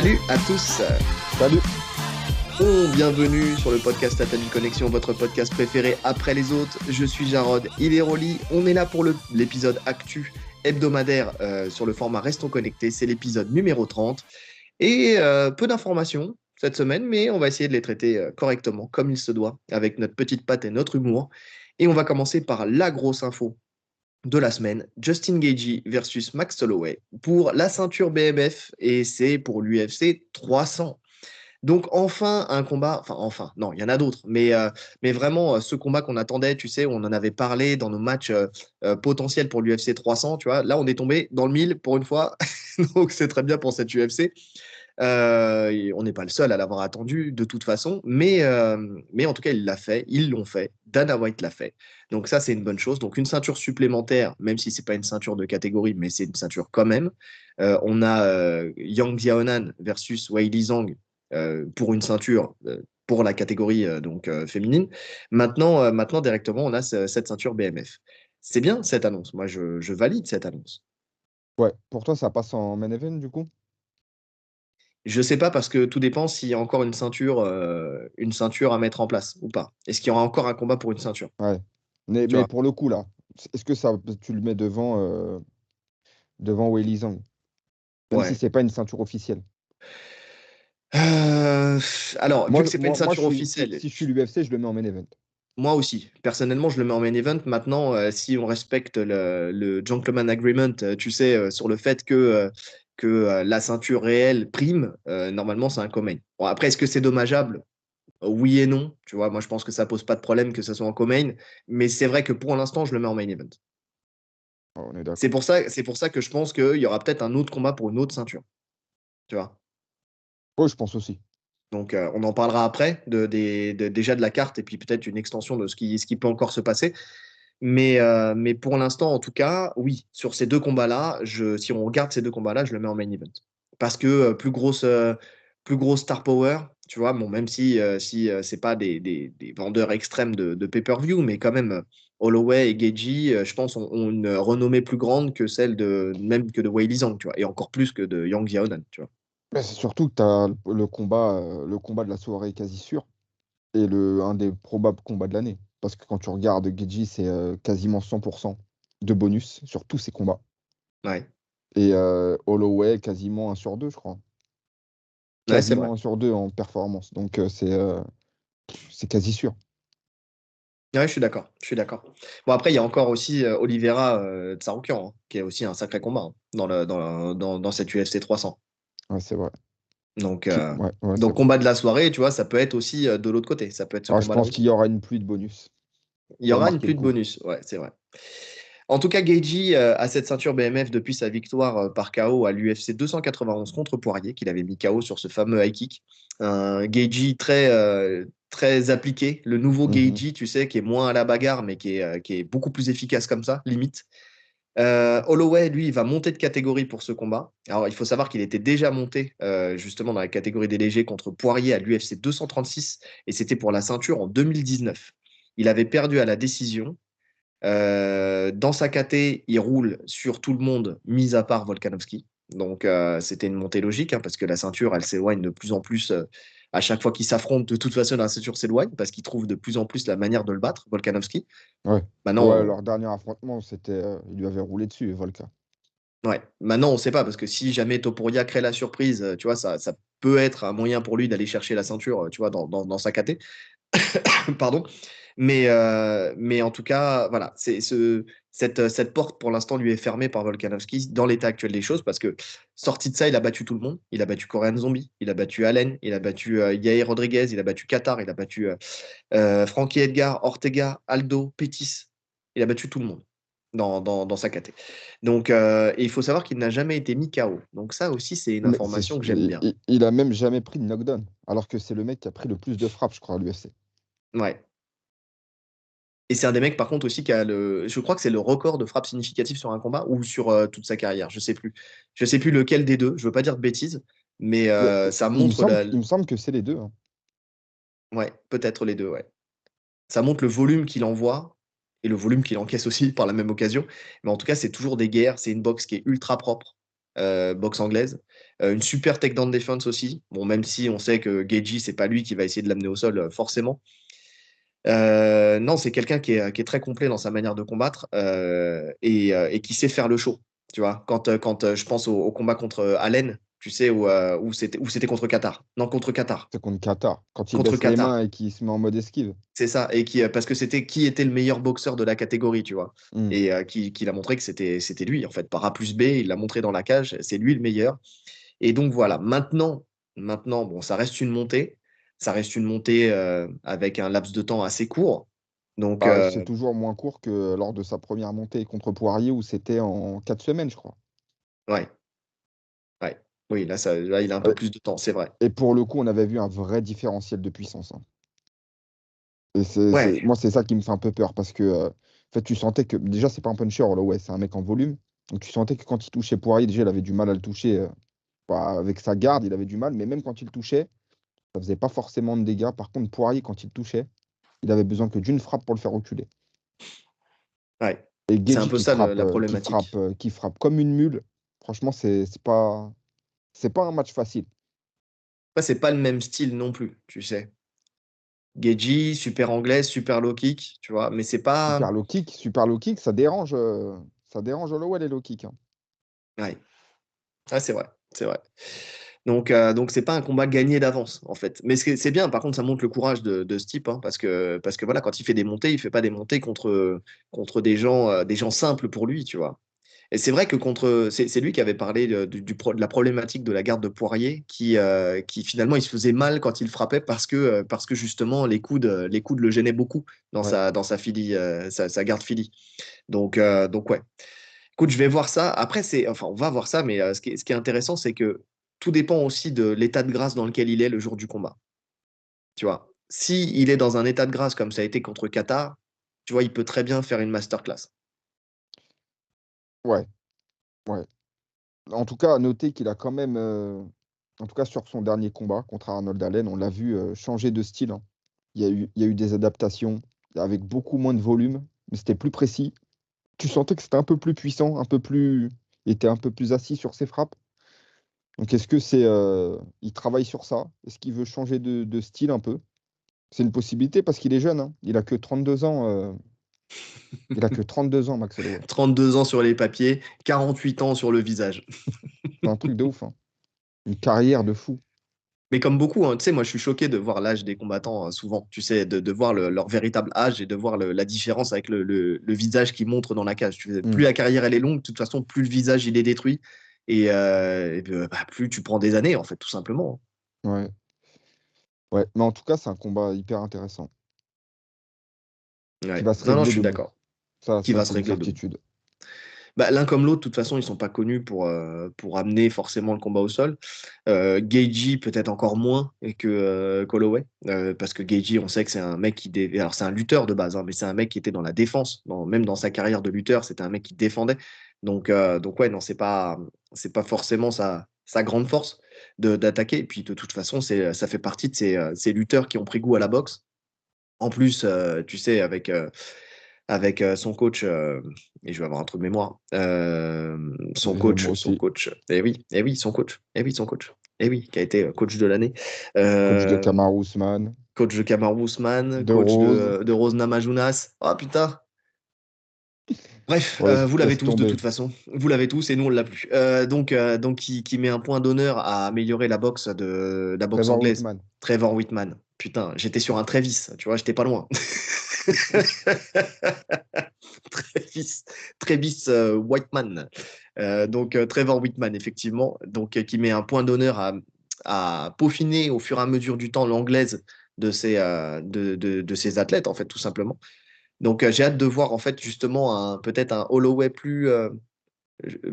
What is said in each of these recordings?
Salut à tous. Salut. Bon, bienvenue sur le podcast Atali Connexion, votre podcast préféré après les autres. Je suis Jarod, il est Rolly. On est là pour l'épisode Actu hebdomadaire euh, sur le format Restons connectés. C'est l'épisode numéro 30. Et euh, peu d'informations cette semaine, mais on va essayer de les traiter euh, correctement, comme il se doit, avec notre petite patte et notre humour. Et on va commencer par la grosse info de la semaine, Justin Gagey versus Max Holloway pour la ceinture BMF et c'est pour l'UFC 300. Donc enfin un combat, enfin enfin, non, il y en a d'autres, mais, euh, mais vraiment euh, ce combat qu'on attendait, tu sais, on en avait parlé dans nos matchs euh, potentiels pour l'UFC 300, tu vois, là on est tombé dans le mille pour une fois, donc c'est très bien pour cette UFC. Euh, on n'est pas le seul à l'avoir attendu de toute façon, mais, euh, mais en tout cas, il l'a fait, ils l'ont fait. Dana White l'a fait. Donc ça, c'est une bonne chose. Donc une ceinture supplémentaire, même si c'est pas une ceinture de catégorie, mais c'est une ceinture quand même. Euh, on a Yang Xiaonan versus Wei Li Zhang pour une ceinture pour la catégorie donc féminine. Maintenant, maintenant directement, on a cette ceinture BMF. C'est bien cette annonce. Moi, je, je valide cette annonce. Ouais, pour toi, ça passe en main event du coup? Je sais pas parce que tout dépend s'il y a encore une ceinture, euh, une ceinture à mettre en place ou pas. Est-ce qu'il y aura encore un combat pour une ceinture? Ouais. Mais, pour le coup là, est-ce que ça, tu le mets devant euh, devant Wei Zhang? Même si c'est pas une ceinture officielle. Euh, alors, moi, vu que c'est pas une ceinture officielle. Si, je suis l'UFC, je le mets en main event. Moi aussi. Personnellement, je le mets en main event. Maintenant, si on respecte le, le, gentleman agreement, tu sais, sur le fait que que euh, la ceinture réelle prime, euh, normalement, c'est un co Bon, après, est-ce que c'est dommageable? Oui et non. Tu vois, moi, je pense que ça pose pas de problème que ce soit en co-main. Mais c'est vrai que pour l'instant, je le mets en main event. Oh, c'est pour, ça, pour ça que je pense qu'il y aura peut-être un autre combat pour une autre ceinture. Tu vois? Oui, je pense aussi. Donc, euh, on en parlera après, de, déjà de la carte et puis peut-être une extension de ce qui, ce qui peut encore se passer. Mais, euh, mais pour l'instant, en tout cas, oui, sur ces deux combats-là, si on regarde ces deux combats-là, je le mets en main event. Parce que euh, plus, grosse, euh, plus grosse star power, tu vois, bon, même si, si ce n'est pas des, des, des, vendeurs extrêmes de, de pay-per-view, mais quand même, Holloway et Geji, je pense, ont, une renommée plus grande que celle de même que de Wei Zhang, tu vois, et encore plus que de Yang Xiaonan, tu vois. c'est surtout que tu as le combat, le combat de la soirée quasi sûr et le, un des probables combats de l'année. Parce que quand tu regardes Geji, c'est quasiment 100% de bonus sur tous ses combats. Ouais. Et Holloway, quasiment 1 sur 2, je crois. Quasiment 1 sur 2 en performance. Donc c'est c'est quasi sûr. Ouais, je suis d'accord. Je suis d'accord. Bon, après, il y a encore aussi Oliveira euh, Tsaroukian, hein, qui est aussi un sacré combat hein, dans, le, dans, dans, dans, cette UFC 300. Ouais, c'est vrai. Donc, euh, donc combat de la soirée, tu vois, ça peut être aussi euh, de l'autre côté. Ça peut être ah, je pense qu'il y aura une pluie de bonus. Il y aura une pluie de bonus, ouais, c'est vrai. En tout cas, Geiji euh, a cette ceinture BMF depuis sa victoire par KO à l'UFC 291 contre Poirier, qu'il avait mis KO sur ce fameux high kick. Un Geiji très, très appliqué, le nouveau mmh tu sais, qui est moins à la bagarre, mais qui est, qui est beaucoup plus efficace comme ça, limite. Euh, Holloway, lui, va monter de catégorie pour ce combat. Alors, il faut savoir qu'il était déjà monté euh, justement dans la catégorie des légers contre Poirier à l'UFC 236 et c'était pour la ceinture en 2019. Il avait perdu à la décision. Euh, dans sa caté, il roule sur tout le monde, mis à part Volkanovski. Donc, c'était une montée logique hein, parce que la ceinture, elle s'éloigne de plus en plus à chaque fois qu'ils s'affrontent, de toute façon, la ceinture s'éloigne parce qu'ils trouvent de plus en plus la manière de le battre, Volkanovski. Ouais. Maintenant, leur dernier affrontement, c'était, euh, il lui avait roulé dessus, Volka. Ouais. Maintenant, on ne sait pas parce que si jamais Topuria crée la surprise, euh, tu vois, ça, ça peut être un moyen pour lui d'aller chercher la ceinture, euh, tu vois, dans, dans, dans sa KT. Pardon. Mais, euh, mais en tout cas, voilà, c'est ce, cette, cette porte pour l'instant lui est fermée par Volkanovski dans l'état actuel des choses parce que sorti de ça, il a battu tout le monde. Il a battu Korean Zombie, il a battu Allen, il a battu euh, Yair Rodriguez, il a battu Qatar, il a battu euh, euh, Frankie Edgar, Ortega, Aldo, Pettis. Il a battu tout le monde dans, dans, dans sa caté. Donc, il faut savoir qu'il n'a jamais été mis KO. Donc ça aussi, c'est une information que j'aime bien. Il, il, a même jamais pris de knockdown, alors que c'est le mec qui a pris le plus de frappes, je crois, à l'UFC. Ouais, et c'est un des mecs, par contre, aussi qui a le. Je crois que c'est le record de frappe significative sur un combat ou sur euh, toute sa carrière. Je sais plus. Je sais plus lequel des deux. Je veux pas dire de bêtises, mais euh, ça montre. Il me semble, il me semble que c'est les deux. Hein. Ouais, peut-être les deux, ouais. Ça montre le volume qu'il envoie et le volume qu'il encaisse aussi par la même occasion. Mais en tout cas, c'est toujours des guerres. C'est une boxe qui est ultra propre. boxe anglaise. une super takedown defense aussi. Bon, même si on sait que Geji, c'est pas lui qui va essayer de l'amener au sol, forcément. Non, c'est quelqu'un qui est, très complet dans sa manière de combattre et, qui sait faire le show. Tu vois, quand, quand je pense au combat contre Allen, tu sais, où, euh, où c'était contre Qatar. Non, contre Qatar. C'est contre Qatar. Quand il contre baisse les mains et qu'il se met en mode esquive. C'est ça. Et qui, euh, parce que c'était qui était le meilleur boxeur de la catégorie, tu vois. Hmm. Et euh, qui, qui a montré que c'était lui, en fait. Par A plus B, il l'a montré dans la cage. C'est lui le meilleur. Et donc, voilà. Maintenant, maintenant, bon, ça reste une montée. Ça reste une montée avec un laps de temps assez court. Donc, bah, c'est toujours moins court que lors de sa première montée contre Poirier où c'était en quatre semaines, je crois. Ouais, oui, là, ça, il a un peu plus de temps, c'est vrai. Et pour le coup, on avait vu un vrai différentiel de puissance. Hein. Et moi, c'est ça qui me fait un peu peur parce que euh, en fait, tu sentais que déjà, c'est pas un puncher, là, ouais, c'est un mec en volume. Donc, tu sentais que quand il touchait Poirier, déjà, il avait du mal à le toucher. Euh, bah, avec sa garde, il avait du mal, mais même quand il le touchait, ça faisait pas forcément de dégâts. Par contre, Poirier, quand il touchait, il avait besoin que d'une frappe pour le faire reculer. Ouais. c'est un peu ça la, euh, problématique. Qui frappe, qui frappe, comme une mule. Franchement, c'est pas c'est pas un match facile. c'est pas le même style non plus, tu sais. Geji, super anglais, super low kick, tu vois, mais c'est pas. Super low kick, super low kick, ça dérange, euh, ça dérange Holloway les low kick. Hein. Ouais. Ah, c'est vrai, c'est vrai. Donc, euh, donc c'est pas un combat gagné d'avance en fait. Mais c'est bien. Par contre, ça montre le courage de, de ce type, hein, parce que parce que voilà, quand il fait des montées, il fait pas des montées contre contre des gens euh, des gens simples pour lui, tu vois. Et c'est vrai que contre, c'est lui qui avait parlé de, du, de, la problématique de la garde de Poirier, qui, euh, qui finalement il se faisait mal quand il frappait parce que, euh, parce que justement les coudes, les coudes le gênaient beaucoup dans sa, dans sa, filie, sa, garde filie. Donc, donc ouais. Écoute, je vais voir ça. Après, c'est, enfin, on va voir ça, mais ce qui, est, ce qui est intéressant, c'est que tout dépend aussi de l'état de grâce dans lequel il est le jour du combat. Tu vois, si il est dans un état de grâce comme ça a été contre Qatar, tu vois, il peut très bien faire une masterclass. Ouais, ouais. En tout cas, à noter qu'il a quand même, euh, en tout cas sur son dernier combat contre Arnold Allen, on l'a vu euh, changer de style. Hein. Il y a eu, il y a eu des adaptations avec beaucoup moins de volume, mais c'était plus précis. Tu sentais que c'était un peu plus puissant, un peu plus, il était un peu plus assis sur ses frappes? Donc est-ce que c'est, euh, il travaille sur ça? Est-ce qu'il veut changer de, style un peu? C'est une possibilité parce qu'il est jeune, hein. Il a que 32 ans. Il a que 32 ans, Max Holloway. 32 ans sur les papiers, 48 ans sur le visage. C'est un truc de ouf. Hein. Une carrière de fou. Mais comme beaucoup, hein, tu sais, moi je suis choqué de voir l'âge des combattants hein, souvent, tu sais, de, voir leur véritable âge et de voir la différence avec le, visage qu'ils montrent dans la cage. Plus mm. la carrière elle est longue, de toute façon, plus le visage il est détruit et, euh, bah, plus tu prends des années en fait, tout simplement. Ouais. Ouais, mais en tout cas, c'est un combat hyper intéressant non, je suis d'accord. qui va se régler. Bah, L'un comme l'autre, de toute façon, ils ne sont pas connus pour, euh, pour amener forcément le combat au sol. Euh, peut-être encore moins que euh, euh, parce que Geiji, on sait que c'est un mec qui. Dé... Alors, c'est un lutteur de base, hein, mais c'est un mec qui était dans la défense. Même dans sa carrière de lutteur, c'était un mec qui défendait. Donc, donc ouais, non, c'est pas, c'est pas forcément sa, sa grande force d'attaquer. Et puis, de toute façon, ça fait partie de ces, ces lutteurs qui ont pris goût à la boxe en plus, euh, tu sais, avec, euh, avec euh, son coach, et je vais avoir un truc de mémoire, son coach, son coach, et eh oui, et eh oui, son coach, et eh oui, son coach, et oui, qui a été coach de l'année. coach de Kamar Ousmane. Coach de Kamar Ousmane, coach De, de, Rose Namajounas. Oh putain, Bref, vous l'avez tous de toute façon. Vous l'avez tous et nous on l'a plus. donc, donc qui, qui, met un point d'honneur à améliorer la boxe de la boxe anglaise. Trevor Whitman. Putain, j'étais sur un Travis, tu vois, j'étais pas loin. Travis, Travis euh, Whiteman. Euh, donc euh, Trevor Whitman, effectivement, donc qui met un point d'honneur à, peaufiner au fur et à mesure du temps l'anglaise de ses, de, de, ses athlètes, en fait, tout simplement. Donc j'ai hâte de voir, en fait, justement, peut-être un Holloway plus,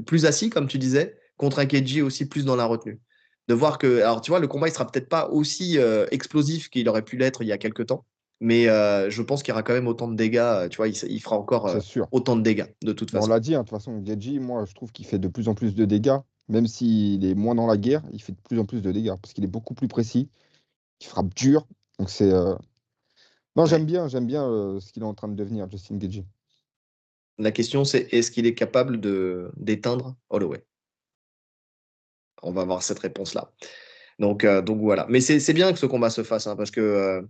plus assis, comme tu disais, contre un Keji aussi plus dans la retenue de voir que, alors tu vois, le combat il sera peut-être pas aussi explosif qu'il aurait pu l'être il y a quelques temps, mais euh, je pense qu'il y aura quand même autant de dégâts. Tu vois, il, fera encore autant de dégâts de toute façon. On l'a dit, hein, de toute façon, Geji, moi je trouve qu'il fait de plus en plus de dégâts, même s'il est moins dans la guerre, il fait de plus en plus de dégâts parce qu'il est beaucoup plus précis, il frappe dur. Donc c'est. Non, j'aime bien, j'aime bien ce qu'il est en train de devenir, Justin Geji. La question c'est est-ce qu'il est capable de d'éteindre Holloway? On va avoir cette réponse-là. Donc, donc voilà. Mais c'est bien que ce combat se fasse, hein, parce que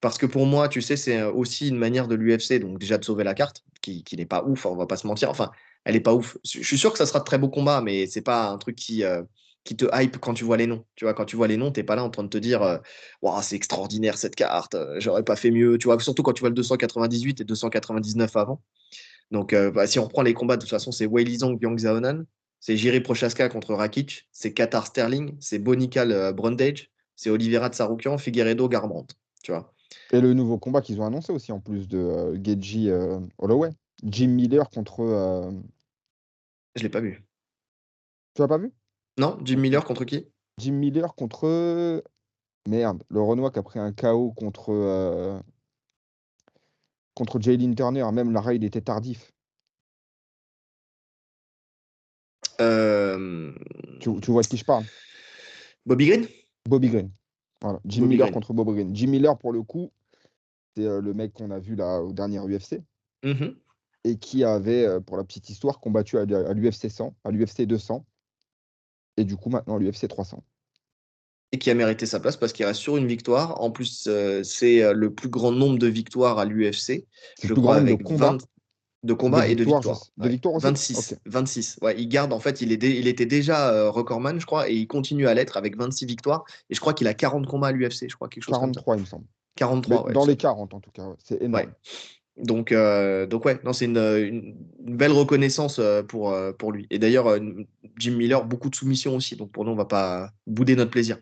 parce que pour moi, tu sais, c'est aussi une manière de l'UFC, donc déjà de sauver la carte, qui, qui n'est pas ouf, hein, on va pas se mentir. Enfin, elle est pas ouf. Je suis sûr que ça sera de très beaux combats, mais c'est pas un truc qui, euh, qui te hype quand tu vois les noms. Tu vois, quand tu vois les noms, t'es pas là en train de te dire, euh, c'est extraordinaire cette carte, euh, j'aurais pas fait mieux. Tu vois, surtout quand tu vois le 298 et 299 avant. Donc, bah, si on reprend les combats, de toute façon, c'est Wei Lizong, Yang Zaonan, c'est Jiri Prochaska contre Rakic, c'est Qatar Sterling, c'est Bonical Brundage, c'est Oliveira Tsaroukian, Figueredo Garbrandt. Tu vois. Et le nouveau combat qu'ils ont annoncé aussi, en plus de euh, Geji euh, Holloway. Jim Miller contre. Euh, Je l'ai pas vu. Tu l'as pas vu? Non, Jim Miller contre qui? Jim Miller contre. Merde, le Renoir qui a pris un KO contre. Contre Jalen Turner. Même la raid était tardif. Tu, tu vois de qui je parle? Bobby Green? Bobby Green. Jim Miller contre Bob Green. Jim Miller, pour le coup, c'est euh, le mec qu'on a vu là au dernier UFC. Mmh et qui avait, euh, pour la petite histoire, combattu à, l'UFC 100, à l'UFC 200. Et du coup, maintenant, l'UFC 300. Et qui a mérité sa place parce qu'il reste sur une victoire. En plus, euh, c'est le plus grand nombre de victoires à l'UFC. Je le crois avec 20, de combats et de victoires. De victoires 26. 26. Ouais, il garde, en fait, il, est il était déjà euh, recordman, je crois, et il continue à l'être avec 26 victoires. Et je crois qu'il a 40 combats à l'UFC, je crois, quelque chose 43, il me semble. 43, Dans les 40, en tout cas, c'est énorme. Donc, euh, donc ouais, non, c'est une, une, belle reconnaissance euh, pour, pour lui. Et d'ailleurs, Jim Miller, beaucoup de soumissions aussi. Donc pour nous, on va pas bouder notre plaisir.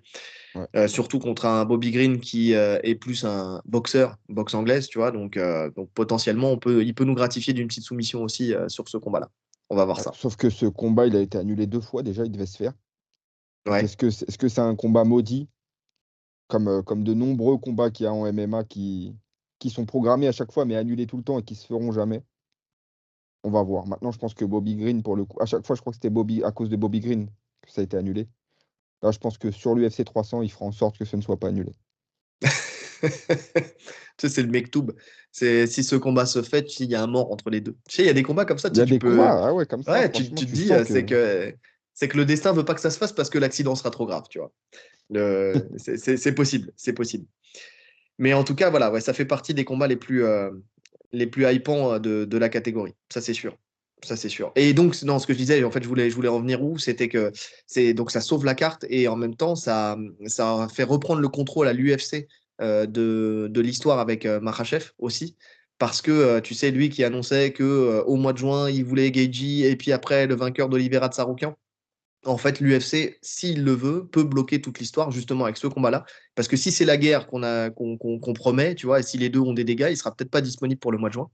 Euh, surtout contre un Bobby Green qui euh, est plus un boxeur, boxe anglaise, tu vois. Donc, euh, donc potentiellement, on peut, il peut nous gratifier d'une petite soumission aussi sur ce combat-là. On va voir ça. Sauf que ce combat, il a été annulé deux fois déjà, il devait se faire. Est-ce que c'est -ce c'est un combat maudit? Comme, comme de nombreux combats qu'il y a en MMA qui, qui sont programmés à chaque fois mais annulés tout le temps et qui se feront jamais On va voir. Maintenant, je pense que Bobby Green, pour le coup, à chaque fois, je crois que c'était Bobby à cause de Bobby Green que ça a été annulé. Là, je pense que sur l'UFC 300, il fera en sorte que ce ne soit pas annulé. tu sais, c'est le Mektoub. C'est si ce combat se fait, il y a un mort entre les deux. Tu sais, il y a des combats comme ça. Il y a des peux... combats, ah ouais, comme ça. Ouais, tu, te dis, c'est que c'est que le destin veut pas que ça se fasse parce que l'accident sera trop grave, tu vois. Le... c'est possible, c'est possible. Mais en tout cas, voilà, ouais, ça fait partie des combats les plus, euh, les plus hypants de, de la catégorie. Ça, c'est sûr. Ça, c'est sûr. Et donc, non, ce que je disais, en fait, je voulais, je voulais en où? C'était que c'est donc ça sauve la carte et en même temps, ça, ça fait reprendre le contrôle à l'UFC euh, de, de l'histoire avec euh, aussi. Parce que, euh, tu sais, lui qui annonçait que euh, au mois de juin, il voulait Geiji et puis après, le vainqueur d'Olivera de Saroukian. En fait, l'UFC, s'il le veut, peut bloquer toute l'histoire justement avec ce combat-là. Parce que si c'est la guerre qu'on a qu'on promet, tu vois, et si les deux ont des dégâts, il sera peut-être pas disponible pour le mois de juin.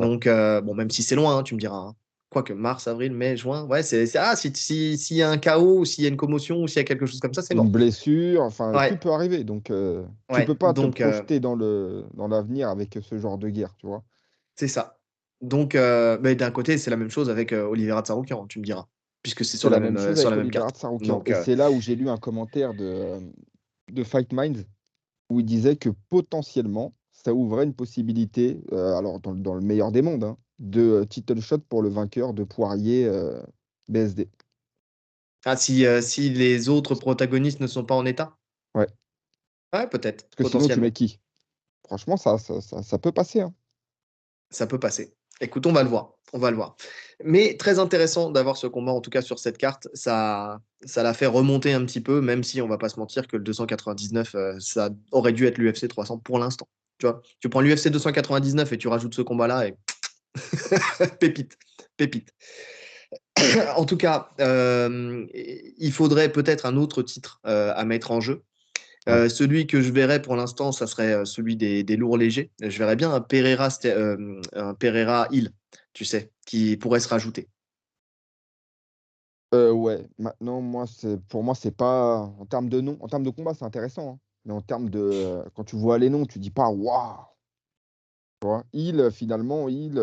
Donc, euh, bon, même si c'est loin, hein, tu me diras. Hein. Quoique mars, avril, mai, juin, ouais, c'est. Ah, s'il si, si y a un chaos, ou s'il y a une commotion, ou s'il y a quelque chose comme ça, c'est mort. Une blessure, enfin, tout peut arriver. Donc, euh, tu peux pas donc, te euh, projeter dans l'avenir dans avec ce genre de guerre, tu vois. C'est ça. Donc, mais d'un côté, c'est la même chose avec Oliveira Tsaroukian, tu me diras puisque c'est sur, la même, sur la même carte. c'est là où j'ai lu un commentaire de, de Fight Minds où il disait que potentiellement, ça ouvrait une possibilité, euh, alors dans, le meilleur des mondes, hein, de euh, title shot pour le vainqueur de Poirier euh, BSD. Ah, si, si les autres protagonistes ne sont pas en état? Ouais. Ouais, peut-être. Parce que sinon, tu mets qui? Franchement, ça, ça, ça, peut passer. Hein. Ça peut passer. Écoute, on va le voir. On va le voir. Mais très intéressant d'avoir ce combat, en tout cas sur cette carte. Ça, ça l'a fait remonter un petit peu, même si on va pas se mentir que le 299, ça aurait dû être l'UFC 300 pour l'instant. Tu tu prends l'UFC 299 et tu rajoutes ce combat-là et pépite, pépite. en tout cas, euh, il faudrait peut-être un autre titre euh, à mettre en jeu. Euh, celui que je verrais pour l'instant, ça serait celui des, lourds légers. Je verrais bien un Pereira, un Pereira Hill, tu sais, qui pourrait se rajouter. ouais, maintenant, moi, pour moi, c'est pas. En termes de nom, en termes de combat, c'est intéressant. Hein. Mais en termes de. Quand tu vois les noms, tu dis pas waouh. Il, finalement, il,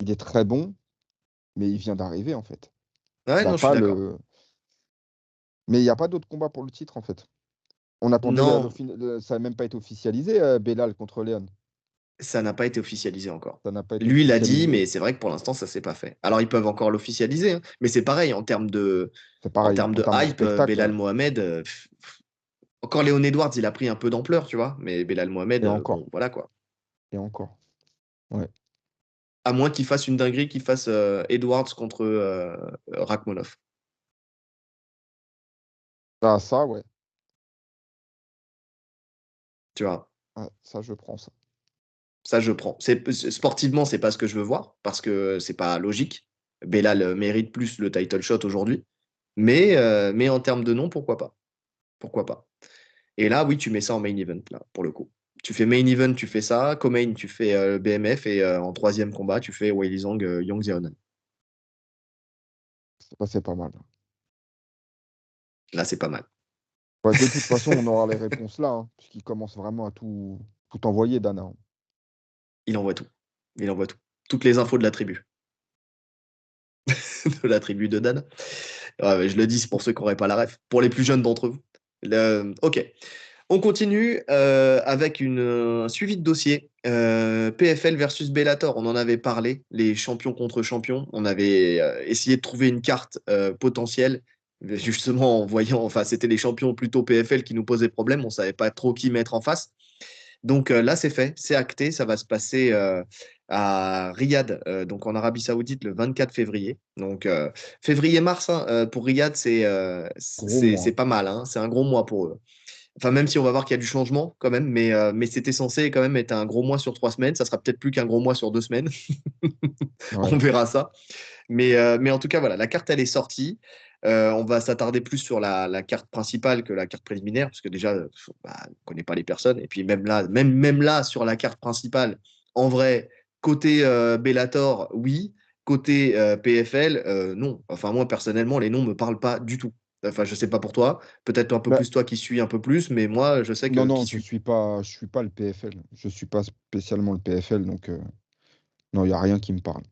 il est très bon, mais il vient d'arriver, en fait. Ouais, non, je suis le... Mais il n'y a pas d'autre combat pour le titre, en fait. On attendait, ça n'a même pas été officialisé, Bellal contre Léon. Ça n'a pas été officialisé encore. Ça pas été Lui, il l'a dit, mais c'est vrai que pour l'instant, ça s'est pas fait. Alors, ils peuvent encore l'officialiser, hein, mais c'est pareil en termes de, en termes de hype. euh, Belal ouais. Mohamed, euh, pff, pff. encore Léon Edwards, il a pris un peu d'ampleur, tu vois, mais Belal Mohamed, Et euh, encore. bon, voilà quoi. Et encore. À moins qu'il fasse une dinguerie, qu'il fasse euh, Edwards contre euh, Rachmanov. Ah, ça, ouais. Tu vois? Ça, je prends ça. Ça, je prends. C'est, sportivement, c'est pas ce que je veux voir parce que c'est pas logique. Belal euh, mérite plus le title shot aujourd'hui. Mais, euh, mais en termes de nom, pourquoi pas? Pourquoi pas? Et là, oui, tu mets ça en main event, là, pour le coup. Tu fais main event, tu fais ça. Co-main, tu fais euh, BMF. Et euh, en troisième combat, tu fais Weili Zhang, Xiaonan. C'est pas, c'est pas mal. Là, c'est pas mal. Ouais, de toute façon, on aura les réponses là, hein, puisqu'il commence vraiment à tout, tout envoyer, Dana. hein. Il envoie tout. Il envoie tout. Toutes les infos de la tribu. de la tribu de Dan. Je le dis, pour ceux qui n'auraient pas la ref. Pour les plus jeunes d'entre vous. Ok. On continue euh, avec une, un suivi de dossier. Euh, PFL versus Bellator. On en avait parlé, les champions contre champions. On avait euh, essayé de trouver une carte potentielle. Justement, en voyant, enfin, c'était les champions plutôt PFL qui nous posaient problème. On ne savait pas trop qui mettre en face. Donc euh, là, c'est fait, c'est acté. Ça va se passer euh, à Riyad, euh, donc en Arabie Saoudite, le 24 février. Donc février-mars, hein, pour Riyad, c'est pas mal. hein. C'est un gros mois pour eux. Enfin, même si on va voir qu'il y a du changement quand même, mais, mais c'était censé quand même être un gros mois sur trois semaines. Ça sera peut-être plus qu'un gros mois sur deux semaines. Ouais. On verra ça. Mais, euh, mais en tout cas, voilà, la carte, elle est sortie. Euh, on va s'attarder plus sur la, la carte principale que la carte préliminaire, parce que déjà, euh, bah, on ne connaît pas les personnes. Et puis même là, même, même là, sur la carte principale, en vrai, côté euh, Bellator, oui. Côté euh, PFL, non. Enfin, moi, personnellement, les noms ne me parlent pas du tout. Enfin, je sais pas pour toi. Peut-être un peu Bah- plus toi qui suis un peu plus, mais moi, je sais que Non, non, je suis. suis pas, je suis pas le PFL. Je suis pas spécialement le PFL, donc euh, non, il n'y a rien qui me parle.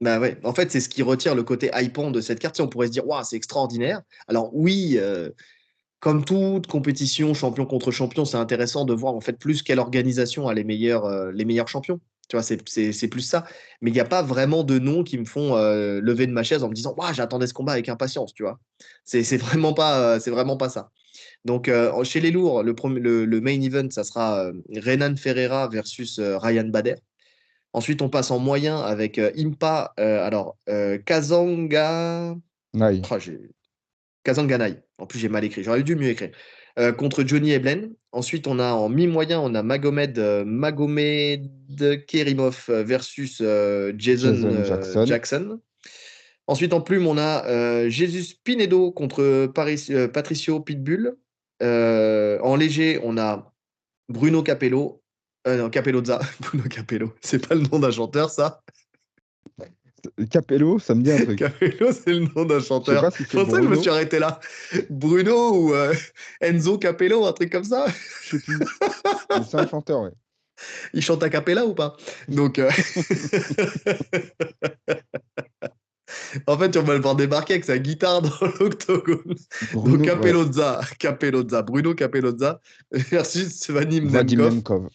Bah ouais, en fait, c'est ce qui retire le côté hypant de cette carte. Si on pourrait se dire, waouh, c'est extraordinaire. Alors oui, euh, comme toute compétition, champion contre champion, c'est intéressant de voir en fait plus quelle organisation a les meilleurs, euh, les meilleurs champions. Tu vois, c'est- plus ça. Mais il n'y a pas vraiment de noms qui me font euh, lever de ma chaise en me disant, waouh, j'attendais ce combat avec impatience, tu vois. C'est vraiment pas, c'est vraiment pas ça. Donc chez les lourds, le, le, main event, ça sera Renan Ferreira versus Ryan Bader. Ensuite, on passe en moyen avec euh, Impa, euh, alors euh, Kazanga. Naï. Oh, j'ai- Kazanganai. En plus, j'ai mal écrit. J'aurais dû mieux écrire. Contre Johnny Eblen. Ensuite, on a en mi-moyen, on a Magomed, Magomed Kerimov versus Jason, Jason Jackson. Jackson. Ensuite, en plume, on a Jesus Pinedo contre Paris- Patricio Pitbull. En léger, on a Bruno Capello. Euh, non, Capellozza. Bruno Capello. C'est pas le nom d'un chanteur, ça. Capello, ça me dit un truc. Capello, c'est le nom d'un Je chanteur. pas si que je me suis arrêté là. Bruno ou euh, Enzo Capello, un truc comme ça. Je sais plus. Mais c'est un chanteur, ouais. Il chante a cappella ou pas? Donc, euh, en fait, on va le voir débarquer avec sa guitare dans l'octogone. Donc, ouais. Capellozza, Capellozza, Bruno Capellozza versus Vadim Nemkov.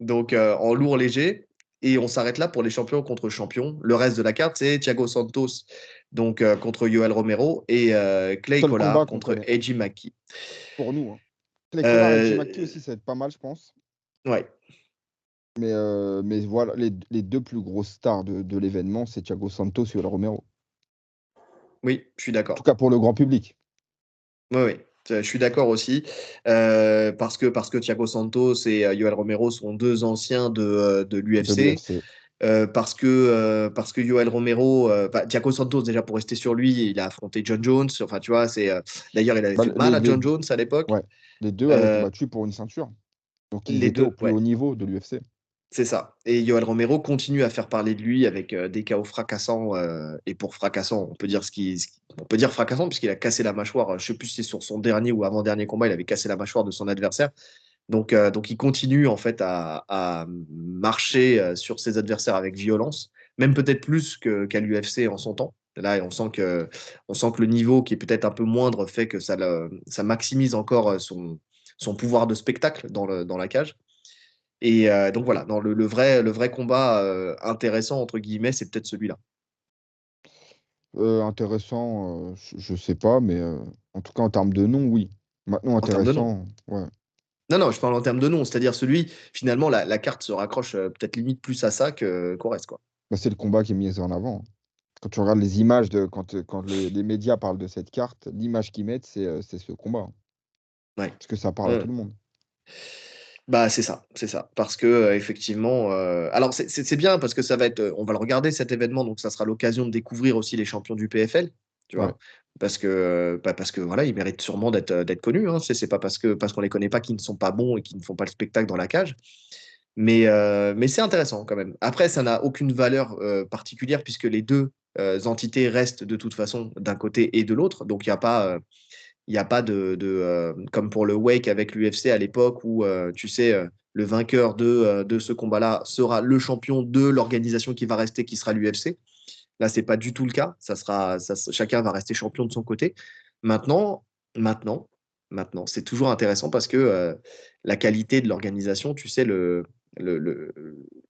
Donc, euh, en lourd léger. Et on s'arrête là pour les champions contre champions. Le reste de la carte, c'est Thiago Santos donc, euh, contre Yoel Romero et euh, Clay Collard contre. Eiji Maki. Pour nous. Hein. Les Collard et Jim Maki aussi, ça va être pas mal, je pense. Ouais. Mais, euh, mais voilà, les, les deux plus grosses stars de, de l'événement, c'est Thiago Santos et El Romero. Oui, je suis En d'accord. tout cas pour le grand public. Oui, oui, je suis d'accord aussi. euh, parce, que, parce que Thiago Santos et euh, Yoel Romero sont deux anciens de, euh, de l'UFC. euh, parce, que, euh, parce que Yoel Romero, euh, bah, Thiago Santos, déjà pour rester sur lui, il a affronté John Jones. Enfin, tu vois, c'est. euh, D'ailleurs, il avait Bah, fait mal à les- John Jones à l'époque. Ouais. Les deux avaient Euh, combattu pour une ceinture. Donc ils les étaient deux, au plus ouais. haut niveau de l'UFC. C'est ça. Et Yoel Romero continue à faire parler de lui avec des chaos fracassants. et pour fracassant, on peut dire ce on peut dire fracassant puisqu'il a cassé la mâchoire. Je sais plus si c'est sur son dernier ou avant-dernier combat, il avait cassé la mâchoire de son adversaire. Donc, donc il continue en fait à, marcher sur ses adversaires avec violence, même peut-être plus qu'à l'UFC en son temps. Là, on sent que, on sent que le niveau qui est peut-être un peu moindre fait que ça, ça maximise encore son, son pouvoir de spectacle dans, le, dans la cage. Et donc voilà, dans le, vrai, le vrai combat intéressant, entre guillemets, c'est peut-être celui-là. intéressant, je ne sais pas, mais en tout cas en termes de nom, oui. Maintenant, intéressant, ouais. Non, non, je parle en termes de nom, c'est-à-dire celui, finalement, la, carte se raccroche peut-être limite plus à ça qu'au reste. Quoi. Bah, c'est le combat qui est mis en avant. Quand tu regardes les images, de, quand, quand les, médias parlent de cette carte, l'image qu'ils mettent, c'est ce combat. Ouais. Parce que ça parle à tout le monde. Bah, c'est ça, c'est ça. Parce que effectivement, alors c'est bien parce que ça va être, on va le regarder cet événement, donc ça sera l'occasion de découvrir aussi les champions du PFL, tu vois. Parce que, bah, parce que voilà, ils méritent sûrement d'être d'être connus. Hein. C'est pas parce que parce qu'on les connaît pas qu'ils ne sont pas bons et qu'ils ne font pas le spectacle dans la cage. Mais, mais c'est intéressant quand même. Après, ça n'a aucune valeur particulière puisque les deux entités restent de toute façon d'un côté et de l'autre. Donc il n'y a pas il n'y a pas de, euh, comme pour le Wake avec l'UFC à l'époque où, euh, tu sais, euh, le vainqueur de, de ce combat-là sera le champion de l'organisation qui va rester, qui sera l'UFC. Là, c'est pas du tout le cas. Ça sera, chacun va rester champion de son côté. Maintenant, maintenant, maintenant, c'est toujours intéressant parce que la qualité de l'organisation, tu sais, le, le,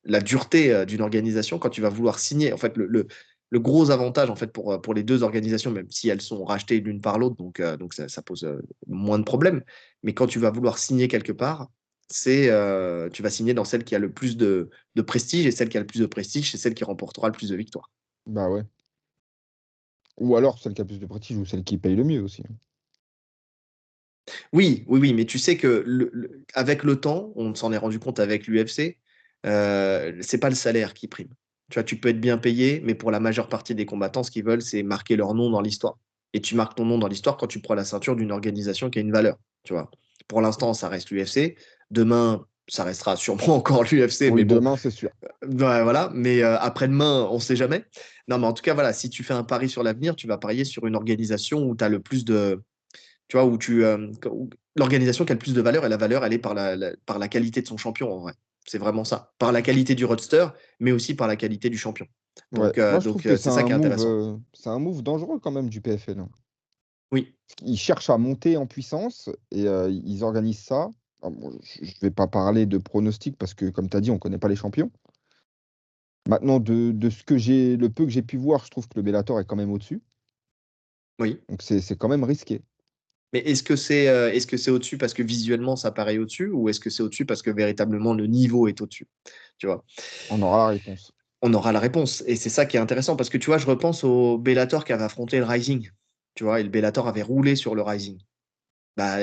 la dureté d'une organisation quand tu vas vouloir signer. En fait, le gros avantage en fait pour, euh, pour les deux organisations, même si elles sont rachetées l'une par l'autre, donc, euh, donc ça, pose euh, moins de problèmes. Mais quand tu vas vouloir signer quelque part, c'est tu vas signer dans celle qui a le plus de, de, prestige et celle qui a le plus de prestige, c'est celle qui remportera le plus de victoires. Bah ouais. Ou alors celle qui a le plus de prestige ou celle qui paye le mieux aussi. Hein. Oui, oui, oui, mais tu sais que le, avec le temps, on s'en est rendu compte avec l'UFC, c'est pas le salaire qui prime. Tu vois, tu peux être bien payé, mais pour la majeure partie des combattants, ce qu'ils veulent, c'est marquer leur nom dans l'histoire. Et tu marques ton nom dans l'histoire quand tu prends la ceinture d'une organisation qui a une valeur. Tu vois. Pour l'instant, ça reste l'UFC. Demain, ça restera sûrement encore l'UFC. mais demain, c'est sûr. Euh, voilà, mais euh, après-demain, on ne sait jamais. Non, mais en tout cas, voilà, si tu fais un pari sur l'avenir, tu vas parier sur une organisation où tu as le plus de. Tu vois, où tu. Euh, l'organisation qui a le plus de valeur, et la valeur, elle est par la, par la qualité de son champion, en vrai. C'est vraiment ça. Par la qualité du roadster, mais aussi par la qualité du champion. Donc, euh, euh, c'est ça qui est intéressant. Euh, c'est un move dangereux quand même du PFL. Hein. Oui. Ils cherchent à monter en puissance et ils organisent ça. je ne vais pas parler de pronostic parce que, comme tu as dit, on ne connaît pas les champions. Maintenant, de, de ce que j'ai, le peu que j'ai pu voir, je trouve que le Bellator est quand même au-dessus. Oui. Donc c'est quand même risqué. Mais est-ce que c'est euh, est-ce que c'est au-dessus parce que visuellement ça paraît au-dessus ou est-ce que c'est au-dessus parce que véritablement le niveau est au-dessus Tu vois? On aura la réponse. On aura la réponse et c'est ça qui est intéressant parce que tu vois, je repense au Bellator qui avait affronté le Rising. Tu vois, et le Bellator avait roulé sur le Rising. Bah,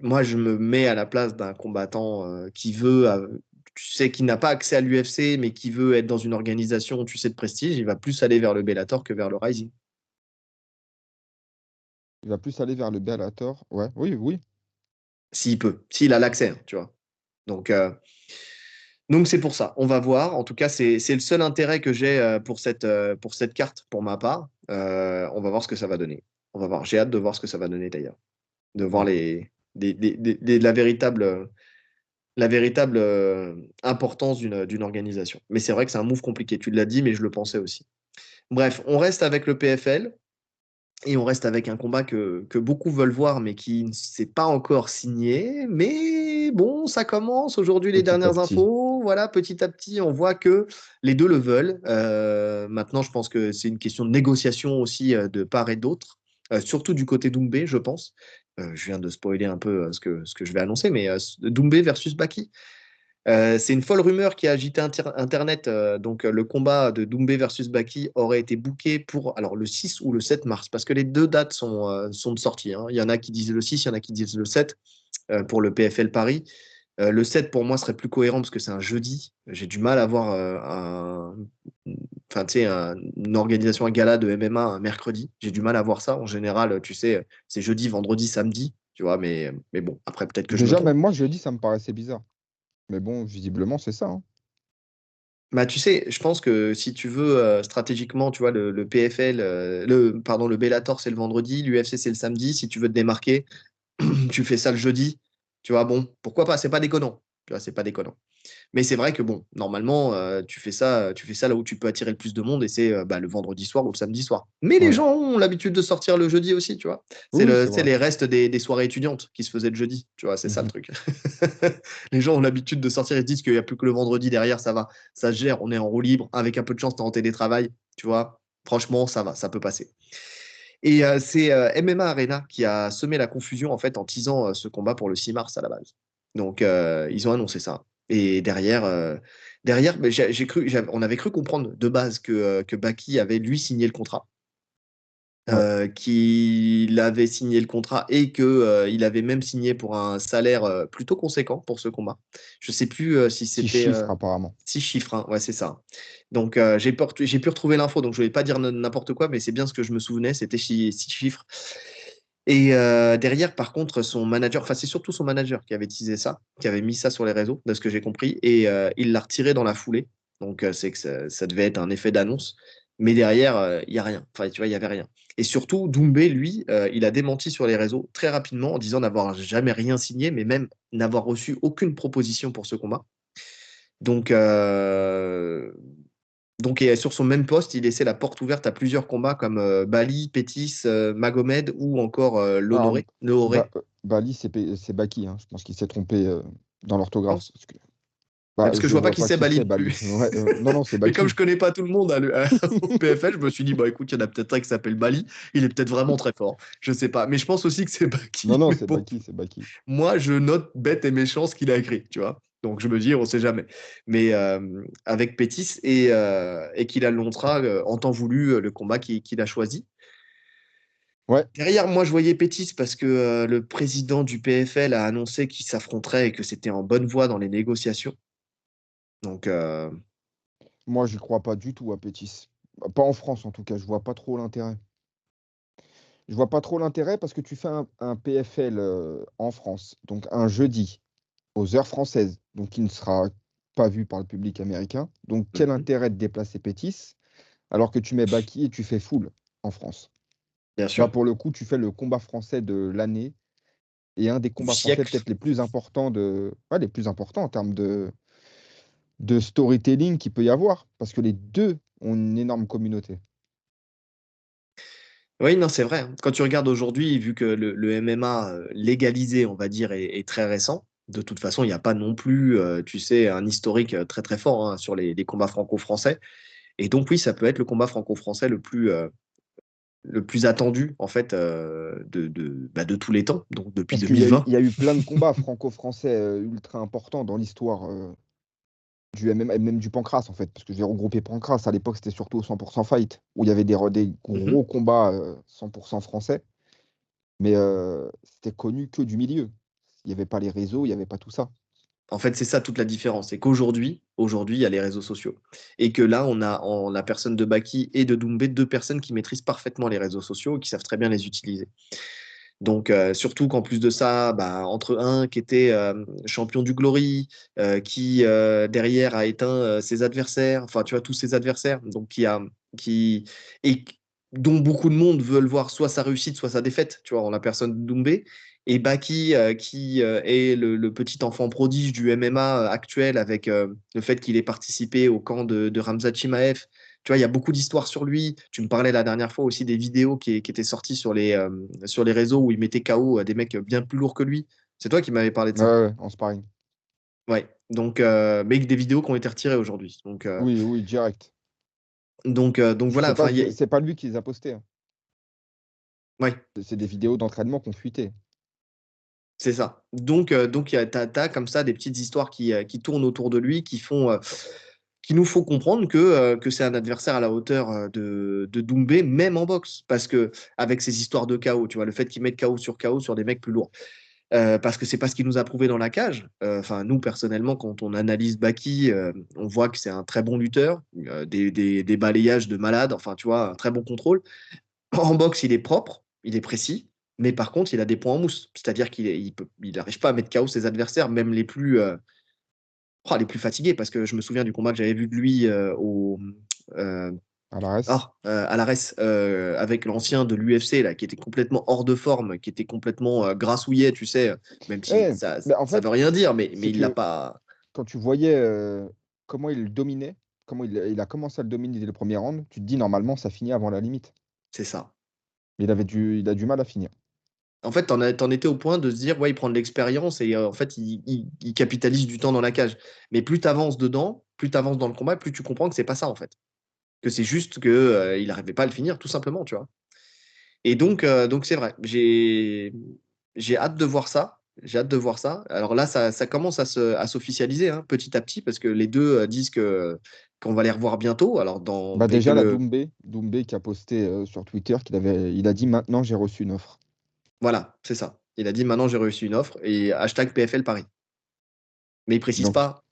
moi, je me mets à la place d'un combattant euh, qui veut, euh, tu sais, qui n'a pas accès à l'UFC, mais qui veut être dans une organisation, tu sais, de prestige. Il va plus aller vers le Bellator que vers le Rising. Il va plus aller vers le Bellator. Ouais, oui, oui. S'il peut, s'il a l'accès, hein, tu vois. Donc, euh, donc c'est pour ça. On va voir. En tout cas, c'est le seul intérêt que j'ai euh, pour, cette, euh, pour cette carte, pour ma part. on va voir ce que ça va donner. On va voir. J'ai hâte de voir ce que ça va donner d'ailleurs. De voir les, la véritable, la véritable importance d'une organisation. Mais c'est vrai que c'est un move compliqué. Tu l'as dit, mais je le pensais aussi. Bref, on reste avec le PFL. Et on reste avec un combat que, beaucoup veulent voir, mais qui ne s'est pas encore signé. Mais bon, ça commence aujourd'hui les dernières infos. Voilà, petit à petit, on voit que les deux le veulent. Euh, maintenant, je pense que c'est une question de négociation aussi euh, de part et d'autre, euh, surtout du côté Doumbé, je pense. je viens de spoiler un peu ce que, ce que je vais annoncer, mais Doumbé versus Baki. Euh, c'est une folle rumeur qui a agité Internet. Euh, donc, euh, le combat de Doumbé versus Baki aurait été booké pour alors, le 6 ou le 7 mars, parce que les deux dates sont, sont de sortie. Hein. Il y en a qui disent le 6, il y en a qui disent le 7 pour le PFL Paris. le 7, pour moi, serait plus cohérent parce que c'est un jeudi. J'ai du mal à voir un, enfin, une organisation, un gala de MMA un mercredi. J'ai du mal à voir ça. En général, tu sais, c'est jeudi, vendredi, samedi. Tu vois, mais, mais bon, après, peut-être que Déjà, même moi, jeudi, ça me paraissait bizarre. Mais bon, visiblement, c'est ça. Hein. Bah, tu sais, je pense que si tu veux euh, stratégiquement, tu vois, le, PFL, euh, le, pardon, le Bellator, c'est le vendredi, l'UFC, c'est le samedi. Si tu veux te démarquer, tu fais ça le jeudi. Tu vois, bon, pourquoi pas C'est pas déconnant. Tu vois, c'est pas déconnant. Mais c'est vrai que bon, normalement, euh, tu fais ça, tu fais ça là où tu peux attirer le plus de monde et c'est euh, bah, le vendredi soir ou le samedi soir. Mais les gens ont l'habitude de sortir le jeudi aussi, tu vois. C'est les restes des, soirées étudiantes qui se faisaient le jeudi, tu vois. C'est ça le mhm. truc. les gens ont l'habitude de sortir et se disent qu'il n'y a plus que le vendredi derrière, ça va, ça se gère, on est en roue libre. Avec un peu de chance, tu es en télétravail, tu vois. Franchement, ça va, ça peut passer. Et euh, c'est MMA Arena qui a semé la confusion en fait en teasant ce combat pour le 6 mars à la base. Donc ils ont annoncé ça. Et derrière, euh, derrière j'ai cru, on avait cru comprendre de base que, euh, que Baki avait lui signé le contrat. Euh, qu'il avait signé le contrat et qu'il il avait même signé pour un salaire plutôt conséquent pour ce combat. Je ne sais plus si c'était. Six chiffres, apparemment. Six chiffres, hein. ouais, c'est ça. Donc, j'ai pu retrouver l'info, donc je ne vais pas dire n'importe quoi, mais c'est bien ce que je me souvenais, c'était six chiffres. Et euh, derrière, par contre, son manager, enfin, c'est surtout son manager qui avait teasé ça, qui avait mis ça sur les réseaux, de ce que j'ai compris, et euh, il l'a retiré dans la foulée. Donc, euh, c'est que ça, devait être un effet d'annonce. Mais derrière, il n'y a rien. Enfin, tu vois, il n'y avait rien. Et surtout, Doumbé, lui, il a démenti sur les réseaux très rapidement en disant n'avoir jamais rien signé, mais même n'avoir reçu aucune proposition pour ce combat. Donc, donc, sur son même poste, il laissait la porte ouverte à plusieurs combats comme euh, Bali, Pétis, euh, Magomed ou encore euh, L'Honoré. Bali, c'est Baki. Hein. Je pense qu'il s'est trompé dans l'orthographe. Parce que, bah, parce que je, vois pas qui c'est Bali. non, non, c'est Baki. Mais comme je connais pas tout le monde au PFL, je me suis dit, bah écoute, il y en a peut-être un qui s'appelle Bali. Il est peut-être vraiment très fort. Je sais pas. Mais je pense aussi que c'est Baki. Non, non, c'est Baki, c'est Baki. Moi, je note bête et méchant ce qu'il a écrit, tu vois. Donc je me dis, on ne sait jamais. Mais avec Pétis et, et qu'il annoncera en temps voulu le combat qu'il a choisi. Ouais. Derrière, moi, je voyais Pétis parce que le président du PFL a annoncé qu'il s'affronterait et que c'était en bonne voie dans les négociations. Donc. Moi, je ne crois pas du tout à Pétis. Pas en France, en tout cas. Je ne vois pas trop l'intérêt. Je vois pas trop l'intérêt parce que tu fais un PFL en France, donc un jeudi, aux heures françaises, donc qui ne sera pas vu par le public américain. Donc, quel mmh intérêt de déplacer Pétis alors que tu mets Baki et tu fais full en France? Bien sûr. pour le coup, tu fais le combat français de l'année et un des combats français peut-être les plus importants de, les plus importants en termes de, de storytelling qu'il peut y avoir, parce que les deux ont une énorme communauté. Oui, non, c'est vrai. Hein. Quand tu regardes aujourd'hui, vu que le, MMA euh, légalisé, on va dire, est très récent, de toute façon, il n'y a pas non plus, euh, tu sais, un historique euh, très très fort hein, sur les, combats franco-français. Et donc oui, ça peut être le combat franco-français le plus euh, le plus attendu en fait de, de, bah, de, tous les temps, donc depuis 2020. Il y, a eu plein de combats franco-français ultra importants dans l'histoire du MM, même du Pancras en fait, parce que j'ai regroupé Pancras à l'époque, c'était surtout 100% fight, où il y avait des, des gros combats 100% français, mais c'était connu que du milieu. Il n'y avait pas les réseaux, il n'y avait pas tout ça. En fait, c'est ça toute la différence. C'est qu'aujourd'hui, aujourd'hui, il y a les réseaux sociaux. Et que là, on a en la personne de Baki et de Doumbé, deux personnes qui maîtrisent parfaitement les réseaux sociaux et qui savent très bien les utiliser. Donc, euh, surtout qu'en plus de ça, bah, entre un qui était euh, champion du Glory, euh, qui derrière a éteint ses adversaires, enfin, tu vois, tous ses adversaires, donc qui a, qui, et dont beaucoup de monde veulent voir soit sa réussite, soit sa défaite, tu vois, en la personne de Doumbé, et Baki, euh, qui euh, est le, petit enfant prodige du MMA euh, actuel avec le fait qu'il ait participé au camp de, de Ramzat Chimaev. Tu vois, il y a beaucoup d'histoires sur lui. Tu me parlais la dernière fois aussi des vidéos qui, étaient sorties sur les, sur les réseaux où il mettait KO des mecs bien plus lourds que lui. C'est toi qui m'avais parlé de ça. Ouais, en sparring. Ouais, donc, mais des vidéos qui ont été retirées aujourd'hui. Donc, oui, oui, direct. Donc, donc voilà. C'est pas, lui qui les a postées. Hein. Ouais. C'est des vidéos d'entraînement qu'on fuitait. C'est ça. Donc, euh, donc tu as, comme ça des petites histoires qui, euh, qui, tournent autour de lui, qui font, euh, qui nous font comprendre que, que c'est un adversaire à la hauteur de, de Doumbé, même en boxe. Parce que avec ces histoires de chaos, tu vois, le fait qu'il mette chaos sur chaos sur des mecs plus lourds. parce que c'est pas ce qu'il nous a prouvé dans la cage. Enfin, nous personnellement, quand on analyse Baki, on voit que c'est un très bon lutteur, des, des, des, balayages de malade, enfin, tu vois, un très bon contrôle. En boxe, il est propre, il est précis, mais par contre, il a des points en mousse. C'est-à-dire qu'il n'arrive il pas à mettre KO ses adversaires, même les plus, euh, oh, les plus fatigués. Parce que je me souviens du combat que j'avais vu de lui euh, au. Euh, à l'ARES. Ah, à l'ARES, avec l'ancien de l'UFC, qui était complètement hors de forme, qui était complètement grassouillet, tu sais, même si ça ne veut rien dire, mais, mais il l'a pas. quand tu voyais euh, comment il dominait, comment il, il a commencé à le dominer dès le premier round, tu te dis normalement ça finit avant la limite. C'est ça. Mais il avait du, il a du mal à finir. En fait, t'en, t'en étais au point de se dire, ouais, il prend de l'expérience et euh, en fait, il, il- il capitalise du temps dans la cage. Mais plus tu avances dedans, plus tu avances dans le combat, plus tu comprends que c'est pas ça, en fait. Que c'est juste qu'il il n'arrivait pas à le finir, tout simplement, tu vois. Et donc, euh, donc c'est vrai. J'ai, j'ai hâte de voir ça. J'ai hâte de voir ça. Alors là, ça, ça commence à, se, à s'officialiser hein, petit à petit parce que les deux euh, disent que, qu'on va les revoir bientôt. Alors, dans, Bah déjà la Doumbé, Doumbé qui a posté euh, sur Twitter qu'il avait, il a dit maintenant j'ai reçu une offre. Voilà, c'est ça. Il a dit maintenant j'ai reçu une offre et hashtag PFL Paris. Mais il précise pas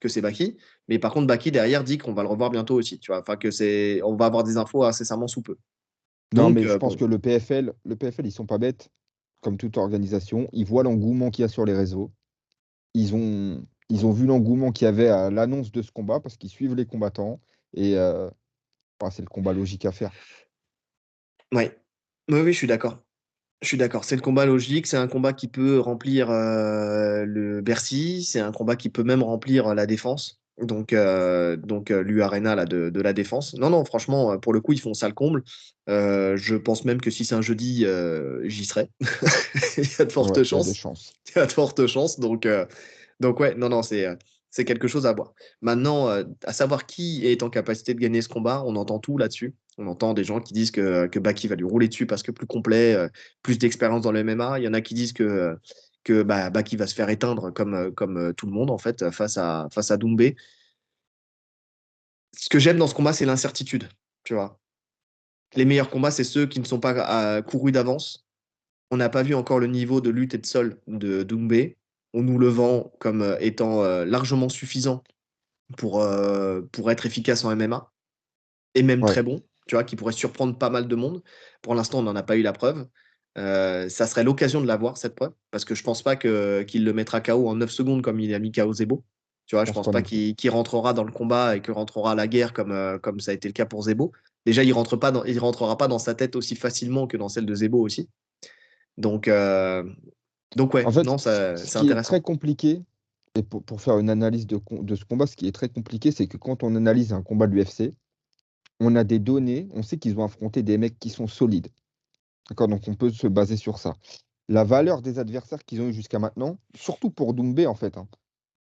que c'est Baki. Mais par contre, Baki derrière dit qu'on va le revoir bientôt aussi. Tu vois, enfin que c'est, on va avoir des infos incessamment sous peu. Non, Donc, mais je euh, pense bon. que le PFL, le PFL, ils sont pas bêtes, comme toute organisation. Ils voient l'engouement qu'il y a sur les réseaux. Ils ont, ils ont vu l'engouement qu'il y avait à l'annonce de ce combat parce qu'ils suivent les combattants. Et euh, bah, c'est le combat logique à faire. Ouais. Oui, oui, je suis d'accord. Je suis d'accord. C'est le combat logique. C'est un combat qui peut remplir euh, le Bercy. C'est un combat qui peut même remplir la défense. Donc, euh, donc euh, l'U Arena là, de, de la défense. Non, non, franchement, euh, pour le coup, ils font ça le comble. Euh, je pense même que si c'est un jeudi, euh, j'y serai. Il y a de fortes Ouais, chances. Il y a de fortes chances. Donc, euh, donc ouais, non, non, c'est euh, c'est quelque chose à voir. Maintenant, euh, à savoir qui est en capacité de gagner ce combat, on entend tout là-dessus. On entend des gens qui disent que, que Baki va lui rouler dessus parce que plus complet, euh, plus d'expérience dans le MMA. Il y en a qui disent que, que bah, Baki va se faire éteindre comme, euh, tout le monde, en fait, face à, face Doumbé. Ce que j'aime dans ce combat, c'est l'incertitude, tu vois. Les meilleurs combats, c'est ceux qui ne sont pas courus d'avance. On n'a pas vu encore le niveau de lutte et de sol de Doumbé. On nous le vend comme euh, étant euh, largement suffisant pour, euh, pour être efficace en MMA et même Ouais. très bon, tu vois, qui pourrait surprendre pas mal de monde. Pour l'instant, on n'en a pas eu la preuve. Euh, ça serait l'occasion de l'avoir, cette preuve, parce que je pense pas qu'il le mettra KO en 9 secondes comme il a mis KO Zebo. Tu vois, je pense pas qu'il, rentrera dans le combat et que rentrera à la guerre comme, euh, comme ça a été le cas pour Zebo. Déjà, il rentre pas dans, il rentrera pas dans sa tête aussi facilement que dans celle de Zebo aussi. Donc, euh, donc ouais, En fait, non, ça, ce c'est qui est intéressant. très compliqué, et pour, pour faire une analyse de, ce combat, ce qui est très compliqué, c'est que quand on analyse un combat de l'UFC, on a des données, on sait qu'ils ont affronté des mecs qui sont solides. D'accord Donc on peut se baser sur ça. La valeur des adversaires qu'ils ont eu jusqu'à maintenant, surtout pour Doumbé en fait, hein,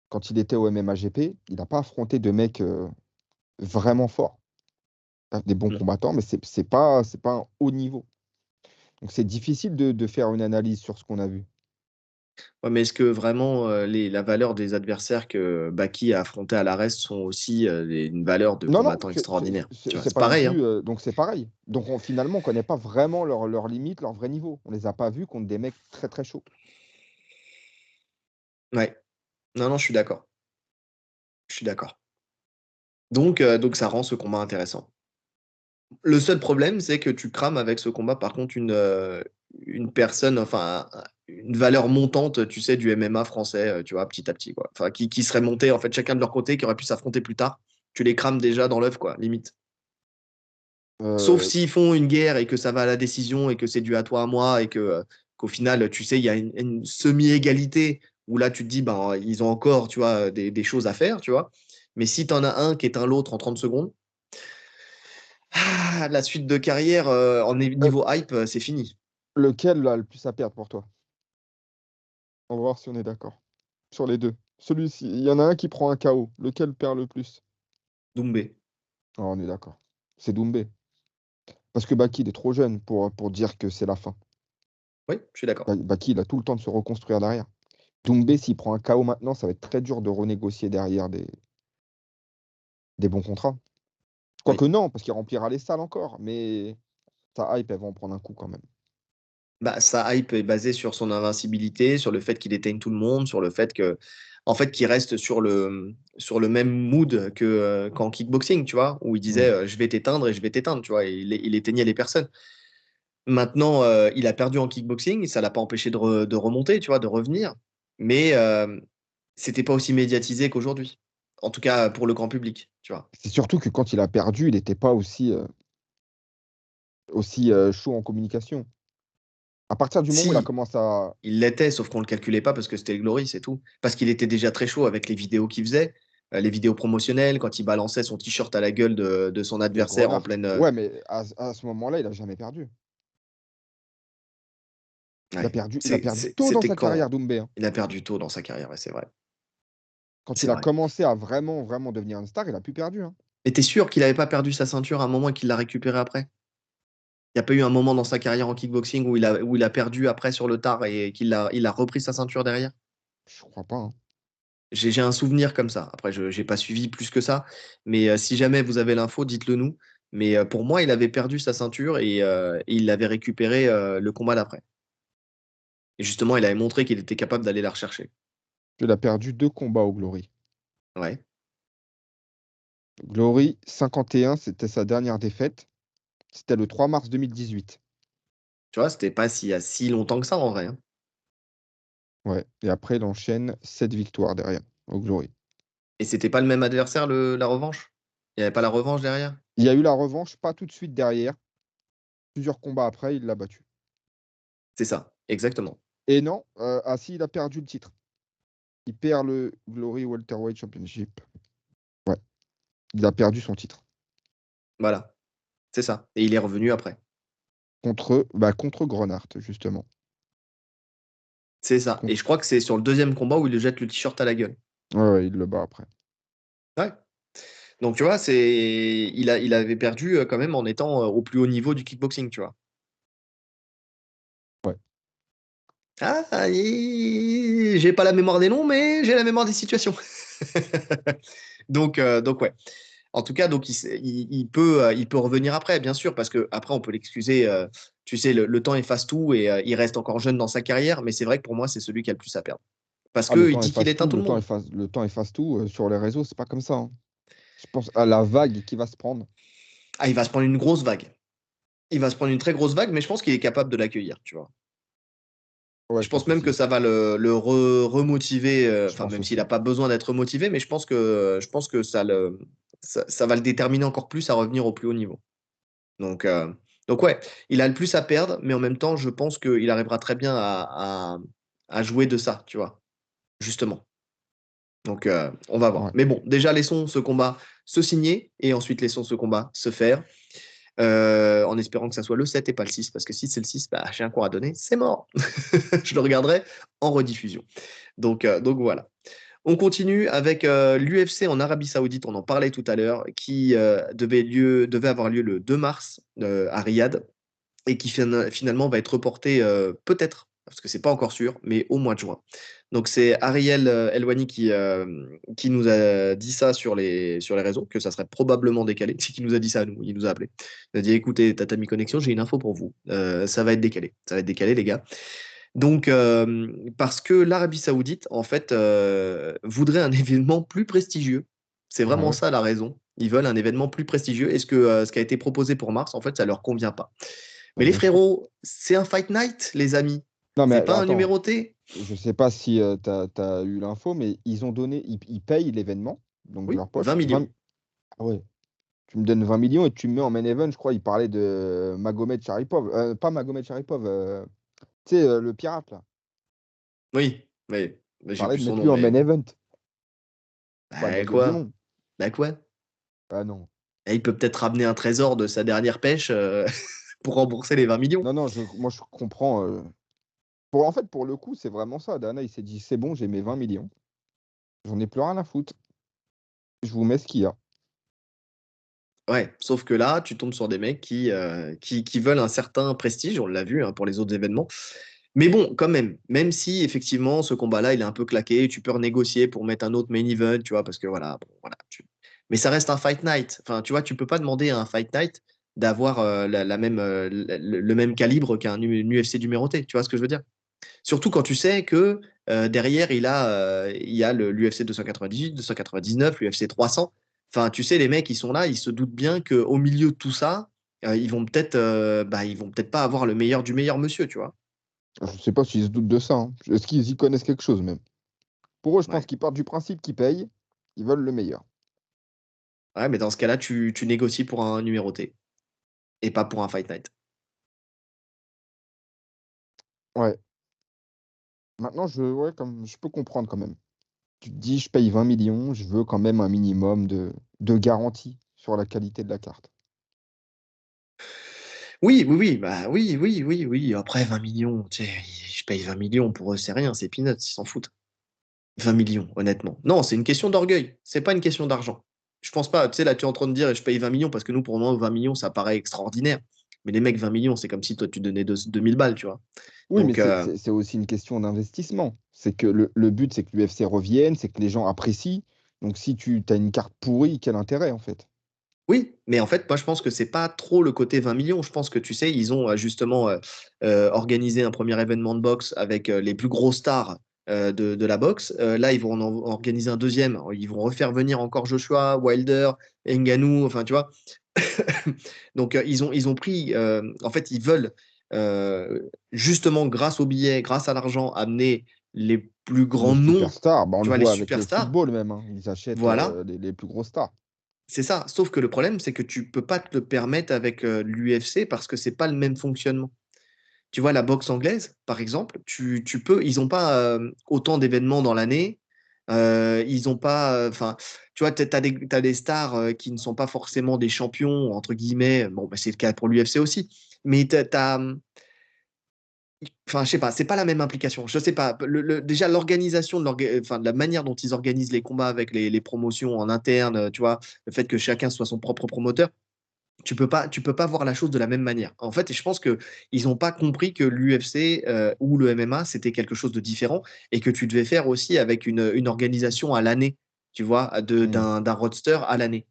quand il était au MMAGP, il n'a pas affronté de mecs euh, vraiment forts. Ah, Des bons Mm. combattants, mais c'est c'est pas, un haut niveau. Donc c'est difficile de, de faire une analyse sur ce qu'on a vu. Ouais, mais est-ce que vraiment euh, les, la valeur des adversaires que Baki a affrontés à l'arrest sont aussi euh, une valeur de Non, non, combattant c'est- extraordinaire c'est- tu vois, c'est C'est pas non pareil. hein. plus, euh, donc c'est pareil. Donc on- finalement, on connaît pas vraiment leurs leurs limites, leur vrai niveau. On les a pas vus contre des mecs très très chauds. Ouais. Non, non, je suis d'accord. Je suis d'accord. Donc, euh, donc ça rend ce combat intéressant. Le seul problème, c'est que tu crames avec ce combat, par contre, une, euh, une personne, enfin, un- une valeur montante, tu sais, du MMA français, euh, tu vois, petit à petit, quoi. Enfin, qui, qui serait monté, en fait, chacun de leur côté, qui aurait pu s'affronter plus tard. Tu les crames déjà dans l'œuf, quoi, limite. Sauf Euh, s'ils font une guerre et que ça va à la décision et que c'est dû à toi, à moi et que euh, qu'au final, tu sais, il y a une, une semi-égalité où là, tu te dis, ben, ils ont encore, tu vois, des, des choses à faire, tu vois. Mais si tu en as un qui éteint l'autre en 30 secondes, ah, la suite de carrière euh, en niveau hype, c'est fini. Lequel a le plus à perdre pour toi? On va voir si on est d'accord. Sur les deux. Celui-ci, il y en a un qui prend un KO. Lequel perd le plus? Doumbé. Ah, On est d'accord. C'est Doumbé. Parce que Baki, il est trop jeune pour, pour dire que c'est la fin. Oui, je suis d'accord. Ba- Baki, il a tout le temps de se reconstruire derrière. Doumbé, s'il prend un KO maintenant, ça va être très dur de renégocier derrière des, des bons contrats. Quoique non, parce qu'il remplira les salles encore, mais sa hype, elle va en prendre un coup quand même. Bah, sa hype est basée sur son invincibilité, sur le fait qu'il éteigne tout le monde, sur le fait que, en fait, qu'il reste sur le, sur le même mood que euh, qu'en kickboxing, tu vois, où il disait euh, je vais t'éteindre et je vais t'éteindre, tu vois, et il, il éteignait les personnes. Maintenant, euh, il a perdu en kickboxing, ça l'a pas empêché de, re- de remonter, tu vois, de revenir, mais c'était pas aussi médiatisé qu'aujourd'hui. En tout cas, pour le grand public, tu vois. C'est surtout que quand il a perdu, il n'était pas aussi, aussi chaud en communication. À partir du moment où il a commencé à. Il l'était, sauf qu'on le calculait pas parce que c'était le Glory, c'est tout. Parce qu'il était déjà très chaud avec les vidéos qu'il faisait, euh, les vidéos promotionnelles, quand il balançait son t-shirt à la gueule de, de son adversaire en pleine. euh, Ouais, mais à, à ce moment-là, il a jamais perdu. Il ouais. a perdu, il a perdu tôt dans sa quand carrière, Doumbé. hein. Il a perdu tôt dans sa carrière, ouais, c'est vrai. Quand il a commencé à vraiment, vraiment devenir une star, il a plus perdu. hein. Mais t'es sûr qu'il n'avait pas perdu sa ceinture à un moment et qu'il l'a récupérée après? N'y a pas eu un moment dans sa carrière en kickboxing où il a, où il a perdu après sur le tard et qu'il a, il a repris sa ceinture derrière? Je crois pas. hein. J'ai un souvenir comme ça. Après, je n'ai pas suivi plus que ça. Mais euh, si jamais vous avez l'info, dites-le nous. Mais euh, pour moi, il avait perdu sa ceinture et, euh, et il l'avait récupérée euh, le combat d'après. Et justement, il avait montré qu'il était capable d'aller la rechercher. Il a perdu deux combats au Glory. Ouais. Glory 51, c'était sa dernière défaite. C'était le 3 mars 2018. Tu vois, c'était pas si, longtemps que ça en vrai. hein. Ouais. Et après, il enchaîne 7 victoires derrière au Glory. Et c'était pas le même adversaire, le- la revanche? Il n'y avait pas la revanche derrière? Il y a eu la revanche, pas tout de suite derrière. Plusieurs combats après, il l'a battu. C'est ça, exactement. Et non, euh, ah si, il a perdu le titre. Il perd le Glory Welterweight Championship. Ouais. Il a perdu son titre. Voilà. C'est ça. Et il est revenu après. Contre, bah, contre Grenard, justement. C'est ça. Et je crois que c'est sur le deuxième combat où il lui jette le t-shirt à la gueule. Ouais, ouais, il le bat après. Ouais. Donc, tu vois, c'est il, a... il avait perdu euh, quand même en étant euh, au plus haut niveau du kickboxing, tu vois. Ouais. Ah, j'ai pas la mémoire des noms, mais j'ai la mémoire des situations. donc, euh, donc, ouais. En tout cas, donc il, s- il- il peut, euh, il peut revenir après, bien sûr, parce que après on peut l'excuser. euh, tu sais, le, le temps efface tout et euh, il reste encore jeune dans sa carrière, mais c'est vrai que pour moi, c'est celui qui a le plus à perdre. Parce Ah, qu'il dit qu'il éteint tout le le temps monde. efface, le temps efface tout. euh, sur les réseaux, c'est pas comme ça. hein. Je pense à la vague qui va se prendre. Ah, il va se prendre une grosse vague. Il va se prendre une très grosse vague, mais je pense qu'il est capable de l'accueillir, tu vois. Ouais, je pense même aussi. que ça va le, le re- remotiver, enfin même s'il n'a pas besoin d'être motivé, mais je pense que je pense que ça le ça, ça va le déterminer encore plus à revenir au plus haut niveau. Donc euh, donc ouais, il a le plus à perdre, mais en même temps, je pense qu'il arrivera très bien à, à, à jouer de ça, tu vois, justement. Donc euh, on va voir. Ouais. Mais bon, déjà laissons ce combat se signer et ensuite laissons ce combat se faire. euh, en espérant que ça soit le 7 et pas le 6, parce que si c'est le 6, bah, j'ai un cours à donner, c'est mort. je le regarderai en rediffusion. Donc, euh, donc voilà. On continue avec euh, l'UFC en Arabie Saoudite, on en parlait tout à l'heure, qui euh, devait, lieu, devait avoir lieu le 2 mars euh, à Riyad et qui fin- finalement va être reporté peut-être, parce que c'est pas encore sûr, mais au mois de juin. Donc c'est Ariel Elwani qui, qui nous a dit ça sur les, sur les réseaux, que ça serait probablement décalé. C'est qui nous a dit ça à nous, il nous a appelé. Il a dit écoutez, Tatami Connexion, j'ai une info pour vous. Ça va être décalé. Ça va être décalé, les gars. Donc, euh, parce que l'Arabie Saoudite, en fait, euh, voudrait un événement plus prestigieux. C'est vraiment ça la raison. Ils veulent un événement plus prestigieux. Et ce, que, euh, ce qui a été proposé pour mars, en fait, ça leur convient pas. Mais les frérots, c'est un fight night, les amis. Non, mais C'est pas un attends, numéroté. Je sais pas si tu as, eu l'info, mais ils ont donné, ils, ils payent l'événement, donc Oui, leur poche. 20 millions. Ah ouais. Tu me donnes 20 millions et tu me mets en main event, je crois. Il parlait de Magomed Sharipov. Euh, pas Magomed Sharipov, euh, tu sais, le pirate là. Oui, mais, j'ai plus de nom. en main event. Bah, Bah, quoi? Bah quoi? Ah non. Et Il peut peut-être ramener un trésor de sa dernière pêche euh, pour rembourser les 20 millions. Non, non, je, moi je comprends. euh, Pour, en fait, pour le coup, c'est vraiment ça. Dana, il s'est dit c'est bon, j'ai mes 20 millions. J'en ai plus rien à foutre. Je vous mets ce qu'il y a. Ouais, sauf que là, tu tombes sur des mecs qui, euh, qui, qui veulent un certain prestige, on l'a vu hein, pour les autres événements. Mais bon, quand même, même si effectivement ce combat-là, il est un peu claqué, tu peux renégocier pour mettre un autre main event, tu vois, parce que voilà, bon, voilà. Mais ça reste un fight night. Enfin, tu vois, tu peux pas demander à un fight night d'avoir euh, la, même, euh, le, même calibre qu'un UFC numéroté. Tu vois ce que je veux dire? Surtout quand tu sais que derrière, il, a, il y a l'UFC 298, 299, l'UFC 300. Enfin, tu sais, les mecs, ils sont là, ils se doutent bien qu'au milieu de tout ça, euh, ils vont peut-être euh, bah, ils vont peut-être pas avoir le meilleur du meilleur monsieur, tu vois. Je sais pas s'ils se doutent de ça. hein. Est-ce qu'ils y connaissent quelque chose même? Pour eux, je Ouais. pense qu'ils partent du principe qu'ils payent. Ils veulent le meilleur. Ouais, mais dans ce cas-là, tu, tu négocies pour un numéroté et pas pour un fight night. Ouais. Maintenant, je, ouais, comme, je peux comprendre quand même. Tu dis, je paye 20 millions, je veux quand même un minimum de, de garantie sur la qualité de la carte. Oui, oui, oui, bah oui, oui, oui, oui. Après 20 millions, tu sais, je paye 20 millions pour eux, c'est rien, c'est peanuts, ils s'en foutent. 20 millions, honnêtement. Non, c'est une question d'orgueil, c'est pas une question d'argent. Je pense pas, tu sais, là, tu es en train de dire, je paye 20 millions parce que nous, pour moi, 20 millions, ça paraît extraordinaire. Mais les mecs, 20 millions, c'est comme si toi, tu donnais 2000 balles, tu vois. Oui, mais euh c'est aussi une question d'investissement. C'est que le, le but, c'est que l'UFC revienne, c'est que les gens apprécient. Donc, si tu as une carte pourrie, quel intérêt, en fait? Oui, mais en fait, moi, je pense que c'est pas trop le côté 20 millions. Je pense que, tu sais, ils ont euh, justement euh, euh, organisé un premier événement de boxe avec les plus gros stars de, la boxe. là, ils vont en organiser un deuxième. Ils vont refaire venir encore Joshua, Wilder, Ngannou, enfin, tu vois. Donc, ils, ont, ils ont pris, en fait, ils veulent justement, grâce aux billets, grâce à l'argent, amener les plus grands noms. Superstars, bah, on tu vois, les superstars. Le football même, hein. ils achètent voilà. les, les plus gros stars. C'est ça. Sauf que le problème, c'est que tu peux pas te le permettre avec l'UFC parce que c'est pas le même fonctionnement. Tu vois, la boxe anglaise, par exemple, tu, peux, ils n'ont pas autant d'événements dans l'année. ils n'ont pas, enfin, tu vois, tu as, des stars qui ne sont pas forcément des champions, entre guillemets. Bon, bah, c'est le cas pour l'UFC aussi. Mais tu as, Enfin, je sais pas, c'est pas la même implication. Je sais pas. Déjà, l'organisation de, enfin, la manière dont ils organisent les combats avec les, promotions en interne, tu vois, le fait que chacun soit son propre promoteur, tu peux pas, tu peux pas voir la chose de la même manière. En fait, et je pense que ils n'ont pas compris que l'UFC euh, ou le MMA c'était quelque chose de différent et que tu devais faire aussi avec une, une organisation à l'année, tu vois, mmh. d'un roadster à l'année.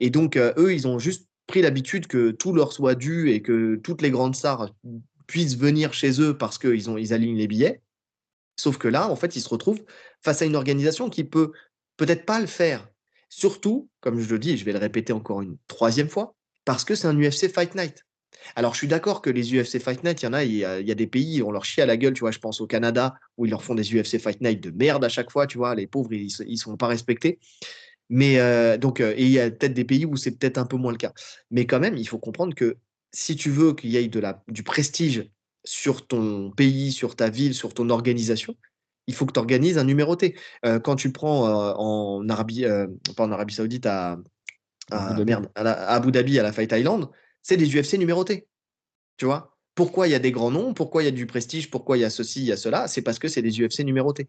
Et donc euh, eux, ils ont juste pris l'habitude que tout leur soit dû et que toutes les grandes stars puissent venir chez eux parce qu'ils ils alignent les billets. Sauf que là, en fait, ils se retrouvent face à une organisation qui peut peut-être pas le faire. Surtout, comme je le dis, je vais le répéter encore une troisième fois, parce que c'est un UFC Fight Night. Alors, je suis d'accord que les UFC Fight Night, il y en a, il y a, des pays, on leur chie à la gueule, tu vois. Je pense au Canada, où ils leur font des UFC Fight Night de merde à chaque fois, tu vois. Les pauvres, ils ne sont pas respectés. Mais euh, donc, euh, et il y a peut-être des pays où c'est peut-être un peu moins le cas. Mais quand même, il faut comprendre que si tu veux qu'il y ait de la, du prestige sur ton pays, sur ta ville, sur ton organisation, il faut que tu organises un numéroté. Euh, quand tu prends euh, en Arabie, pas en Arabie Saoudite, à, Abu merde, à, Abu Dhabi, à la Fight Island, c'est des UFC numérotés. Tu vois Pourquoi il y a des grands noms Pourquoi il y a du prestige Pourquoi il y a ceci, il y a cela C'est parce que c'est des UFC numérotés.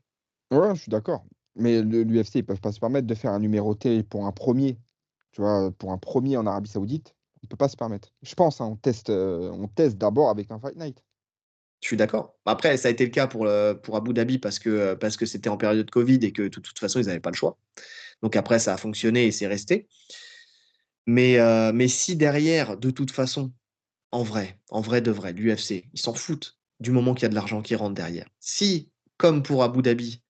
Ouais, je suis d'accord. Mais l'UFC, ils peuvent pas se permettre de faire un numéroté pour un premier. Tu vois, pour un premier en Arabie Saoudite, on peut pas se permettre. Je pense, hein, on teste, on teste d'abord avec un Fight Night. Je suis d'accord. Après, ça a été le cas pour, pour Abu Dhabi parce que parce que c'était en période Covid et que de toute façon, ils n'avaient pas le choix. Donc après, ça a fonctionné et c'est resté. Mais, mais si derrière, de toute façon, en vrai, en vrai de vrai, l'UFC, ils s'en foutent du moment qu'il y a de l'argent qui rentre derrière. Si, comme pour Abu Dhabi,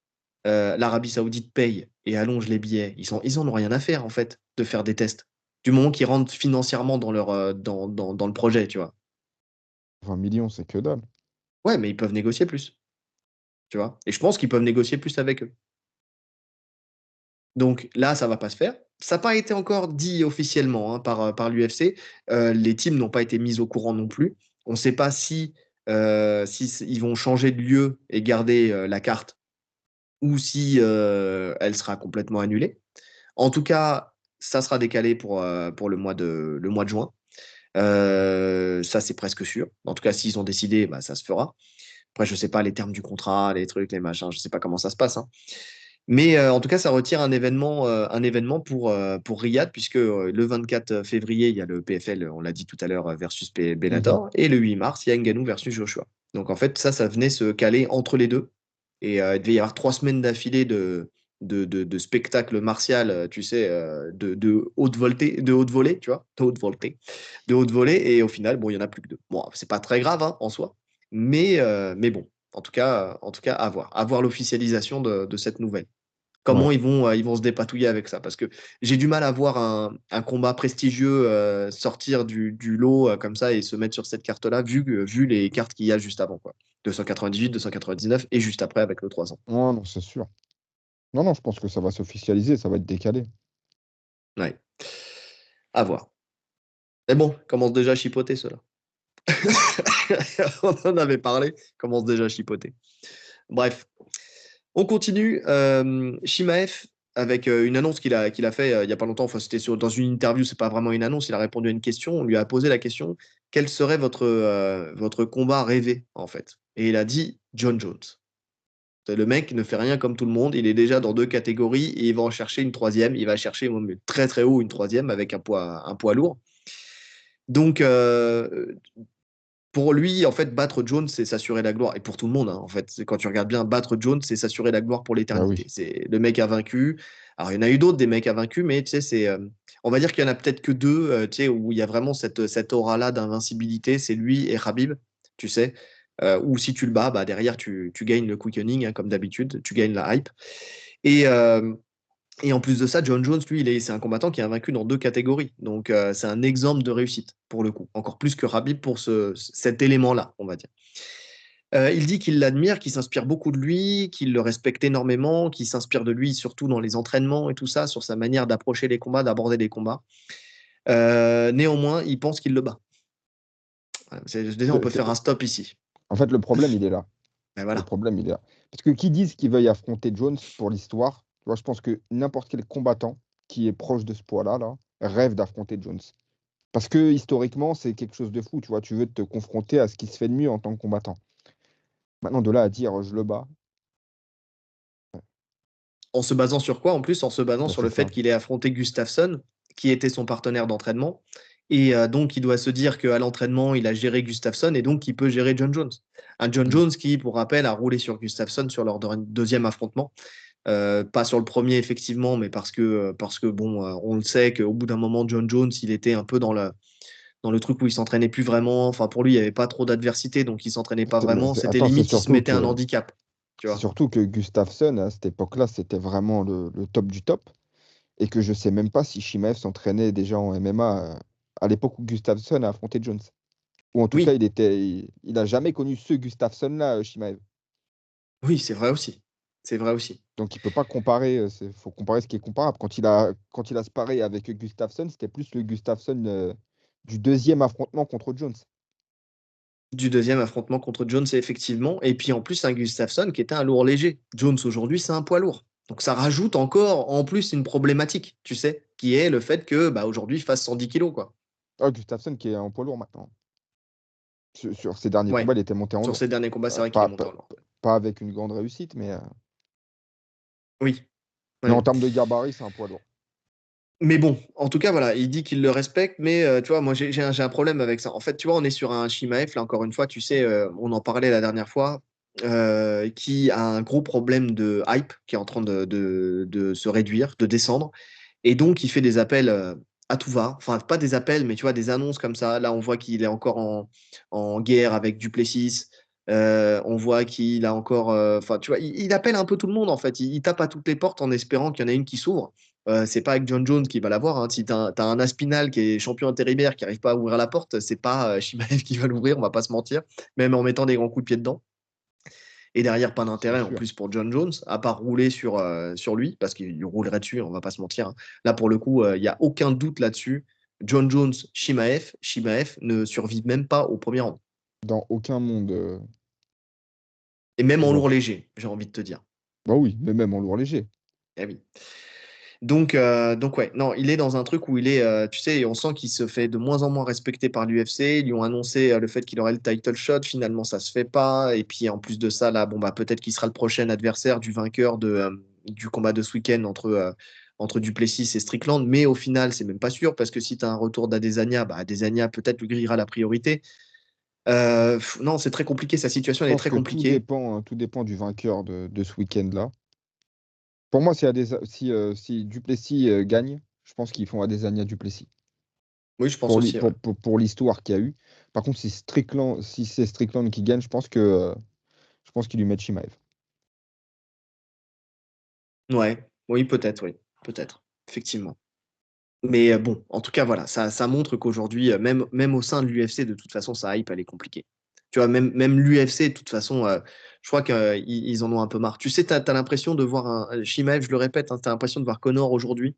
l'Arabie Saoudite paye et allonge les billets, ils, sont, ils en ont rien à faire en fait de faire des tests du moment qu'ils rentrent financièrement dans, leur, euh, dans, dans, le projet, tu vois. 20 millions, c'est que dalle. Ouais, mais ils peuvent négocier plus. Tu vois? Et je pense qu'ils peuvent négocier plus avec eux. Donc là, ça va pas se faire. Ça n'a pas été encore dit officiellement hein, par, euh, l'UFC. Euh, les teams n'ont pas été mis au courant non plus. On ne sait pas si, si ils vont changer de lieu et garder la carte ou si elle sera complètement annulée. En tout cas, ça sera décalé pour, euh, le, mois de, juin. Euh, ça, c'est presque sûr. En tout cas, s'ils ont décidé, bah, ça se fera. Après, je ne sais pas les termes du contrat, les trucs, les machins, je ne sais pas comment ça se passe. Hein. Mais euh, en tout cas, ça retire un événement, un événement pour, pour Riyad, puisque le 24 février, il y a le PFL, on l'a dit tout à l'heure, versus Bellator, et le 8 mars, il y a Nganou versus Joshua. Donc en fait, ça, ça venait se caler entre les deux. Et il devait y avoir trois semaines d'affilée de, de, spectacle martial, euh, tu sais, euh, de, de, haute volée, de haute volée, tu vois, de haute volée, de haute volée, et au final, bon, il y en a plus que deux. Bon, c'est pas très grave hein, en soi, mais, euh, mais bon, en tout cas, en tout cas, à voir, à voir l'officialisation de, cette nouvelle. Comment ils, vont, ils vont se dépatouiller avec ça? Parce que j'ai du mal à voir un, combat prestigieux sortir du, lot comme ça et se mettre sur cette carte-là, vu, vu les cartes qu'il y a juste avant. Quoi. 298, 299 et juste après avec le 300. Non, non, c'est sûr. Non, non, je pense que ça va s'officialiser, ça va être décalé. Ouais. À voir. Mais bon, commence déjà à chipoter cela. on en avait parlé, commence déjà à chipoter. Bref, on continue. Euh, Shimaev, avec euh, une annonce qu'il a, qu'il a fait euh, il n'y a pas longtemps, enfin, c'était dans une interview, c'est pas vraiment une annonce, il a répondu à une question, on lui a posé la question quel serait votre, votre combat rêvé, en fait? Et il a dit John Jones. Le mec ne fait rien comme tout le monde, il est déjà dans deux catégories et il va en chercher une troisième. Il va chercher très très haut une troisième avec un poids, un poids lourd. Donc, euh, pour lui, en fait, battre Jones, c'est s'assurer la gloire. Et pour tout le monde, hein, en fait, quand tu regardes bien, battre Jones, c'est s'assurer la gloire pour l'éternité. Ah c'est le mec a vaincu. Alors, il y en a eu d'autres, des mecs à vaincu, mais tu sais, c'est, euh, on va dire qu'il y en a peut-être que deux, euh, tu sais, où il y a vraiment cette, cette aura-là d'invincibilité. C'est lui et Habib, tu sais. ou si tu le bats, bah, derrière, tu, tu gagnes le quickening, hein, comme d'habitude, tu gagnes la hype. Et, et en plus de ça, John Jones, lui, c'est un combattant qui a vaincu dans deux catégories. Donc, euh, c'est un exemple de réussite, pour le coup. Encore plus que Rabib pour ce, cet élément-là, on va dire. Euh, il dit qu'il l'admire, qu'il s'inspire beaucoup de lui, qu'il le respecte énormément, qu'il s'inspire de lui surtout dans les entraînements et tout ça, sur sa manière d'approcher les combats, d'aborder les combats. Euh, néanmoins, il pense qu'il le bat. Déjà, on peut faire un stop ici. En fait, le problème, il est là. Ben voilà. Le problème, il est là. Parce que qui disent qu'il veuille affronter Jones pour l'histoire, je pense que n'importe quel combattant qui est proche de ce poids-là là, rêve d'affronter Jones. Parce que historiquement, c'est quelque chose de fou. Tu vois, tu veux te confronter à ce qui se fait de mieux en tant que combattant. Maintenant, de là à dire je le bats. En se basant sur quoi En plus, en se basant bah, sur le fait qu'il ait affronté Gustafsson, qui était son partenaire d'entraînement. Et euh, donc, il doit se dire qu'à l'entraînement, il a géré Gustafsson et donc il peut gérer John Jones. Un John mmh. Jones qui, pour rappel, a roulé sur Gustafsson sur leur deuxième affrontement. Euh, pas sur le premier, effectivement, mais parce que, euh, parce que bon, euh, on le sait qu'au bout d'un moment, John Jones, il était un peu dans le, dans le truc où il s'entraînait plus vraiment. Enfin, pour lui, il n'y avait pas trop d'adversité, donc il s'entraînait pas vraiment. C'était limite, il se mettait un handicap. Surtout que Gustafsson, à cette époque-là, c'était vraiment le, le, top du top. Et que je sais même pas si Shimaev s'entraînait déjà en MMA à l'époque où Gustafsson a affronté Jones. Ou en tout cas, il était, il n'a jamais connu ce Gustafsson-là, Shimaev. Oui, c'est vrai aussi. C'est vrai aussi. Donc il peut pas comparer, il faut comparer ce qui est comparable. Quand il a, quand il a sparé avec Gustafsson, c'était plus le Gustafsson du deuxième affrontement contre Jones. Du deuxième affrontement contre Jones, effectivement. Et puis en plus, un Gustafsson qui était un lourd léger. Jones aujourd'hui, c'est un poids lourd. Donc ça rajoute encore en plus une problématique, tu sais, qui est le fait que bah, aujourd'hui, il fasse 110 kilos. Quoi. Ah, Gustafsson qui est un poids lourd maintenant. Sur, ses derniers combats, il était monté en lourd. Sur ses derniers combats, c'est vrai qu'il est monté en lourd. Pas avec une grande réussite, mais. Oui. Mais en termes de gabarit, c'est un poids lourd. Mais bon, en tout cas, voilà, il dit qu'il le respecte, mais euh, tu vois, moi j'ai un, problème avec ça. En fait, tu vois, on est sur un Shimaev, là encore une fois, tu sais, euh, on en parlait la dernière fois, euh, qui a un gros problème de hype, qui est en train de, de, se réduire, de descendre, et donc il fait des appels à tout va. Enfin, pas des appels, mais tu vois, des annonces comme ça. Là, on voit qu'il est encore en, en guerre avec Duplessis. Euh, on voit qu'il a encore. Euh, enfin, tu vois, il, appelle un peu tout le monde en fait. Il, tape à toutes les portes en espérant qu'il y en a une qui s'ouvre. Euh, c'est pas avec John Jones qui va l'avoir. Hein. Si tu as, un Aspinal qui est champion intérimaire qui n'arrive pas à ouvrir la porte, c'est pas Shimaev qui va l'ouvrir, on va pas se mentir, même en mettant des grands coups de pied dedans. Et derrière, pas d'intérêt en plus pour John Jones, à part rouler sur, sur lui, parce qu'il roulerait dessus, on va pas se mentir. Hein. Là, pour le coup, il n'y a aucun doute là-dessus. John Jones, Shimaev, Shimaev ne survit même pas au premier rang dans aucun monde. Euh, Et même en lourd léger, j'ai envie de te dire. Bah oui, mais même en lourd léger. Eh oui. Donc, euh, donc ouais, non, il est dans un truc où il est, euh, tu sais, on sent qu'il se fait de moins en moins respecter par l'UFC. Ils lui ont annoncé le fait qu'il aurait le title shot. Finalement, ça se fait pas. Et puis, en plus de ça, là, bon, bah, peut-être qu'il sera le prochain adversaire du vainqueur de, du combat de ce week-end entre, entre Duplessis et Strickland. Mais au final, c'est même pas sûr parce que si tu as un retour d'Adesanya, bah, Adesanya peut-être lui grillera la priorité. Euh, non, c'est très compliqué. Sa situation est très compliquée. Tout dépend, hein, tout dépend du vainqueur de, ce week-end-là. Pour moi, si, si, euh, si Duplessis euh, gagne, je pense qu'ils font Adesanya Duplessis. Oui, je pense pour aussi. Pour, l'histoire qu'il y a eu. Par contre, si, Strickland, si c'est Strickland qui gagne, je pense que je pense qu'il lui met Shimaev. Ouais, oui, peut-être, oui, peut-être, effectivement. Mais bon, en tout cas, voilà, ça, ça montre qu'aujourd'hui, même, même au sein de l'UFC, de toute façon, ça hype, elle est compliquée. Tu vois, même, même l'UFC, de toute façon, je crois qu'ils ils en ont un peu marre. Tu sais, tu as, l'impression de voir un. Shimaev, je le répète, hein, tu as l'impression de voir Connor aujourd'hui,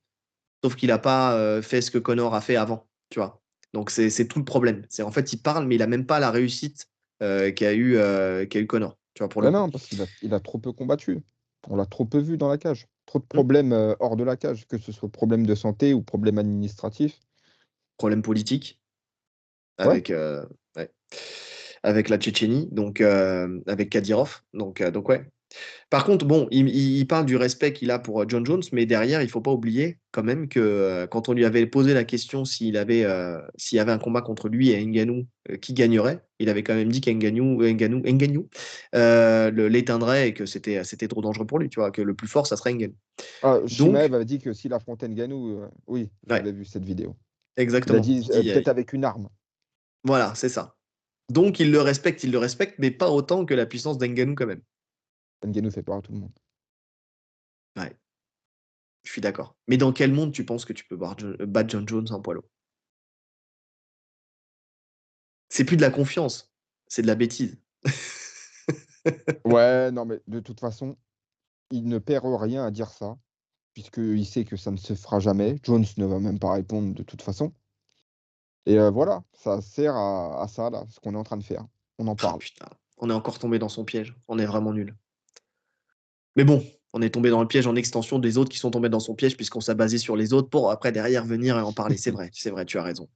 sauf qu'il n'a pas fait ce que Connor a fait avant. Tu vois. Donc c'est tout le problème. C'est en fait, il parle, mais il a même pas la réussite euh, qu'a eu, euh, eu Connor. Tu vois, pour le Bah non, parce qu'il a, il a trop peu combattu. On l'a trop peu vu dans la cage. Trop de problèmes euh, hors de la cage, que ce soit problème de santé ou problème administratif. problème politique Ouais. avec, euh, ouais, avec la Tchétchénie, donc euh, avec Kadyrov. Donc, euh, donc ouais. Par contre, bon, il, parle du respect qu'il a pour euh, John Jones, mais derrière, il faut pas oublier quand même que euh, quand on lui avait posé la question s'il avait, euh, s'il y avait un combat contre lui et Ngannou, euh, qui gagnerait, il avait quand même dit euh, le- l'éteindrait et que c'était, c'était trop dangereux pour lui, tu vois, que le plus fort, ça serait Ngannou. Ah, Donc, Shimaev avait dit que s'il affrontait Ngannou, euh, oui, ouais, j'avais vu cette vidéo. A exactement. Il euh, dit, peut-être avec une arme. voilà, c'est ça. Donc, il le respecte, il le respecte, mais pas autant que la puissance d'Ngannou quand même. Ngannou fait peur à tout le monde. Ouais. Je suis d'accord. Mais dans quel monde tu penses que tu peux Jo- battre John Jones en poids lourd? C'est plus de la confiance, c'est de la bêtise. Ouais, non, mais de toute façon, il ne perd rien à dire ça, puisqu'il sait que ça ne se fera jamais. Jones ne va même pas répondre de toute façon. Et euh, voilà, ça sert à, à ça, là, ce qu'on est en train de faire. On en Ah parle. putain, on est encore tombé dans son piège. On est vraiment nul. Mais bon, on est tombé dans le piège en extension des autres qui sont tombés dans son piège puisqu'on s'est basé sur les autres pour après derrière venir et en parler. C'est vrai, c'est vrai, tu as raison.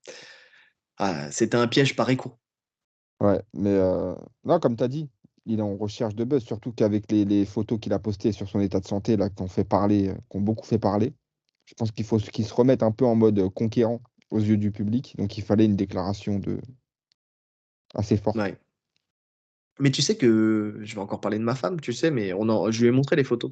Ah, c'était un piège par écho. Ouais, mais euh, non, comme tu as dit, il est en recherche de buzz, surtout qu'avec les, les photos qu'il a postées sur son état de santé, là, qui ont fait parler, euh, qui ont beaucoup fait parler, je pense qu'il faut qu'il se remette un peu en mode euh, conquérant aux yeux du public. Donc il fallait une déclaration de assez forte. Ouais. Mais tu sais que je vais encore parler de ma femme, tu sais, mais on en- je lui ai montré les photos.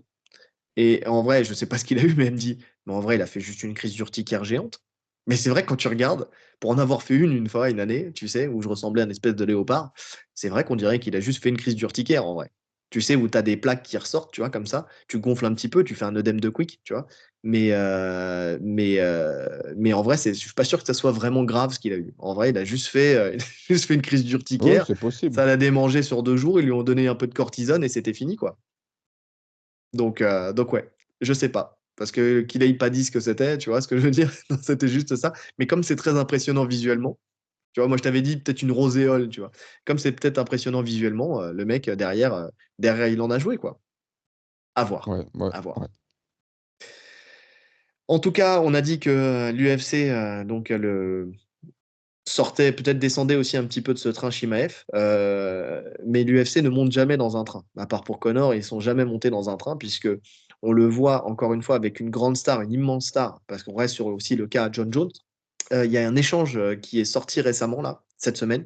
Et en vrai, je sais pas ce qu'il a eu, mais elle me dit, mais en vrai, il a fait juste une crise d'urticaire géante. Mais c'est vrai, quand tu regardes, pour en avoir fait une une fois, une année, tu sais, où je ressemblais à une espèce de léopard, c'est vrai qu'on dirait qu'il a juste fait une crise d'urticaire en vrai. Tu sais, où tu as des plaques qui ressortent, tu vois, comme ça, tu gonfles un petit peu, tu fais un œdème de quick, tu vois. Mais, euh, mais, euh, mais en vrai, c'est- je suis pas sûr que ça soit vraiment grave ce qu'il a eu. En vrai, il a juste fait, euh, il a juste fait une crise Oui, d'urticaire. c'est possible. Ça l'a démangé sur deux jours, ils lui ont donné un peu de cortisone et c'était fini, quoi. Donc, donc ouais, je sais pas. Parce que qu'il ait pas dit ce que c'était, tu vois ce que je veux dire? C'était juste ça. Mais comme c'est très impressionnant visuellement, tu vois, moi je t'avais dit peut-être une roséole, tu vois. Comme c'est peut-être impressionnant visuellement, euh, le mec euh, derrière, euh, derrière, il en a joué, quoi. À voir, Ouais, ouais, à voir. ouais. En tout cas, on a dit que l'UFC, euh, donc le sortait, peut-être descendait aussi un petit peu de ce train Shimaev, euh, mais l'UFC ne monte jamais dans un train. À part pour Connor, ils sont jamais montés dans un train puisque on le voit encore une fois avec une grande star, une immense star, parce qu'on reste sur aussi le cas John Jones. Euh, Il y a un échange euh, qui est sorti récemment cette semaine.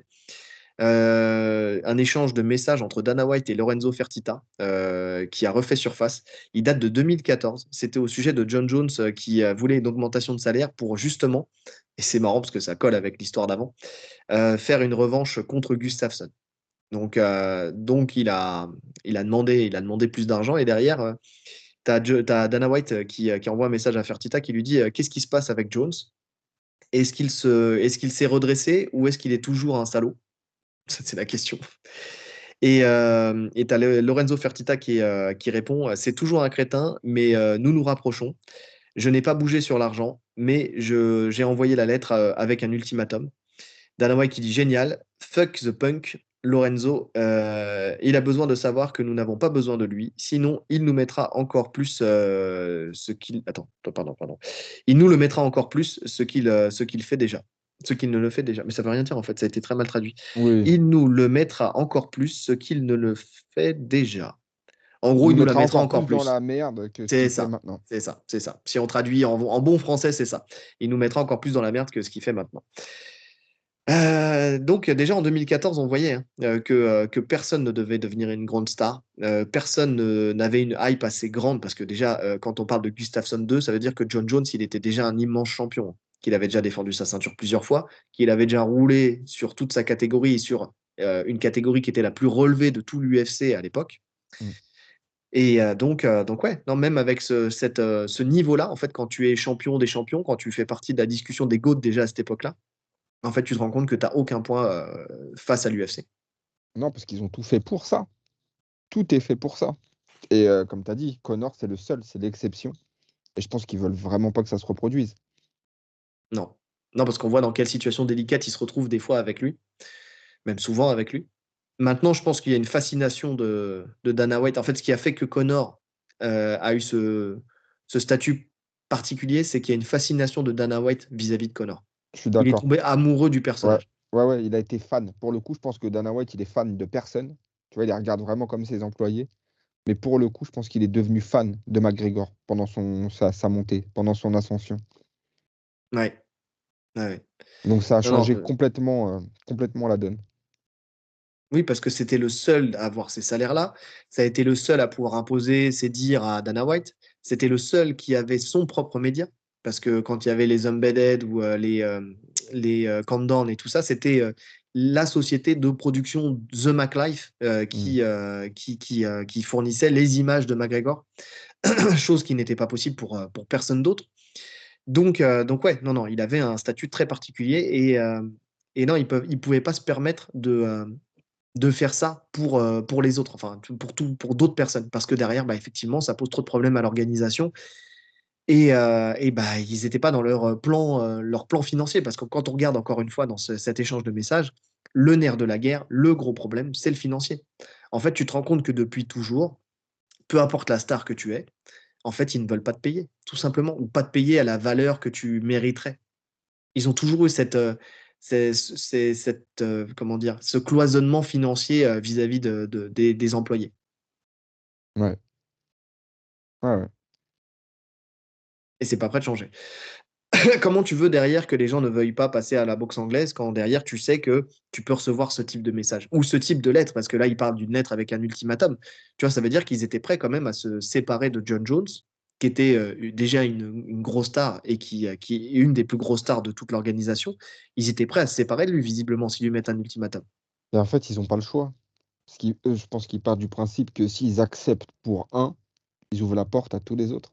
Euh, un échange de messages entre Dana White et Lorenzo Fertitta euh, qui a refait surface. Il date de 2014. C'était au sujet de John Jones qui voulait une augmentation de salaire pour justement, et c'est marrant parce que ça colle avec l'histoire d'avant, faire une revanche contre Gustafsson. Donc, il, a, demandé, plus d'argent et derrière, tu as, Dana White qui, qui envoie un message à Fertitta qui lui dit Qu'est-ce qui se passe avec Jones? Est-ce qu'il se, est qu'il s'est redressé ou est-ce qu'il est toujours un salaud? C'est la question. Et euh, tu as Lorenzo Fertitta qui, euh, qui répond C'est toujours un crétin, mais euh, nous nous rapprochons. Je n'ai pas bougé sur l'argent, mais j'ai envoyé la lettre euh, avec un ultimatum. Dana White qui dit génial, fuck the punk, Lorenzo, euh, il a besoin de savoir que nous n'avons pas besoin de lui, sinon il nous mettra encore plus euh, ce qu'il. Attends, pardon, pardon. Il nous le mettra encore plus ce qu'il euh, ce qu'il fait déjà. Ce qu'il ne le fait déjà. Mais ça veut rien dire en fait, ça a été très mal traduit. Oui. Il nous le mettra encore plus ce qu'il ne le fait déjà. En gros, Il nous la mettra encore plus. dans la merde que ce C'est fait ça. maintenant. C'est ça, c'est ça. Si on traduit en, en bon français, c'est ça. Il nous mettra encore plus dans la merde que ce qu'il fait maintenant. Euh, donc déjà en 2014, on voyait hein, euh, que, euh, que personne ne devait devenir une grande star. Euh, personne ne- n'avait une hype assez grande parce que déjà, euh, quand on parle de Gustafsson 2, ça veut dire que John Jones, il était déjà un immense champion, qu'il avait déjà défendu sa ceinture plusieurs fois, qu'il avait déjà roulé sur toute sa catégorie et sur une catégorie qui était la plus relevée de tout l'UFC à l'époque. Mm. Et euh, donc, euh, donc ouais, non, même avec ce, cette, euh, ce niveau-là, en fait, quand tu es champion des champions, quand tu fais partie de la discussion des GOAT déjà à cette époque-là, en fait, tu te rends compte que tu n'as aucun point euh, face à l'UFC. Non, parce qu'ils ont tout fait pour ça. Tout est fait pour ça. Et euh, comme tu as dit, Connor, c'est le seul, c'est l'exception. Et je pense qu'ils veulent vraiment pas que ça se reproduise. Non. Non, parce qu'on voit dans quelle situation délicate il se retrouve des fois avec lui, même souvent avec lui. Maintenant, je pense qu'il y a une fascination de, Dana White. En fait, ce qui a fait que Connor euh, a eu ce, statut particulier, c'est qu'il y a une fascination de Dana White vis-à-vis de Connor. Je suis d'accord. Il est tombé amoureux du personnage. Ouais. ouais, il a été fan. Pour le coup, je pense que Dana White, il est fan de personne. Tu vois, il les regarde vraiment comme ses employés. Mais pour le coup, je pense qu'il est devenu fan de McGregor pendant son, sa, montée, pendant son ascension. Ouais. Donc ça a changé complètement, euh, complètement la donne. Oui, parce que c'était le seul à avoir ces salaires-là. Ça a été le seul à pouvoir imposer ses dires à Dana White. C'était le seul qui avait son propre média. Parce que quand il y avait les Embedded ou euh, les, euh, les et tout ça, c'était la société de production The MacLife qui, mmh. qui, qui, qui, fournissait les images de McGregor, chose qui n'était pas possible pour, pour personne d'autre. Donc, donc, ouais, non, non, il avait un statut très particulier et, et non, il ne il pouvait pas se permettre de, de faire ça pour, pour les autres, enfin, pour, tout, pour d'autres personnes, parce que derrière, bah, effectivement, ça pose trop de problèmes à l'organisation. Et, et bah, ils n'étaient pas dans leur plan, leur plan financier, parce que quand on regarde encore une fois dans cet échange de messages, le nerf de la guerre, le gros problème, c'est le financier. En fait, tu te rends compte que depuis toujours, peu importe la star que tu es, en fait, ils ne veulent pas te payer, tout simplement, ou pas te payer à la valeur que tu mériterais. Ils ont toujours eu cette, cette comment dire, ce cloisonnement financier vis-à-vis de, des, des, employés. Ouais. Ouais, ouais. Et c'est pas prêt de changer. comment tu veux derrière que les gens ne veuillent pas passer à la boxe anglaise quand derrière tu sais que tu peux recevoir ce type de message ou ce type de lettre? Parce que là il parle d'une lettre avec un ultimatum. Tu vois, ça veut dire qu'ils étaient prêts quand même à se séparer de John Jones qui était euh, déjà une, grosse star et qui, euh, qui, est une des plus grosses stars de toute l'organisation. Ils étaient prêts à se séparer de lui visiblement s'ils lui mettent un ultimatum. Et en fait, ils n'ont pas le choix. Je pense qu'ils partent du principe que s'ils acceptent pour un, ils ouvrent la porte à tous les autres.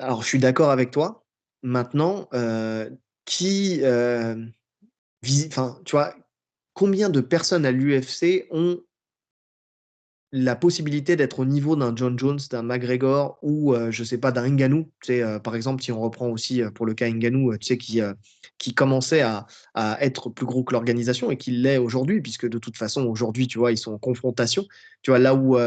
Alors, je suis d'accord avec toi. Maintenant, euh, qui. Euh, enfin, tu vois, combien de personnes à l'UFC ont la possibilité d'être au niveau d'un John Jones, d'un McGregor ou, euh, je sais pas, d'un Ngannou? Tu sais, par exemple, si on reprend aussi pour le cas Ngannou, tu sais, qui, qui commençait à, à, être plus gros que l'organisation et qui l'est aujourd'hui, puisque de toute façon, aujourd'hui, tu vois, ils sont en confrontation. Tu vois, là où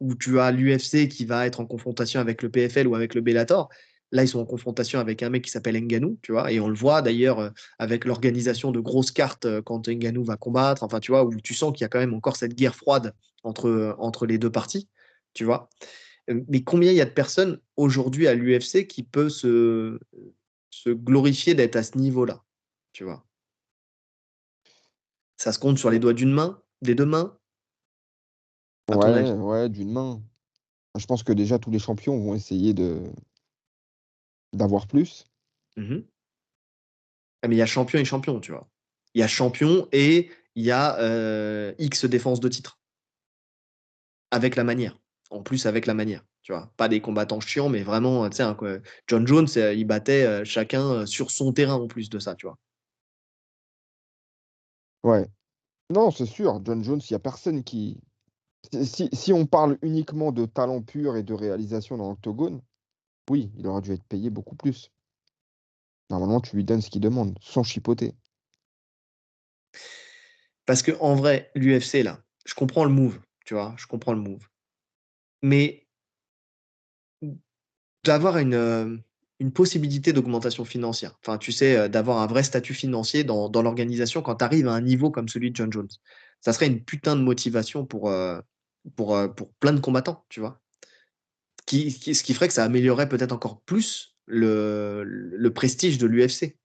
où tu as l'UFC qui va être en confrontation avec le PFL ou avec le Bellator. Là, ils sont en confrontation avec un mec qui s'appelle Nganou, tu vois, et on le voit d'ailleurs euh, avec l'organisation de grosses cartes euh, quand Nganou va combattre, enfin, tu vois, où tu sens qu'il y a quand même encore cette guerre froide entre, euh, entre les deux parties, tu vois. Mais combien il y a de personnes aujourd'hui à l'UFC qui peut se, se glorifier d'être à ce niveau-là, tu vois? Ça se compte sur les doigts d'une main, des deux mains? Ouais, ouais, d'une main. Je pense que déjà tous les champions vont essayer de d'avoir plus. Mmh ah, mais il y a champion et champion, tu vois. Il y a champion et il y a X défense de titre. Avec la manière. En plus, avec la manière. Tu vois. Pas des combattants chiants, mais vraiment, tu sais, hein, John Jones, il battait chacun sur son terrain en plus de ça, tu vois. Ouais. Non, c'est sûr. John Jones, il n'y a personne qui, si, on parle uniquement de talent pur et de réalisation dans l'octogone, oui, il aurait dû être payé beaucoup plus. Normalement, tu lui donnes ce qu'il demande, sans chipoter. Parce que en vrai, l'UFC, là, je comprends le move, tu vois, je comprends le move. Mais d'avoir une, euh, possibilité d'augmentation financière, enfin, tu sais, euh, d'avoir un vrai statut financier dans, dans l'organisation quand tu arrives à un niveau comme celui de John Jones, ça serait une putain de motivation pour, euh, pour, pour plein de combattants, tu vois? Qui, ce qui ferait que ça améliorerait peut-être encore plus le, le prestige de l'UFC.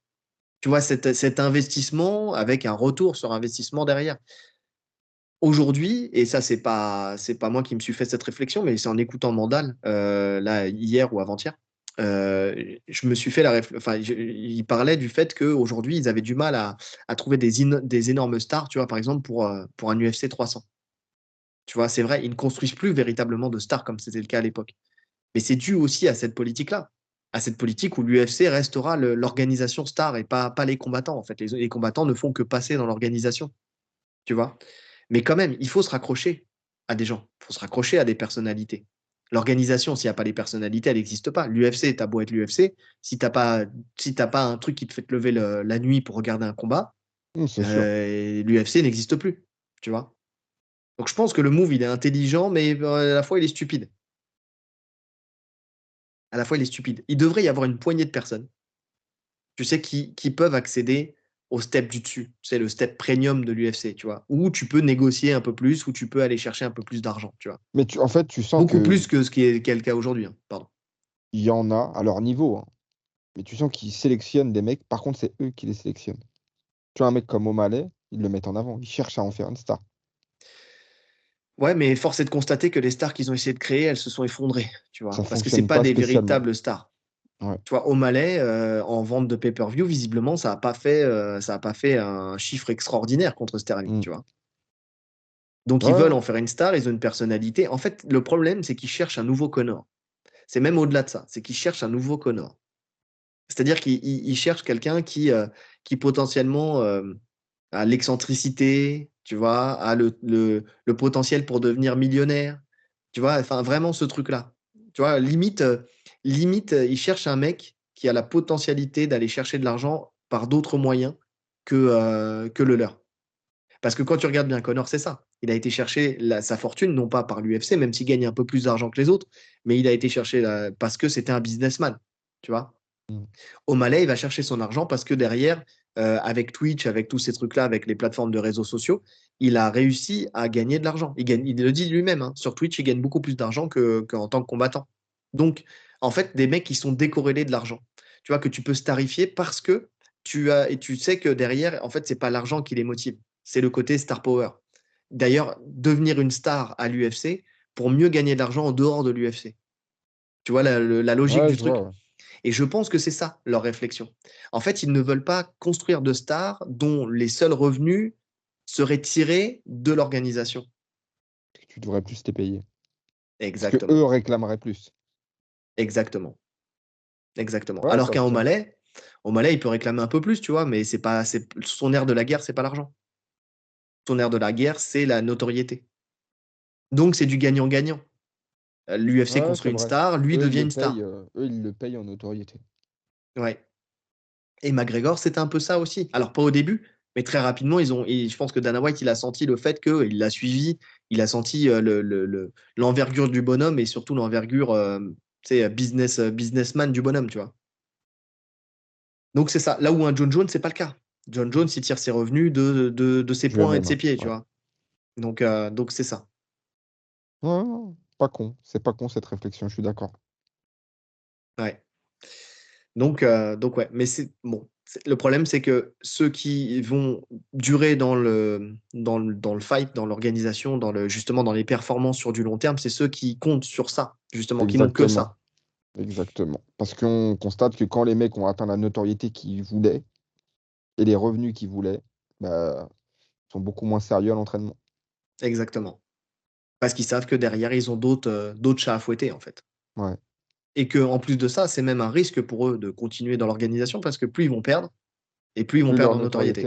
Tu vois, cet, cet, investissement avec un retour sur investissement derrière. Aujourd'hui, et ça, c'est pas, c'est pas moi qui me suis fait cette réflexion, mais c'est en écoutant Mandal, là, hier ou avant-hier, je me suis fait la. Enfin, il parlait du fait qu'aujourd'hui, ils avaient du mal à, à trouver des, des énormes stars, tu vois, par exemple, pour, pour un UFC 300. Tu vois, c'est vrai, ils ne construisent plus véritablement de stars comme c'était le cas à l'époque. Mais c'est dû aussi à cette politique-là, à cette politique où l'UFC restera l'organisation star et pas, pas les combattants. En fait, les, combattants ne font que passer dans l'organisation. Tu vois Mais quand même, il faut se raccrocher à des gens, il faut se raccrocher à des personnalités. L'organisation, s'il n'y a pas les personnalités, elle n'existe pas. L'UFC, t'as beau être l'UFC, si t'as pas, si t'as pas un truc qui te fait te lever le- la nuit pour regarder un combat, Mmh, euh, l'UFC n'existe plus. Tu vois. Donc je pense que le move, il est intelligent, mais euh, à la fois, il est stupide. À la fois, il est stupide. Il devrait y avoir une poignée de personnes, tu sais, qui, qui peuvent accéder au step du dessus. C'est le step premium de l'UFC, tu vois. Où tu peux négocier un peu plus, où tu peux aller chercher un peu plus d'argent, tu vois. Mais tu, en fait, tu sens Beaucoup que plus que ce qui est, qui est le cas aujourd'hui. hein. Pardon. il y en a à leur niveau. hein. Mais tu sens qu'ils sélectionnent des mecs. Par contre, c'est eux qui les sélectionnent. Tu vois, un mec comme O'Malley, ils le mettent en avant. Ils cherchent à en faire une star. Ouais, mais force est de constater que les stars qu'ils ont essayé de créer, elles se sont effondrées, tu vois. Ça parce que c'est pas, pas des véritables stars. Ouais. Tu vois, O'Malley, euh, en vente de pay-per-view, visiblement, ça n'a pas, fait, euh, ça a pas fait un chiffre extraordinaire contre Sterling, Mm. tu vois. Donc, ils veulent en faire une star, ils ont une personnalité. En fait, le problème, c'est qu'ils cherchent un nouveau Connor. C'est même au-delà de ça, c'est qu'ils cherchent un nouveau Connor. C'est-à-dire qu'ils ils- ils cherchent quelqu'un qui, euh, qui potentiellement a l'excentricité, tu vois, a le, le, le potentiel pour devenir millionnaire. Tu vois, enfin, vraiment ce truc-là. Tu vois, limite, euh, limite, euh, ils cherchent un mec qui a la potentialité d'aller chercher de l'argent par d'autres moyens que, euh, que le leur. Parce que quand tu regardes bien Connor, c'est ça. Il a été chercher la- sa fortune, non pas par l'UFC, même s'il gagne un peu plus d'argent que les autres, mais il a été cherché la- parce que c'était un businessman. Tu vois Mm. O'Malley, il va chercher son argent parce que derrière, euh, avec Twitch, avec tous ces trucs-là, avec les plateformes de réseaux sociaux, il a réussi à gagner de l'argent. Il, gagne- il le dit lui-même, hein, sur Twitch, il gagne beaucoup plus d'argent que- qu'en tant que combattant. Donc, en fait, des mecs qui sont décorrélés de l'argent. Tu vois, que tu peux starifier parce que tu as, et tu sais que derrière, en fait, c'est pas l'argent qui les motive, c'est le côté star power. D'ailleurs, devenir une star à l'UFC pour mieux gagner de l'argent en dehors de l'UFC. Tu vois la, logique Ouais, du truc. vois. Et je pense que c'est ça leur réflexion. En fait, ils ne veulent pas construire de stars dont les seuls revenus seraient tirés de l'organisation. Tu devrais plus t'es. Parce que Exactement. eux réclameraient plus. Exactement. Exactement. Ouais, Alors qu'un. O'Malley, O'Malley, il peut réclamer un peu plus, tu vois, mais c'est pas, son air de la guerre, c'est pas l'argent. Son air de la guerre, c'est la notoriété. Donc c'est du gagnant-gagnant. Euh, L'UFC construit une vrai. star, lui Eux, devient une star. euh, eux, ils le payent en notoriété. Ouais. Et McGregor, c'était un peu ça aussi. Alors, pas au début, mais très rapidement, ils ont, et je pense que Dana White, il a senti le fait qu'il l'a suivi, il a senti euh, le- le- le- l'envergure du bonhomme et surtout l'envergure euh, business, euh, businessman du bonhomme, tu vois. Donc, c'est ça. Là où un John Jones, c'est pas le cas. John Jones, il tire ses revenus de, de, de ses points et de ses pieds, tu vois. Donc, euh, donc c'est ça. Ouais, pas con. C'est pas con cette réflexion, je suis d'accord. Ouais. Donc, euh, donc ouais, mais c'est bon. Le problème, c'est que ceux qui vont durer dans le, dans le, dans le fight, dans l'organisation, dans le, justement dans les performances sur du long terme, c'est ceux qui comptent sur ça, justement, qui n'ont que ça. Exactement. Parce qu'on constate que quand les mecs ont atteint la notoriété qu'ils voulaient et les revenus qu'ils voulaient, bah, ils sont beaucoup moins sérieux à l'entraînement. Exactement. Parce qu'ils savent que derrière, ils ont d'autres euh, d'autres chats à fouetter, en fait. Ouais. Et que en plus de ça, c'est même un risque pour eux de continuer dans l'organisation parce que plus ils vont perdre, et plus ils vont Plus perdre en notoriété.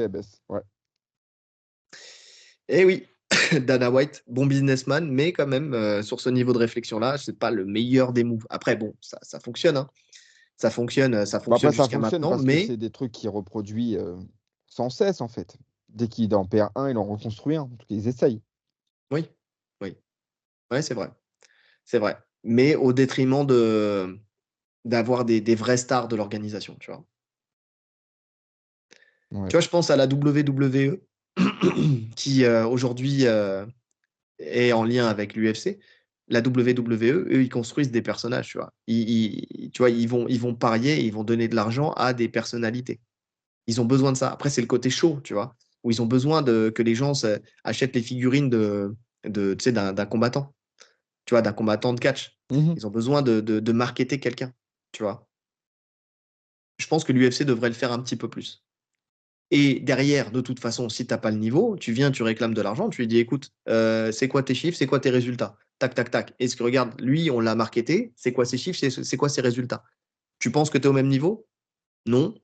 Ouais. Eh oui, Dana White, bon businessman, mais quand même, euh, sur ce niveau de réflexion-là, c'est pas le meilleur des moves. Après, bon, ça, ça fonctionne. hein. Ça fonctionne, euh, ça Bah, fonctionne ça jusqu'à fonctionne maintenant, parce que mais c'est des trucs qui reproduit euh, sans cesse, en fait. Dès qu'il en perd un, il en reconstruit un. En tout cas, ils essayent. oui. Ouais, c'est vrai. C'est vrai. Mais au détriment de d'avoir des, des vraies stars de l'organisation, tu vois. Ouais. Tu vois, je pense à la WWE qui euh, aujourd'hui euh, est en lien avec l'UFC. La WWE, eux, ils construisent des personnages, tu vois. Ils, ils- tu vois, ils vont, ils vont parier, ils vont donner de l'argent à des personnalités. Ils ont besoin de ça. Après, c'est le côté chaud, tu vois, où ils ont besoin de, que les gens achètent les figurines de, de, tu sais, d'un d'un combattant, tu vois, d'un combattant de catch. Mhm. Ils ont besoin de, de, de marketer quelqu'un, tu vois. Je pense que l'UFC devrait le faire un petit peu plus. Et derrière, de toute façon, si tu n'as pas le niveau, tu viens, tu réclames de l'argent, tu lui dis, écoute, euh, c'est quoi tes chiffres, c'est quoi tes résultats? Tac, tac, tac. Est-ce que regarde, lui, on l'a marketé, c'est quoi ses chiffres, c'est quoi ses résultats? Tu penses que tu es au même niveau? Non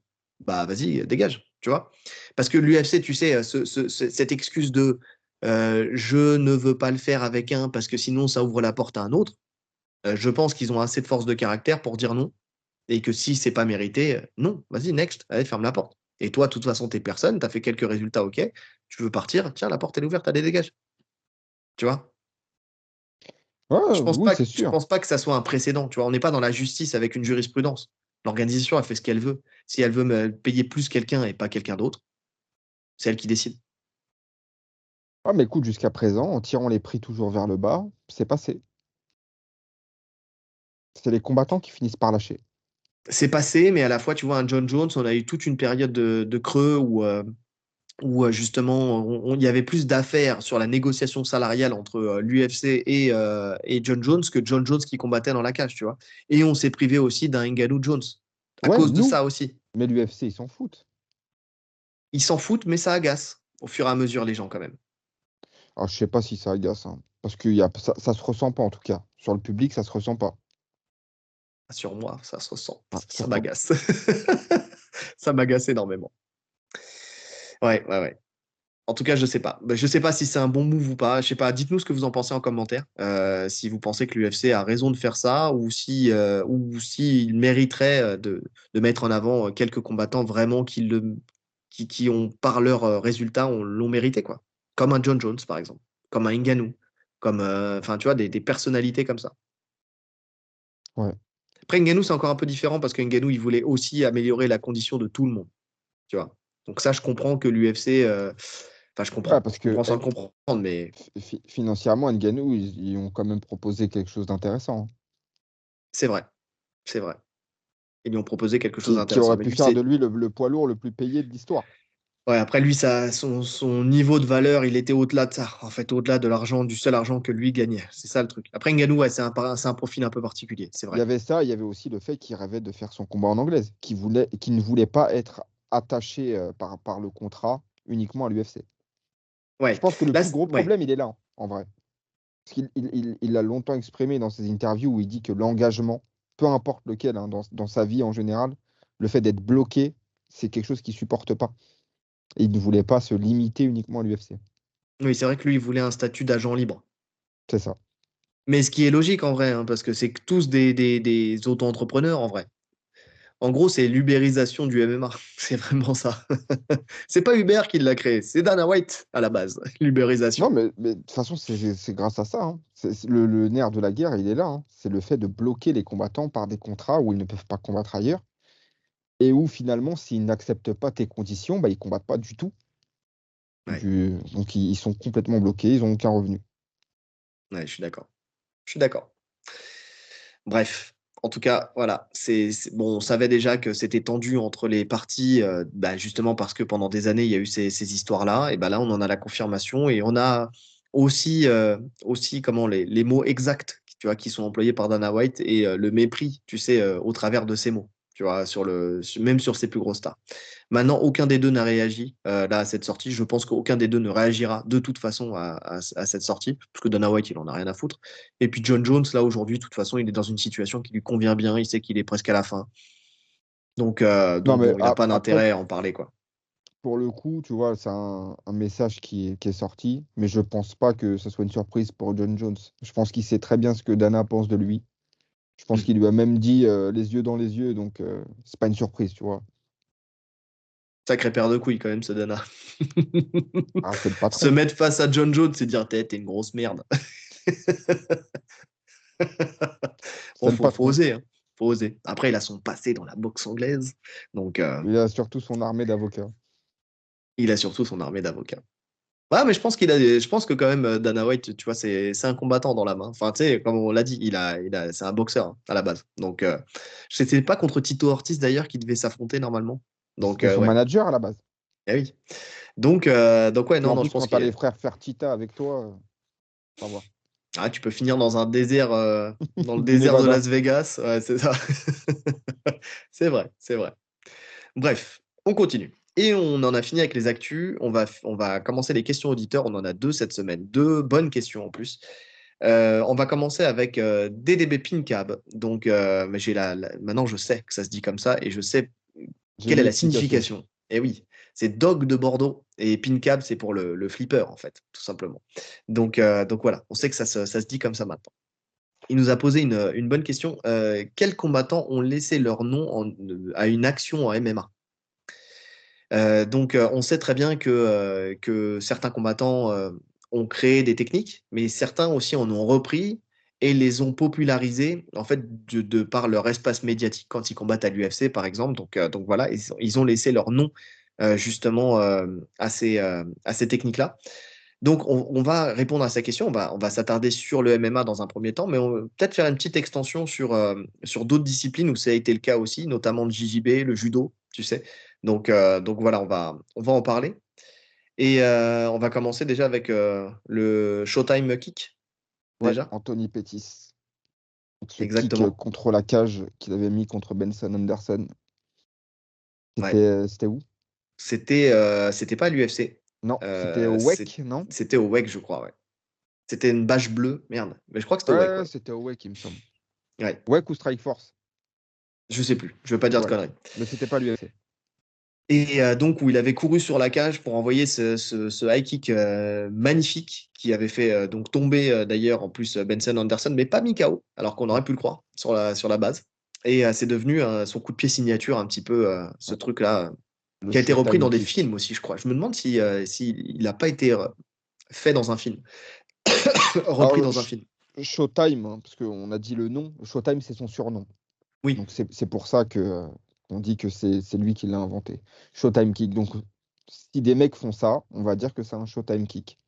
Bah vas-y, dégage, tu vois Parce que l'UFC, tu sais, ce- ce- cette excuse de euh, je ne veux pas le faire avec un parce que sinon ça ouvre la porte à un autre, Euh, je pense qu'ils ont assez de force de caractère pour dire non. Et que si c'est pas mérité, euh, non, vas-y, next, allez, ferme la porte. Et toi, de toute façon, t'es personne, tu as fait quelques résultats, ok. Tu veux partir, tiens, la porte est ouverte, allez, dégage. Tu vois? Ouais, je pense, oui, pas, que- je pense pas que ça soit un précédent. Tu vois, on n'est pas dans la justice avec une jurisprudence. L'organisation, elle fait ce qu'elle veut. Si elle veut me payer plus quelqu'un et pas quelqu'un d'autre, c'est elle qui décide. Ah, mais écoute, jusqu'à présent, en tirant les prix toujours vers le bas, c'est passé. C'est les combattants qui finissent par lâcher. C'est passé, mais à la fois, tu vois, un John Jones, on a eu toute une période de, de creux où, euh, où euh, justement, il y avait plus d'affaires sur la négociation salariale entre l'UFC et, euh, et John Jones que John Jones qui combattait dans la cage, tu vois. Et on s'est privé aussi d'un Ngannou Jones à Ouais, cause de ça aussi. Mais l'UFC, ils s'en foutent. Ils s'en foutent, mais ça agace au fur et à mesure les gens quand même. Alors, je sais pas si ça agace, hein, parce que y a, ça, ça se ressent pas en tout cas. Sur le public, ça se ressent pas. Sur moi, ça se ressent. Ah, ça m'agace. ça m'agace énormément. Ouais, ouais, ouais. En tout cas, je sais pas. Ben, Je sais pas si c'est un bon move ou pas. Je sais pas. Dites-nous ce que vous en pensez en commentaire. euh, si vous pensez que l'UFC a raison de faire ça ou si, euh, ou s'il mériterait euh, de, de mettre en avant quelques combattants vraiment qui, le, qui, qui ont, par leurs résultats, ont- l'ont mérité, quoi. Comme un John Jones, par exemple. Comme un Ngannou. Comme, euh, enfin, tu vois, des, des personnalités comme ça. Ouais. Après, Ngannou, c'est encore un peu différent parce que Ngannou, il voulait aussi améliorer la condition de tout le monde. Tu vois. Donc ça, je comprends que l'UFC... euh, Enfin, je comprends. Parce Je que comprends sans le comprendre, mais fi- financièrement, Ngannou, ils, ils ont quand même proposé quelque chose d'intéressant. hein, c'est vrai. C'est vrai. Ils lui ont proposé quelque chose Qui, qui d'intéressant. aurait pu faire de lui le, le poids lourd le plus payé de l'histoire. Ouais, après, lui, ça, son, son niveau de valeur, il était au-delà de ça. En fait, au-delà de l'argent, du seul argent que lui gagnait. C'est ça le truc. Après, Ngannou, ouais, c'est un, profil un peu particulier. C'est Il y vrai. avait ça, il y avait aussi le fait qu'il rêvait de faire son combat en anglaise, qu'il voulait, qu'il ne voulait pas être attaché euh, par, par le contrat uniquement à l'UFC. Ouais. Je pense que le Là, plus gros ouais. problème, il est là, en vrai. Parce qu'il il, il- longtemps exprimé dans ses interviews où il dit que l'engagement, peu importe lequel, hein, dans, dans sa vie en général, le fait d'être bloqué, c'est quelque chose qu'il supporte pas. Il ne voulait pas se limiter uniquement à l'UFC. Oui, c'est vrai que lui, il voulait un statut d'agent libre. C'est ça. Mais ce qui est logique en vrai, hein, parce que c'est tous des, des, des auto-entrepreneurs en vrai. En gros, c'est l'ubérisation du MMA. C'est vraiment ça. c'est pas Uber qui l'a créé, c'est Dana White à la base, l'ubérisation. Non, mais, de toute façon, c'est grâce à ça. hein. Le nerf de la guerre, il est là. hein. C'est le fait de bloquer les combattants par des contrats où ils ne peuvent pas combattre ailleurs. Et où finalement, s'ils n'acceptent pas tes conditions, bah, ils ne combattent pas du tout. Ouais. Du- donc ils, sont complètement bloqués, ils n'ont aucun revenu. Ouais, je suis d'accord. Je suis d'accord. Bref, en tout cas, voilà. C'est bon, on savait déjà que c'était tendu entre les parties, euh, bah, justement parce que pendant des années, il y a eu ces, ces histoires-là. Et ben là, on en a la confirmation et on a aussi, euh, aussi comment les, les mots exacts, tu vois, qui sont employés par Dana White et euh, le mépris, tu sais, au travers de ces mots. Tu vois, sur le, même sur ses plus grosses stars. Maintenant, aucun des deux n'a réagi euh, là à cette sortie. Je pense qu'aucun des deux ne réagira de toute façon à, à- à cette sortie, parce que Dana White, il en a rien à foutre. Et puis John Jones, là aujourd'hui, de toute façon, il est dans une situation qui lui convient bien. Il sait qu'il est presque à la fin. Donc, euh, donc mais bon, il n'a pas d'intérêt à en parler, quoi. Pour le coup, tu vois, c'est un, un message qui est, qui est sorti, mais je pense pas que ce soit une surprise pour John Jones. Je pense qu'il sait très bien ce que Dana pense de lui. Je pense Mm. qu'il lui a même dit euh, les yeux dans les yeux, donc euh, c'est pas une surprise, tu vois. Sacré paire de couilles quand même, ce Dana. Ah, c'est. Se mettre face à John Jones et dire t'es une grosse merde. C'est Bon, le faut, oser, hein. faut oser. Après, il a son passé dans la boxe anglaise, donc euh, Il a surtout son armée d'avocats. il a surtout son armée d'avocats. Ouais, mais je pense qu'il a, je pense que quand même euh, Dana White, tu vois, c'est, c'est un combattant dans la main. Enfin, tu sais, comme on l'a dit, il a, il a, c'est un boxeur hein, à la base. Donc, euh, c'était pas contre Tito Ortiz d'ailleurs qui devait s'affronter normalement. Donc, euh, son ouais. manager à la base. Eh oui. Donc, euh, donc ouais, non, non, je pense que les frères Fertita avec toi, ah, tu peux finir dans un désert, euh, dans le désert de. Las Vegas. Ouais, c'est ça. c'est vrai, c'est vrai. Bref, on continue. Et on en a fini avec les actus. On va, on va commencer les questions auditeurs. On en a deux cette semaine. Deux bonnes questions en plus. Euh, on va commencer avec euh, DDB Pincab. Donc, euh, j'ai la, la- maintenant, je sais que ça se dit comme ça et je sais quelle est la signification. Eh oui, c'est Dog de Bordeaux et Pincab, c'est pour le, le flipper, en fait, tout simplement. Donc, donc voilà, on sait que ça se, ça se dit comme ça maintenant. il nous a posé une, une bonne question. Quels combattants ont laissé leur nom en- à une action en MMA? Euh, donc, euh, on sait très bien que, euh, certains combattants ont créé des techniques, mais certains aussi en ont repris et les ont popularisés en fait de, par leur espace médiatique quand ils combattent à l'UFC par exemple. Donc, voilà, ils, ont- laissé leur nom justement à ces, techniques-là. Donc, on, va répondre à sa question. On va, s'attarder sur le MMA dans un premier temps, mais on va peut-être faire une petite extension sur, sur d'autres disciplines où ça a été le cas aussi, notamment le JJB, le judo, tu sais. Donc, euh, donc voilà, on va, on va en parler. Et euh, on va commencer déjà avec euh, le Showtime Kick. Ouais, Déjà Anthony Pettis. Ce Exactement. contre la cage qu'il avait mis contre Benson Anderson. C'était où? C'était euh, c'était pas à l'UFC. Non, c'était au WEC, non? C'était au WEC, je crois, ouais. C'était une bâche bleue. Merde. Mais je crois que c'était au Ouais, WEC. ouais. c'était au WEC, il me semble. WEC ou Strike Force, Je sais plus. Je veux pas dire de conneries. mais c'était pas l'UFC. Et euh, donc, où il avait couru sur la cage pour envoyer ce, ce- ce high kick euh, magnifique qui avait fait euh, donc tomber d'ailleurs en plus Benson Anderson, mais pas mis KO, alors qu'on aurait pu le croire sur la, sur la base. Et c'est devenu son coup de pied signature, un petit peu ce Ouais. truc-là, qui a été repris dans des films aussi, je crois. Je me demande si, euh, si il n'a pas été fait dans un film, repris Alors, dans un film. Showtime, hein, parce qu'on a dit le nom. Showtime, c'est son surnom. Oui, Donc c'est c'est pour ça que on dit que c'est lui qui l'a inventé. Showtime kick. Donc si des mecs font ça, on va dire que c'est un Showtime kick.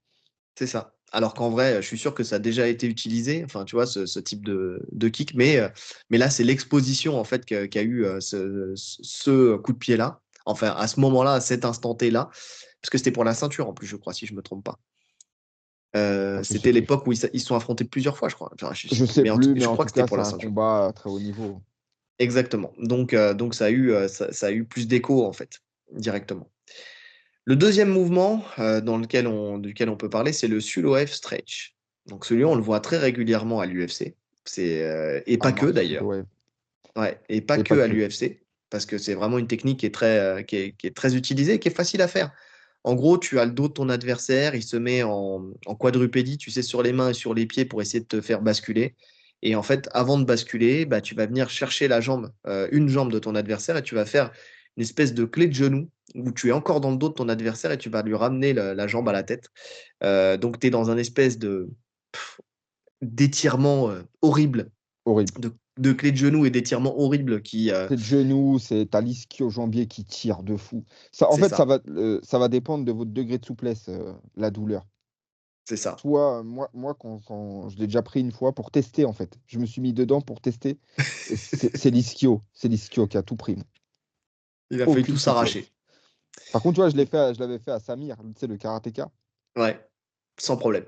c'est ça. Alors qu'en vrai, je suis sûr que ça a déjà été utilisé, enfin, tu vois, ce, ce type de, de kick, mais, euh, mais là, c'est l'exposition, en fait, qu'a eu euh, ce, ce coup de pied-là, enfin, à ce moment-là, à cet instant T-là, parce que c'était pour la ceinture, en plus, je crois, si je me trompe pas. Euh, Ah, c'était l'époque où ils se sont affrontés plusieurs fois, je crois. Enfin, je, Je sais mais en plus, tout- mais je en crois tout que c'était pour la un ceinture. combat à très haut niveau. Exactement. Donc, euh, donc ça, a eu, euh, ça, ça a eu plus d'écho, en fait, directement. Le deuxième mouvement euh, dans lequel on, duquel on peut parler, c'est le Suloef Stretch. Donc celui-là, on le voit très régulièrement à l'UFC. C'est euh, et pas Ah, que d'ailleurs. ouais. Et pas que à l'UFC, parce que c'est vraiment une technique qui est très, euh, qui est, qui est très utilisée, qui est facile à faire. En gros, tu as le dos de ton adversaire, il se met en, en quadrupédie, tu sais, sur les mains et sur les pieds pour essayer de te faire basculer. Et en fait, avant de basculer, bah, tu vas venir chercher la jambe, euh, une jambe de ton adversaire, et tu vas faire une espèce de clé de genou où tu es encore dans le dos de ton adversaire et tu vas lui ramener la, la jambe à la tête. Euh, donc, tu es dans un espèce de d'étirement euh, horrible, Horrible. de, de clé de genou et d'étirement horrible qui, C'est de genoux, c'est ta l'ischio-jambier qui tire de fou. Ça, en fait, ça. ça va, ça va dépendre de votre degré de souplesse, la douleur. C'est ça. Euh, moi, moi quand, quand je l'ai déjà pris une fois pour tester, en fait. Je me suis mis dedans pour tester. C'est l'ischio. C'est l'ischio qui a tout pris. Il a failli Aucune tout souplesse. s'arracher. Par contre, tu vois, je l'ai fait, je l'avais fait à Samir, tu sais, le karatéka. Ouais, sans problème.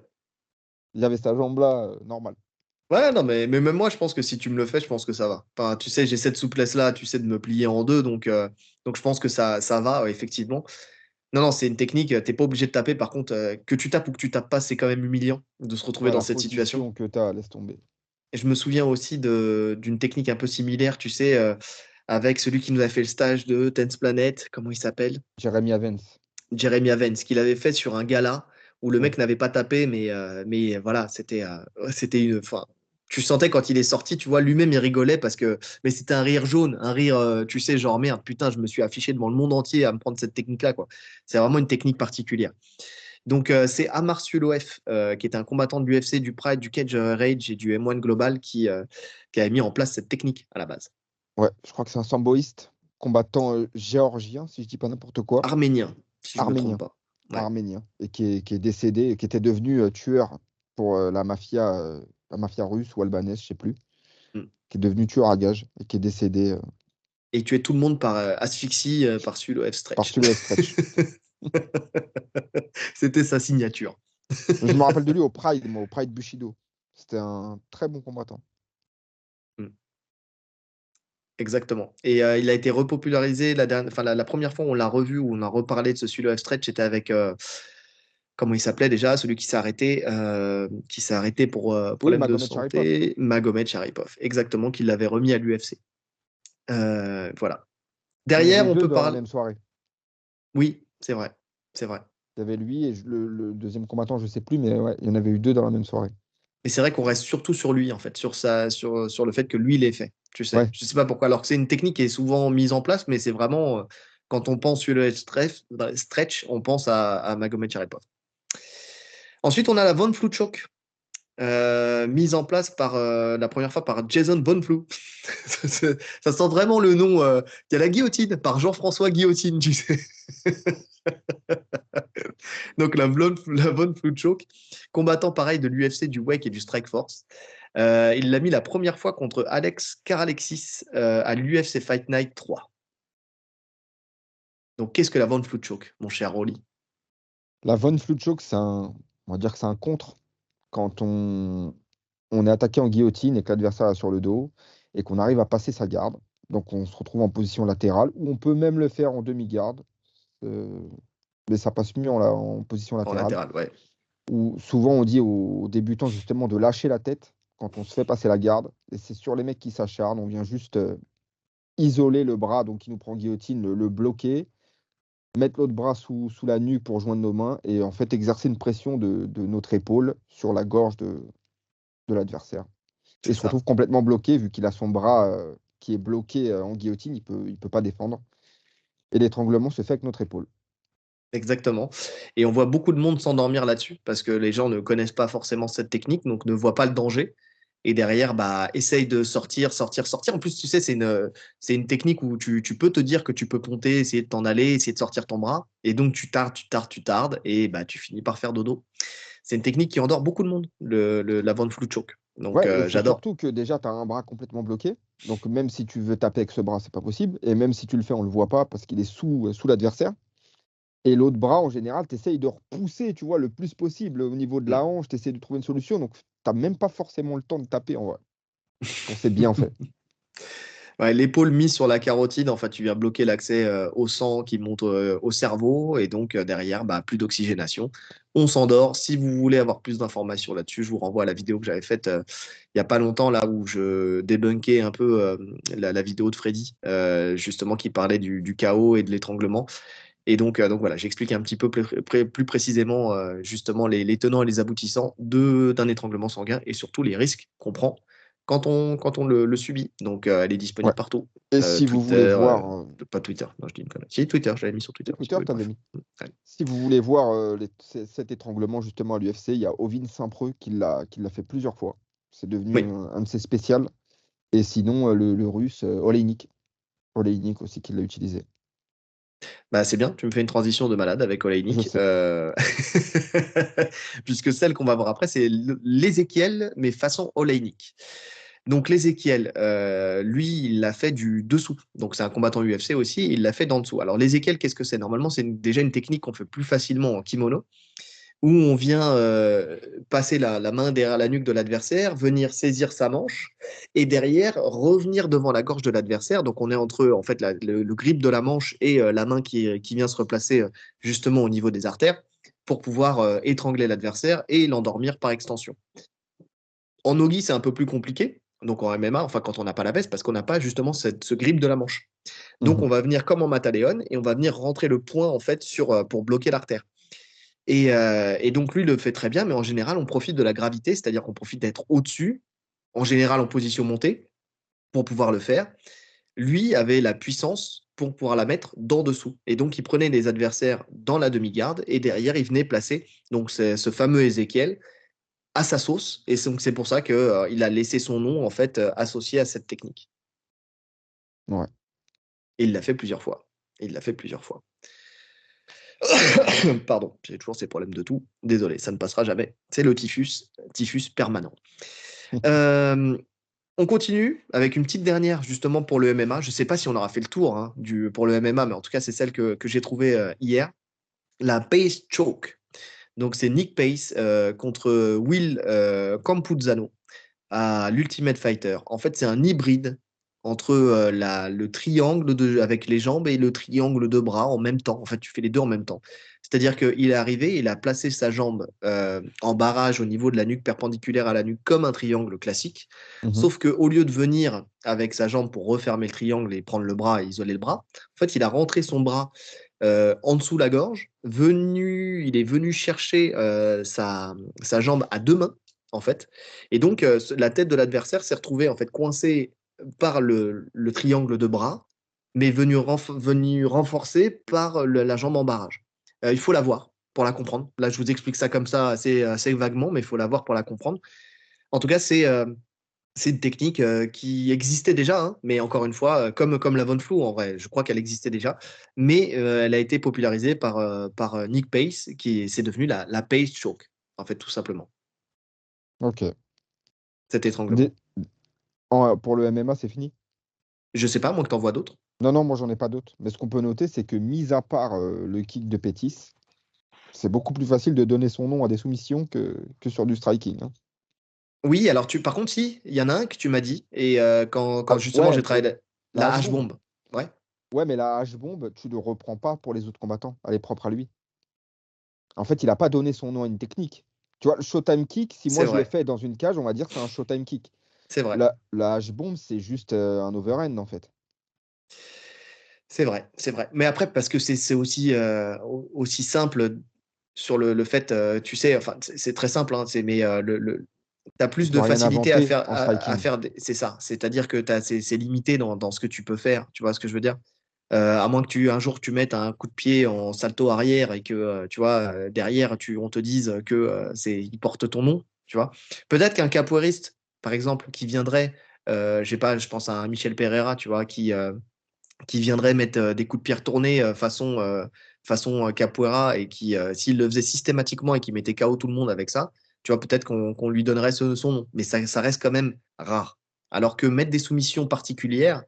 Il avait sa jambe là, euh, normale. Ouais, non, mais, mais même moi, je pense que si tu me le fais, je pense que ça va. Enfin, tu sais, j'ai cette souplesse-là, tu sais, de me plier en deux, donc, euh, donc je pense que ça, ça va, effectivement. Non, non, c'est une technique, euh, t'es pas obligé de taper. Par contre, euh, que tu tapes ou que tu tapes pas, c'est quand même humiliant de se retrouver dans cette situation. que laisse tomber. Et je me souviens aussi d'une technique un peu similaire, tu sais, euh, avec celui qui nous a fait le stage de Tense Planet, comment il s'appelle? Jeremy Avens. Jeremy Avens, qu'il avait fait sur un gala où le mec n'avait pas tapé, mais, euh, mais voilà, c'était c'était une. Tu sentais quand il est sorti, tu vois, lui-même il rigolait parce que. Mais c'était un rire jaune, un rire, euh, tu sais, genre merde, putain, je me suis affiché devant le monde entier à me prendre cette technique-là, quoi. C'est vraiment une technique particulière. Donc, euh, c'est Amar Suloef, euh, qui est un combattant de l'UFC, du Pride, du Cage Rage et du M1 Global, qui, qui a mis en place cette technique à la base. Ouais, je crois que c'est un samboïste, combattant géorgien, si je dis pas n'importe quoi. Arménien, si je ne me Arménien. trompe pas. Ouais. arménien et qui est, qui est décédé, qui était devenu tueur pour la mafia, la mafia russe ou albanaise, je sais plus, Mm. qui est devenu tueur à gage et qui est décédé euh, Et tuer tout le monde par euh, asphyxie euh, par Suloef Stretch. par Suloef Stretch. C'était sa signature. je me rappelle de lui au Pride, moi, au Pride Bushido. C'était un très bon combattant. Exactement. Et euh, il a été repopularisé la, dernière, la, la première fois où on l'a revu, où on a reparlé de ce Suloef Stretch, c'était avec, comment il s'appelait déjà, celui qui s'est arrêté, euh, qui s'est arrêté pour euh, problème de Magomed santé, Magomed Sharipov. Exactement, qui l'avait remis à l'UFC. Euh, voilà. Derrière, on peut la parler. même soirée. Oui, c'est vrai. C'est vrai. Il y avait lui et le, le deuxième combattant, je sais plus, mais ouais, il y en avait eu deux dans la même soirée. Et c'est vrai qu'on reste surtout sur lui, en fait, sur, sa, sur, sur le fait que lui l'ait fait. Tu sais. Je sais pas pourquoi. Alors que c'est une technique qui est souvent mise en place, mais c'est vraiment, euh, quand on pense sur le stretch, on pense à, à Magomed Sharipov. Ensuite, on a la Von Flutschok, euh, mise en place par euh, la première fois par Jason Bonflou. ça sent vraiment le nom. Euh, il y a la guillotine par Jean-François Guillotine, tu sais. Donc la, la Von Flutschok, combattant pareil de l'UFC, du Wake et du Strike Force. il l'a mis la première fois contre Alex Karalexis à l'UFC Fight Night 3. Donc qu'est-ce que la Von Flutschok, mon cher Rolly La Von Flutschok, c'est un, on va dire que c'est un contre quand on, on est attaqué en guillotine et que l'adversaire est sur le dos et qu'on arrive à passer sa garde. Donc on se retrouve en position latérale ou on peut même le faire en demi-garde. Euh, mais ça passe mieux en, en position latérale. En latéral, ouais. Où souvent on dit aux, débutants justement de lâcher la tête quand on se fait passer la garde. Et c'est sur les mecs qui s'acharnent. On vient juste euh, isoler le bras, donc qui nous prend guillotine, le bloquer mettre l'autre bras sous, sous, la nuque pour joindre nos mains et en fait exercer une pression de, de notre épaule sur la gorge de, de l'adversaire. Et se retrouve complètement bloqué vu qu'il a son bras euh, qui est bloqué euh, en guillotine, il ne peut, il peut pas défendre. Et l'étranglement se fait avec notre épaule. Exactement. Et on voit beaucoup de monde s'endormir là-dessus parce que les gens ne connaissent pas forcément cette technique, donc ne voient pas le danger et derrière, bah, essaye de sortir, sortir, sortir. En plus, tu sais, c'est une, c'est une technique où tu, tu, peux te dire que tu peux compter, essayer de t'en aller, essayer de sortir ton bras. Et donc, tu tardes, tu tardes, tu tardes, et bah, tu finis par faire dodo. C'est une technique qui endort beaucoup de monde, le, le la Van choke. Donc, euh, j'adore. Surtout que déjà, tu as un bras complètement bloqué. Donc, même si tu veux taper avec ce bras, c'est pas possible. Et même si tu le fais, on le voit pas parce qu'il est sous, sous l'adversaire. Et l'autre bras, en général, tu essayes de repousser, tu vois, le plus possible au niveau de la mm. hanche, tu essaies de trouver une solution. Donc, même pas forcément le temps de taper en vrai. C'est bien fait. L'épaule mise sur la carotide, en fait, tu viens bloquer l'accès euh, au sang qui monte euh, au cerveau et donc euh, derrière, bah, plus d'oxygénation. On s'endort. Si vous voulez avoir plus d'informations là-dessus, je vous renvoie à la vidéo que j'avais faite il n'y a pas longtemps, là où je débunkais un peu la, vidéo de Freddy, justement, qui parlait du chaos et de l'étranglement. Et donc, euh, donc voilà, j'explique un petit peu plus, précisément euh, justement les, tenants et les aboutissants d'un étranglement sanguin et surtout les risques qu'on prend quand on, quand on le, subit. Donc, euh, elle est disponible partout. Et si vous voulez voir. pas Twitter, non, je dis une connerie. Si, Twitter, je l'avais mis sur Twitter. Twitter, t'avais mis. Si vous voulez voir cet étranglement justement à l'UFC, il y a Ovin Saint-Preux qui l'a fait plusieurs fois. C'est devenu un, de ses spéciales. Et sinon, le, russe, Oleinik. Oleinik aussi qui l'a utilisé. Bah, c'est bien, tu me fais une transition de malade avec Oleinik. Euh, puisque celle qu'on va voir après, c'est l'Ézéchiel, mais façon Oleinik. Donc l'Ézéchiel, euh, lui, il l'a fait du dessous. Donc c'est un combattant UFC aussi, il l'a fait d'en dessous. Alors l'Ézéchiel, qu'est-ce que c'est? Normalement, c'est déjà une technique qu'on fait plus facilement en kimono où on vient euh, passer la, main derrière la nuque de l'adversaire, venir saisir sa manche et derrière revenir devant la gorge de l'adversaire. Donc on est entre en fait le, grip de la manche et euh, la main qui, qui, vient se replacer euh, justement au niveau des artères pour pouvoir étrangler l'adversaire et l'endormir par extension. En nogi, c'est un peu plus compliqué. Donc en MMA, enfin quand on n'a pas la veste, parce qu'on n'a pas justement cette, ce grip de la manche. Donc mmh on va venir comme en Mataléon et on va venir rentrer le point en fait sur, pour bloquer l'artère. Euh, et, donc lui le fait très bien, mais en général, on profite de la gravité, c'est-à-dire qu'on profite d'être au-dessus, en général en position montée, pour pouvoir le faire. Lui avait la puissance pour pouvoir la mettre d'en dessous. Et donc, il prenait les adversaires dans la demi-garde et derrière, il venait placer donc ce fameux Ézéchiel à sa sauce. Et donc, c'est pour ça qu'il euh, a laissé son nom en fait euh, associé à cette technique. Ouais. Et il l'a fait plusieurs fois. il l'a fait plusieurs fois. Pardon, j'ai toujours ces problèmes de tout. Désolé, ça ne passera jamais. C'est le typhus, typhus permanent. on continue avec une petite dernière justement pour le MMA. Je ne sais pas si on aura fait le tour hein, du, pour le MMA, mais en tout cas, c'est celle que, j'ai trouvée euh, hier. La Pace Choke. Donc, c'est Nick Pace euh, contre Will euh, Campuzano à l'Ultimate Fighter. En fait, c'est un hybride entre euh, la, le triangle de, avec les jambes et le triangle de bras en même temps. En fait, tu fais les deux en même temps. C'est-à-dire qu'il est arrivé, il a placé sa jambe euh, en barrage au niveau de la nuque perpendiculaire à la nuque comme un triangle classique. Mmh Sauf qu'au lieu de venir avec sa jambe pour refermer le triangle et prendre le bras et isoler le bras, en fait, il a rentré son bras euh, en dessous la gorge. Venu, il est venu chercher sa, sa jambe à deux mains en fait. Et donc, la tête de l'adversaire s'est retrouvée en fait coincée par le, triangle de bras, mais venu, venu renforcer par la jambe en barrage. il faut la voir pour la comprendre. Là, je vous explique ça comme ça assez, assez vaguement, mais il faut la voir pour la comprendre. En tout cas, c'est c'est une technique qui existait déjà, hein, mais encore une fois, comme, comme la Von Flou, en vrai, je crois qu'elle existait déjà, mais elle a été popularisée par, par Nick Pace, qui c'est devenu la, la Pace Choke, en fait, tout simplement. Ok. Cet étranglement. Pour le MMA, c'est fini? Je sais pas, moi que t'en vois d'autres. Non, non, moi j'en ai pas d'autres. Mais ce qu'on peut noter, c'est que mis à part le kick de Pétis, c'est beaucoup plus facile de donner son nom à des soumissions que, que sur du striking. Hein. Oui, alors tu, par contre, si, il y en a un que tu m'as dit, et euh, quand, quand, justement j'ai travaillé la, la H-bombe. Ouais. Ouais, mais la H-bombe, tu ne le reprends pas pour les autres combattants. Elle est propre à lui. En fait, il n'a pas donné son nom à une technique. Tu vois, le Showtime Kick, si moi je l'ai fait dans une cage, on va dire que c'est un Showtime Kick. C'est vrai. La, la H-bombe, c'est juste euh, un overhand, en fait. C'est vrai, c'est vrai. Mais après, parce que c'est aussi, euh, aussi simple sur le, le fait, tu sais, enfin, c'est très simple, hein, mais le, tu as plus de facilité à faire, à, faire c'est ça. C'est-à-dire que c'est limité dans, dans, ce que tu peux faire. Tu vois ce que je veux dire? Euh, À moins que tu un jour tu mettes un coup de pied en salto arrière et que euh, tu vois euh, derrière tu, on te dise que c'est il porte ton nom. Tu vois? Peut-être qu'un capoeiriste, par exemple, qui viendrait, je pas, je pense à un Michel Pereira, tu vois, qui qui viendrait mettre des coups de pierre tournés façon façon capoeira et qui s'il le faisait systématiquement et qui mettait KO tout le monde avec ça tu vois, peut-être qu'on lui donnerait ce, son nom. Mais ça, ça, reste quand même rare. Alors que mettre des soumissions particulières,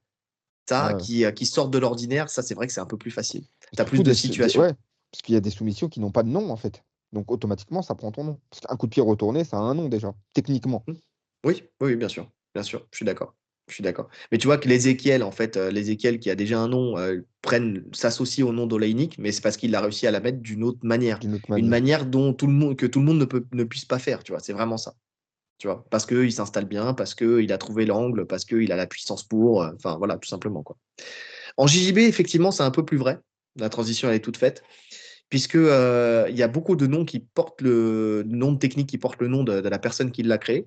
ça, qui, euh, qui sortent de l'ordinaire, ça, c'est vrai que c'est un peu plus facile. Tu as plus de situations. Ouais, parce qu'il y a des soumissions qui n'ont pas de nom, en fait. Donc, automatiquement, ça prend ton nom. Parce qu'un coup de pied retourné, ça a un nom déjà, techniquement. Oui, oui, bien sûr. Bien sûr, je suis d'accord. Je suis d'accord. Mais tu vois que l'Ézéchiel, en fait, euh, l'Ézéchiel qui a déjà un nom, euh, prennent, s'associe au nom d'Oleinik, mais c'est parce qu'il a réussi à la mettre d'une autre manière. Une manière dont tout le monde, que tout le monde ne, peut, ne puisse pas faire, tu vois. C'est vraiment ça. Tu vois, parce qu'il s'installe bien, parce qu'il a trouvé l'angle, parce qu'il a la puissance pour. Euh, enfin, voilà, tout simplement. Quoi. En JJB, effectivement, c'est un peu plus vrai. La transition, elle est toute faite puisque il y a beaucoup de noms qui portent le nom de technique qui porte le nom de la personne qui l'a créé.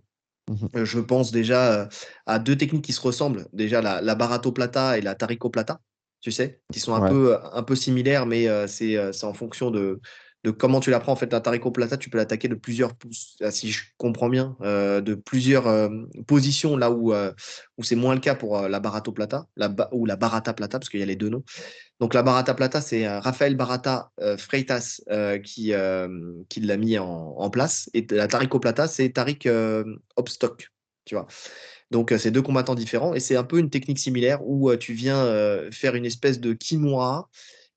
Mmh je pense déjà à deux techniques qui se ressemblent. Déjà la, la Barato Plata et la Tarico Plata, tu sais, qui sont un, peu, un peu similaires, mais c'est en fonction de, de comment tu la prends. En fait, la Tarico Plata, tu peux l'attaquer de plusieurs, ah, si je comprends bien, de plusieurs positions là où, où c'est moins le cas pour la Barato Plata la, ou la Barata Plata, parce qu'il y a les deux noms. Donc la Barata Plata, c'est euh, Rafael Barata euh, Freitas euh, qui, qui l'a mis en, place. Et la Tarico Plata, c'est Tariq Obstock. Tu vois. Donc c'est deux combattants différents. Et c'est un peu une technique similaire où tu viens faire une espèce de kimura,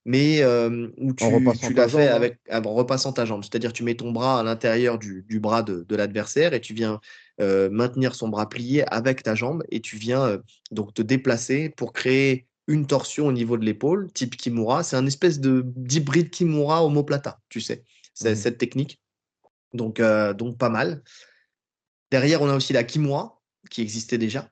mais où tu, tu l'as fait hein. avec, en repassant ta jambe. C'est-à-dire tu mets ton bras à l'intérieur du, du, bras de, de l'adversaire et tu viens maintenir son bras plié avec ta jambe et tu viens donc te déplacer pour créer une torsion au niveau de l'épaule, type Kimura. C'est un espèce de d'hybride Kimura homoplata, tu sais. Mmh. cette technique. Donc, euh, donc pas mal. Derrière, on a aussi la Kimura, qui existait déjà.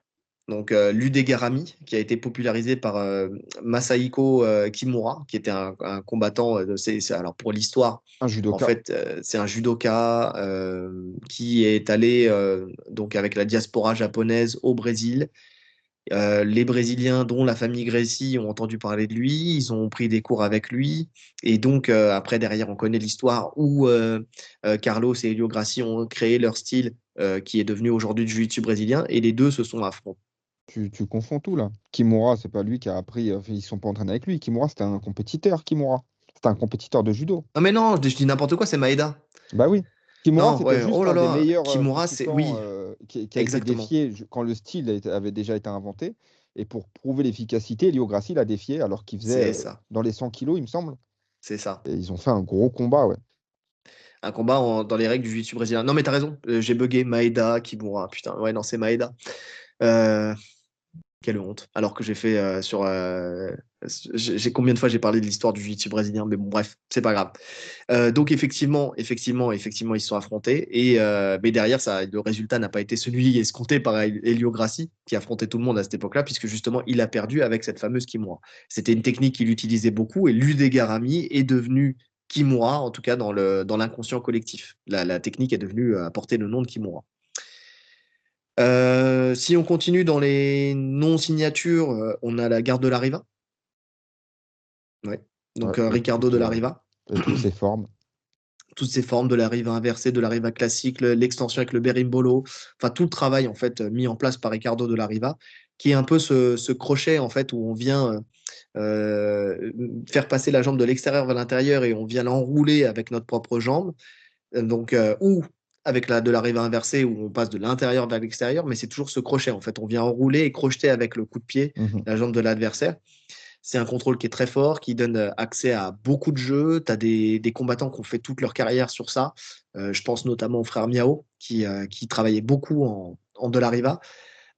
Donc euh, l'Udegarami, qui a été popularisé par euh, Masahiko Kimura, qui était un, combattant. c'est, alors pour l'histoire, un judoka. En fait, c'est un judoka qui est allé donc avec la diaspora japonaise au Brésil euh, les Brésiliens, dont la famille Gracie, ont entendu parler de lui, ils ont pris des cours avec lui. Et donc, euh, après, derrière, on connaît l'histoire où euh, Carlos et Elio Gracie ont créé leur style qui est devenu aujourd'hui du jiu-jitsu brésilien. Et les deux se sont affrontés. Tu, tu, confonds tout là. Kimura, c'est pas lui qui a appris, ils sont pas entraînés avec lui. Kimura, c'était un compétiteur, Kimura. C'était un compétiteur de judo. Ah, mais non, je, dis n'importe quoi, c'est Maeda. Bah oui. Kimura, c'était juste oh un des meilleurs Kimura, c'est oui qui, a été défié quand le style avait déjà été inventé. Et pour prouver l'efficacité, Elio Grassi l'a défié alors qu'il faisait ça. dans les 100 kilos, il me semble. C'est ça. Et ils ont fait un gros combat, ouais. Un combat dans les règles du jiu brésilien. Non, mais t'as raison, euh, j'ai bugué. Maeda, Kimura. Putain, ouais, non, c'est Maeda. Euh, quelle honte. Alors que j'ai fait euh, sur. Euh, j'ai combien de fois j'ai parlé de l'histoire du jiu brésilien, mais bon, bref, c'est pas grave. Euh, donc effectivement, effectivement, effectivement, ils se sont affrontés. Et mais derrière, ça, le résultat n'a pas été celui escompté par Elio Grassi, qui affrontait tout le monde à cette époque-là, puisque justement, il a perdu avec cette fameuse Kimura. C'était une technique qu'il utilisait beaucoup, et l'Udegarami est devenu Kimura, en tout cas dans l'inconscient collectif. La, la, technique est devenue à porter le nom de Kimura. Si on continue dans les non-signatures, on a la garde de la Riva. Ouais. Donc Ricardo de la Riva. Toutes ses formes. Toutes ces formes de la riva inversée, de la riva classique, l'extension avec le berimbolo, enfin tout le travail en fait mis en place par Ricardo de la Riva, qui est un peu ce, crochet en fait où on vient euh, faire passer la jambe de l'extérieur vers l'intérieur et on vient l'enrouler avec notre propre jambe. Donc, euh, ou avec la, de la rive inversée où on passe de l'intérieur vers l'extérieur, mais c'est toujours ce crochet. En fait, on vient enrouler et crocheter avec le coup de pied mmh la jambe de l'adversaire. C'est un contrôle qui est très fort, qui donne euh, accès à beaucoup de jeux. Tu as des, combattants qui ont fait toute leur carrière sur ça. je pense notamment au frère Miao, qui, qui travaillait beaucoup en, en de la riva.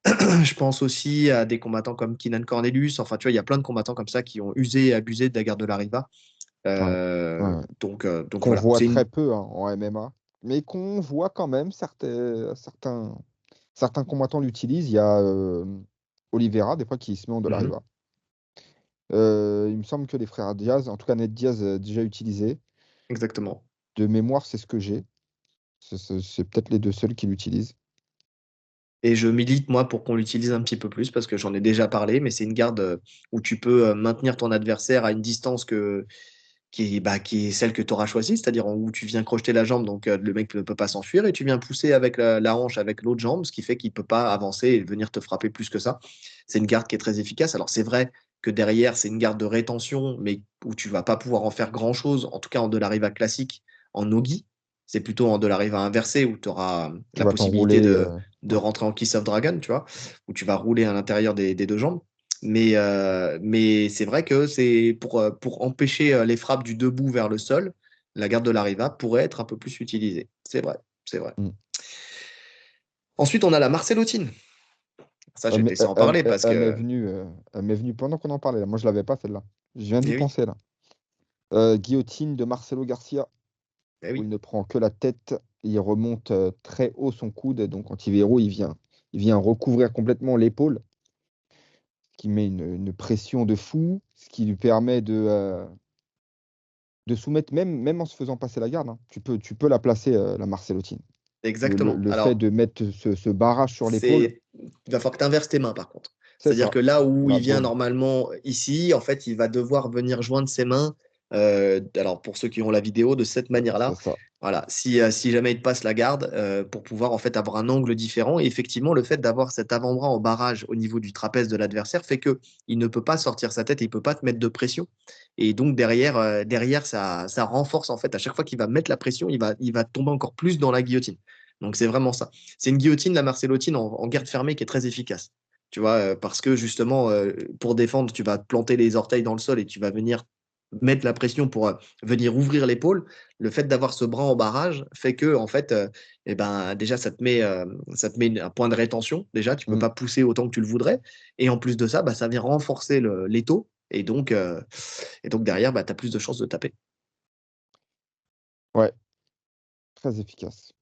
je pense aussi à des combattants comme Kinan Cornelius. Enfin, tu vois, il y a plein de combattants comme ça qui ont usé et abusé de la guerre de la Riva. Euh, donc, euh, donc qu'on voit très peu hein, en MMA, mais qu'on voit quand même certains, certains, certains combattants l'utilisent. Il y a euh, Oliveira, des fois, qui se met en de la mhm. Riva. il me semble que les frères Diaz, en tout cas Ned Diaz, a déjà utilisé. Exactement. De mémoire, c'est ce que j'ai. C'est peut-être les deux seuls qui l'utilisent. Et je milite, moi, pour qu'on l'utilise un petit peu plus parce que j'en ai déjà parlé, mais c'est une garde euh, où tu peux euh, maintenir ton adversaire à une distance que, qui, bah, qui est celle que tu auras choisie, c'est-à-dire où tu viens crocheter la jambe, donc euh, le mec ne peut pas s'enfuir, et tu viens pousser avec la, hanche avec l'autre jambe, ce qui fait qu'il ne peut pas avancer et venir te frapper plus que ça. C'est une garde qui est très efficace. Alors c'est vrai que derrière, c'est une garde de rétention, mais où tu vas pas pouvoir en faire grand-chose, en tout cas en de la riva classique, en nogi, c'est plutôt en de la inversée où tu auras la possibilité de, euh, de, rentrer en Kiss of Dragon, tu vois, où tu vas rouler à l'intérieur des, deux jambes. Mais, euh, mais c'est vrai que c'est pour, euh, pour empêcher les frappes du debout vers le sol, la garde de la riva pourrait être un peu plus utilisée. C'est vrai, c'est vrai. Mm. Ensuite, on a la Marcelotine. Ça, j'ai laissé en parler parce elle que. M'est venue, elle m'est venue pendant qu'on en parlait. Moi, je ne l'avais pas celle-là. Je viens d'y eh penser là. guillotine de Marcelo Garcia. Eh il ne prend que la tête, il remonte euh, très haut son coude, donc Antivero, il vient, il vient recouvrir complètement l'épaule, qui met une, pression de fou, ce qui lui permet de, euh, de soumettre, même, même en se faisant passer la garde, hein. tu, peux, tu peux la placer, euh, la Marcelotine. Exactement. Le, fait de mettre ce, barrage sur l'épaule. Il va falloir que tu inverses tes mains, par contre. C'est-à-dire que là où il vient normalement ici, en fait, il va devoir venir joindre ses mains euh, alors pour ceux qui ont la vidéo, de cette manière-là, voilà, si, euh, si jamais il passe la garde, euh, pour pouvoir en fait avoir un angle différent. Et effectivement, le fait d'avoir cet avant-bras en barrage au niveau du trapèze de l'adversaire fait que il ne peut pas sortir sa tête, et il peut pas te mettre de pression. Et donc derrière, derrière ça, ça renforce en fait à chaque fois qu'il va mettre la pression, il va, il va tomber encore plus dans la guillotine. Donc c'est vraiment ça. C'est une guillotine, la Marcellotine en, en, garde fermée qui est très efficace. Tu vois, parce que justement, pour défendre, tu vas planter les orteils dans le sol et tu vas venir mettre la pression pour euh, venir ouvrir l'épaule, le fait d'avoir ce bras en barrage fait que en fait, euh, eh ben déjà ça te met euh, ça te met un point de rétention. Déjà, tu peux mmh. pas pousser autant que tu le voudrais, et en plus de ça, bah, ça vient renforcer l'étau, et donc et donc derrière, bah, tu as plus de chances de taper. Ouais, très efficace.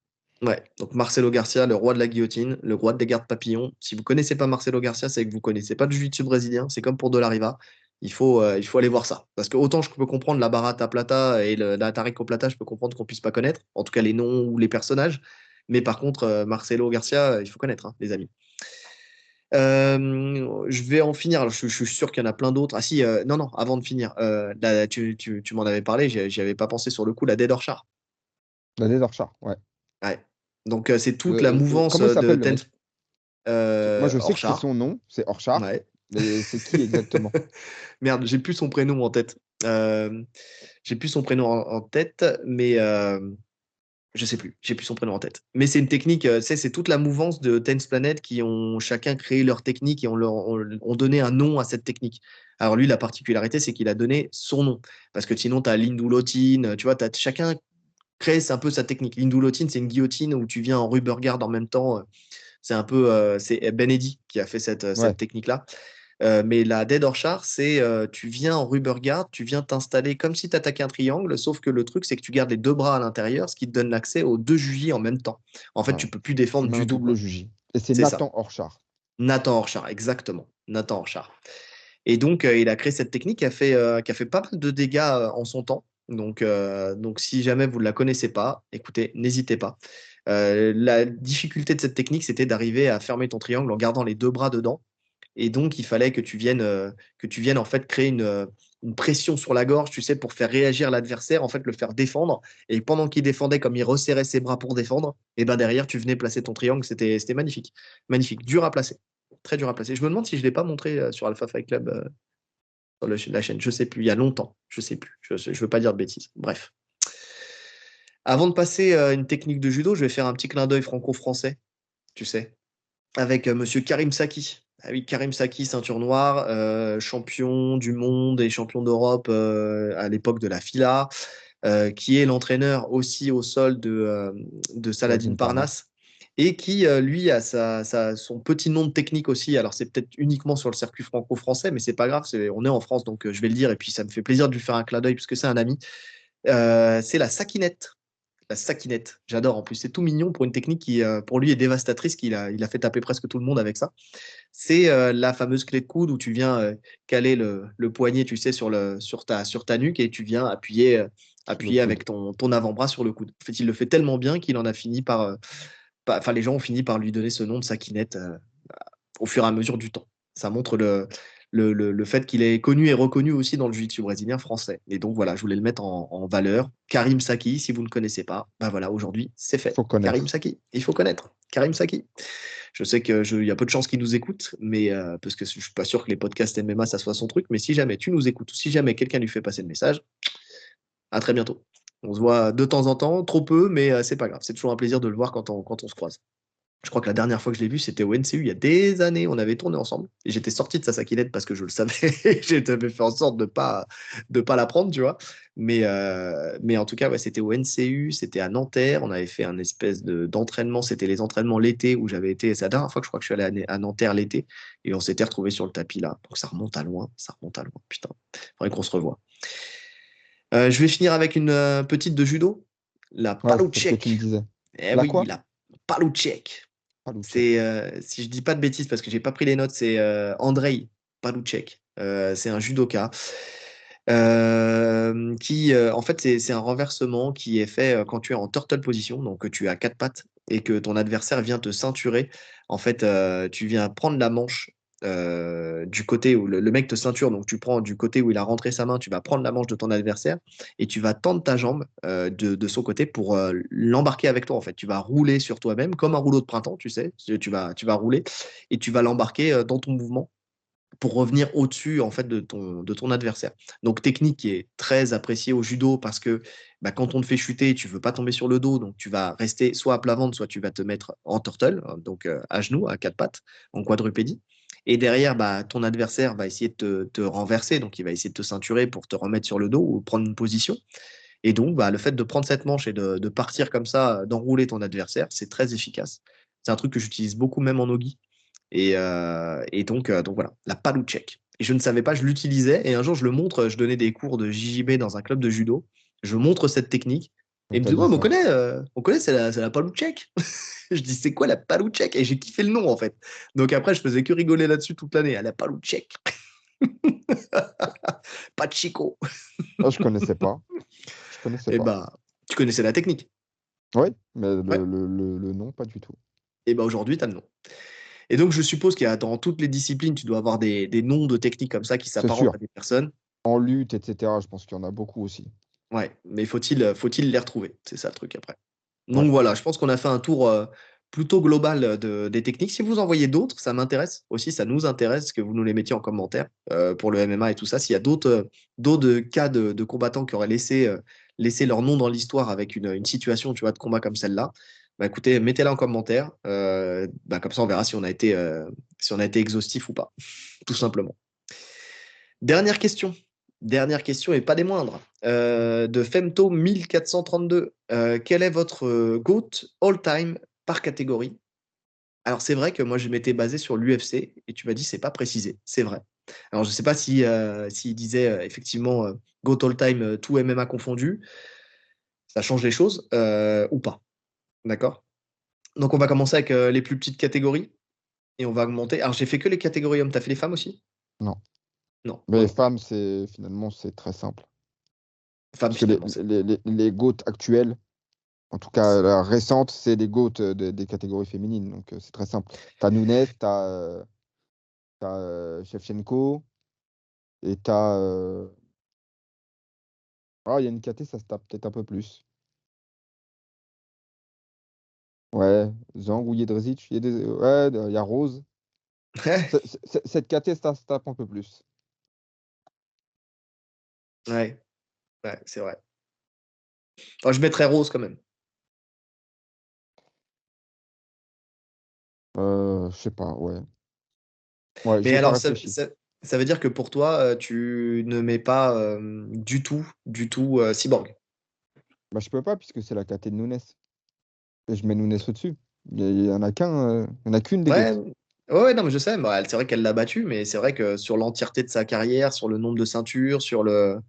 Ouais, donc Marcelo Garcia, le roi de la guillotine, le roi des gardes papillons. Si vous connaissez pas Marcelo Garcia, c'est que vous connaissez pas le jiu-jitsu brésilien. C'est comme pour De La Riva il faut, euh, il faut aller voir ça. Parce que autant je peux comprendre la Barata Plata et le, la Tarico Plata, je peux comprendre qu'on puisse pas connaître, en tout cas les noms ou les personnages. Mais par contre, euh, Marcelo Garcia, il faut connaître, hein, les amis. Euh, je vais en finir. je, suis sûr qu'il y en a plein d'autres. Ah si, non, non, avant de finir, tu, tu, tu m'en avais parlé, j'y avais pas pensé sur le coup, la Dead Orchard. La Dead Orchard, ouais. Ouais. Donc c'est toute la mouvance de Ten... Moi je sais que c'est son nom, c'est Orchard. Ouais. Mais c'est qui exactement? Merde, j'ai plus son prénom en tête. Euh, j'ai plus son prénom en, tête, mais euh, je sais plus. J'ai plus son prénom en tête. Mais c'est une technique. Euh, c'est toute la mouvance de Tense Planet qui ont chacun créé leur technique et ont, leur, donné un nom à cette technique. Alors lui, la particularité, c'est qu'il a donné son nom. Parce que sinon, tu as l'indulotine. Tu vois, as, chacun crée un peu sa technique. L'indulotine, c'est une guillotine où tu viens en rubber guard en même temps. C'est un peu. c'est Benedi qui a fait cette, cette technique-là. Euh, mais la Dead Orchard, c'est euh, tu viens en rubber guard, tu viens t'installer comme si tu attaquais un triangle, sauf que le truc, c'est que tu gardes les deux bras à l'intérieur, ce qui te donne l'accès aux deux jugis en même temps. En fait, tu peux plus défendre du double jugi. Et c'est Nathan Orchard. Nathan Orchard, exactement. Nathan Orchard. Et donc, euh, il a créé cette technique qui a, fait, qui a fait pas mal de dégâts en son temps. Donc, donc si jamais vous ne la connaissez pas, écoutez, n'hésitez pas. La difficulté de cette technique, c'était d'arriver à fermer ton triangle en gardant les deux bras dedans. Et donc, il fallait que tu viennes, euh, que tu viennes en fait créer une, une, pression sur la gorge, tu sais, pour faire réagir l'adversaire, en fait, le faire défendre. Et pendant qu'il défendait, comme il resserrait ses bras pour défendre, et ben derrière, tu venais placer ton triangle. C'était magnifique. Magnifique. Dur à placer. Très dur à placer. Je me demande si je ne l'ai pas montré sur Alpha Fight Club sur la chaîne. Je sais plus, il y a longtemps. Je sais plus. Je ne veux pas dire de bêtises. Bref. Avant de passer à une technique de judo, je vais faire un petit clin d'œil franco-français, tu sais, avec euh, monsieur Karim Saki. Oui, Karim Saki, ceinture noire, euh, champion du monde et champion d'Europe euh, à l'époque de la FILA, qui est l'entraîneur aussi au sol de, de Saladin Parnasse et qui, euh, lui, a sa, son petit nom de technique aussi. Alors, c'est peut-être uniquement sur le circuit franco-français, mais c'est pas grave, on est en France, donc euh, je vais le dire, et puis ça me fait plaisir de lui faire un clin d'œil, puisque c'est un ami. Euh, c'est la sakinette. La sakinette, j'adore en plus, c'est tout mignon pour une technique qui, pour lui, est dévastatrice, qu'il a, il a fait taper presque tout le monde avec ça. C'est la fameuse clé de coude où tu viens caler le, le, poignet, tu sais, sur, le, sur, ta, sur ta nuque et tu viens appuyer, appuyer avec ton, ton avant-bras sur le coude. En fait, il le fait tellement bien qu'il en a fini par enfin, les gens ont fini par lui donner ce nom de Sakinette euh, au fur et à mesure du temps. Ça montre le, le, le, fait qu'il est connu et reconnu aussi dans le jiu-jitsu brésilien français. Et donc voilà, je voulais le mettre en, valeur. Karim Saki, si vous ne connaissez pas, ben voilà, aujourd'hui c'est fait. Karim Saki, il faut connaître. Karim Saki. Je sais qu'il y a peu de chances qu'il nous écoute, mais euh, parce que je suis pas sûr que les podcasts MMA ça soit son truc. Mais si jamais tu nous écoutes, si jamais quelqu'un lui fait passer le message, à très bientôt. On se voit de temps en temps, trop peu, mais euh, c'est pas grave. C'est toujours un plaisir de le voir quand on, quand on se croise. Je crois que la dernière fois que je l'ai vu, c'était au NCU il y a des années. On avait tourné ensemble. Et j'étais sorti de sa sakinette parce que je le savais. J'avais fait en sorte de ne pas, de pas la prendre, tu vois. Mais, euh, mais en tout cas, ouais, c'était au NCU, c'était à Nanterre. On avait fait un espèce d'entraînement. c'était les entraînements l'été où j'avais été. C'est la dernière fois que je crois que je suis allé à, Nanterre l'été. Et on s'était retrouvé sur le tapis là. Donc ça remonte à loin. Ça remonte à loin. Putain. Il faudrait qu'on se revoie. Euh, je vais finir avec une euh, petite de judo, la Palouchek. Eh oui, la Palouchek. C'est, euh, si je dis pas de bêtises parce que j'ai pas pris les notes, c'est Andrei Palouchek. c'est un judoka. qui, en fait, c'est un renversement qui est fait quand tu es en turtle position, donc que tu as quatre pattes et que ton adversaire vient te ceinturer. En fait, tu viens prendre la manche euh, du côté où le, mec te ceinture, donc tu prends du côté où il a rentré sa main, tu vas prendre la manche de ton adversaire et tu vas tendre ta jambe euh, de, son côté pour euh, l'embarquer avec toi. En fait, tu vas rouler sur toi-même comme un rouleau de printemps, tu sais. Tu vas, tu vas rouler et tu vas l'embarquer dans ton mouvement pour revenir au-dessus en fait de ton, adversaire. Donc technique qui est très appréciée au judo parce que bah, quand on te fait chuter, tu veux pas tomber sur le dos, donc tu vas rester soit à plat ventre, soit tu vas te mettre en turtle, donc à genoux, à quatre pattes, en quadrupédie. Et derrière, bah, ton adversaire va essayer de te, renverser, donc il va essayer de te ceinturer pour te remettre sur le dos ou prendre une position. Et donc, bah, le fait de prendre cette manche et de, partir comme ça, d'enrouler ton adversaire, c'est très efficace. C'est un truc que j'utilise beaucoup même en ogi. Et, euh, donc, euh, donc voilà, la palouchek. Et je ne savais pas, je l'utilisais. Et un jour, je le montre, je donnais des cours de JJB dans un club de judo. Je montre cette technique. Et il me dit, on connaît, euh, on connaît, c'est la, la palouchek. je dis, c'est quoi la palouchek? Et j'ai kiffé le nom, en fait. Donc après, je faisais que rigoler là-dessus toute l'année. À la palouchek. pas de chico. oh, je connaissais pas. Je connaissais Et eh bah, tu connaissais la technique. Oui, mais le, nom, pas du tout. Et eh bah aujourd'hui, tu as le nom. Et donc, je suppose qu'il y a dans toutes les disciplines, tu dois avoir des, noms de techniques comme ça qui s'apparentent à des personnes. En lutte, etc., je pense qu'il y en a beaucoup aussi. Ouais, mais faut-il faut les retrouver? C'est ça le truc après. Donc voilà, je pense qu'on a fait un tour plutôt global de, des techniques. Si vous en voyez d'autres, ça m'intéresse aussi, ça nous intéresse que vous nous les mettiez en commentaire pour le MMA et tout ça. S'il y a d'autres cas de, combattants qui auraient laissé, laissé leur nom dans l'histoire avec une, situation tu vois, de combat comme celle-là, bah écoutez, mettez-la en commentaire. Bah comme ça, on verra si on a été, si on a été exhaustif ou pas, tout simplement. Dernière question. Dernière question et pas des moindres. Euh, de Femto 1432. Euh, quel est votre euh, GOAT all-time par catégorie? Alors, c'est vrai que moi, je m'étais basé sur l'UFC et tu m'as dit c'est pas précisé. C'est vrai. Alors, je ne sais pas s'il si, disait effectivement GOAT all-time, tout MMA confondu. Ça change les choses ou pas. D'accord? Donc, on va commencer avec les plus petites catégories et on va augmenter. Alors, j'ai fait que les catégories hommes. Tu as fait les femmes aussi? Non. Non. Mais les femmes, c'est finalement, c'est très simple. Femme, Parce que les, les, les, les GOAT actuels, en tout cas la récente, c'est des GOAT euh, des, des catégories féminines. Donc euh, c'est très simple. T'as Nunes, t'as euh, euh, Shevchenko et t'as. Ah, il y a une KT, ça se tape peut-être un peu plus. Ouais, Zhang ou Jedrzejczyk, il y a des... Ouais, il y a Rose. Cette KT, ça se tape un peu plus. Ouais, ouais, c'est vrai. Enfin, je mettrais Rose quand même. Euh, je sais pas, ouais. Mais alors, ça, ça- ça veut dire que pour toi, euh, tu ne mets pas euh, du tout, du tout euh, Cyborg? Bah, je peux pas, puisque c'est la KT de Nunes. Et je mets Nunes au-dessus. Il y, il y en a qu'un, euh, il y en a qu'une des Ouais. Ouais, ouais, non, mais je sais. bah, elle- c'est vrai qu'elle l'a battu, mais c'est vrai que sur l'entièreté de sa carrière, sur le nombre de ceintures, sur le,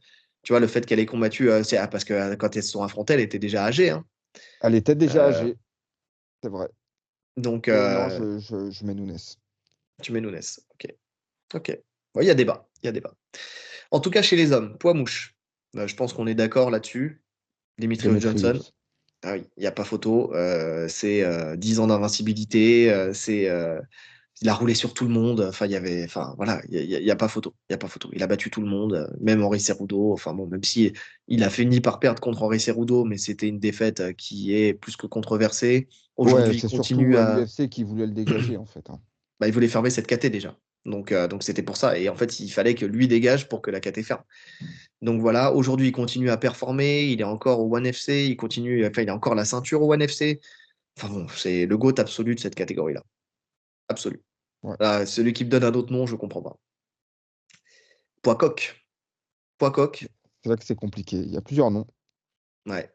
tu vois, le fait qu'elle ait combattu, euh, c'est ah, parce que euh, quand elles se sont affrontées, elle était déjà âgée. hein. Elle était déjà Euh, âgée, c'est vrai. Donc, Mais non, euh, je, je, je mets Nunes. tu mets Nunes. Ok. Ok. Ouais, Il y a débat. Il y a débat. En tout cas, chez les hommes, poids mouche. Euh, je pense qu'on est d'accord là-dessus. Dimitrios Demetrius. Johnson. Ah oui, il n'y a pas photo. Euh, c'est euh, 10 ans d'invincibilité. euh, c'est, euh, il a roulé sur tout le monde. Enfin, il y avait, enfin, voilà, il n'y a, il y a pas photo. Il y a pas photo. Il a battu tout le monde, euh, même Henri Cerudo. Enfin bon, même si il a fini par perdre contre Henri Cerudo, mais c'était une défaite euh, qui est plus que controversée. Aujourd'hui, il continue à. l'UFC qui voulait le dégager, en fait. hein. Bah, il voulait fermer cette KT déjà. Donc, euh, donc c'était pour ça. Et en fait, il fallait que lui dégage pour que la KT ferme. Donc voilà, aujourd'hui, il continue à performer. Il est encore au One FC. Il continue, enfin, il a encore la ceinture au One FC. Enfin bon, c'est le GOAT absolu de cette catégorie-là. Absolu. Ouais. Celui qui me donne un autre nom, je comprends pas. Poids coq. C'est là que c'est compliqué. Il y a plusieurs noms. Ouais.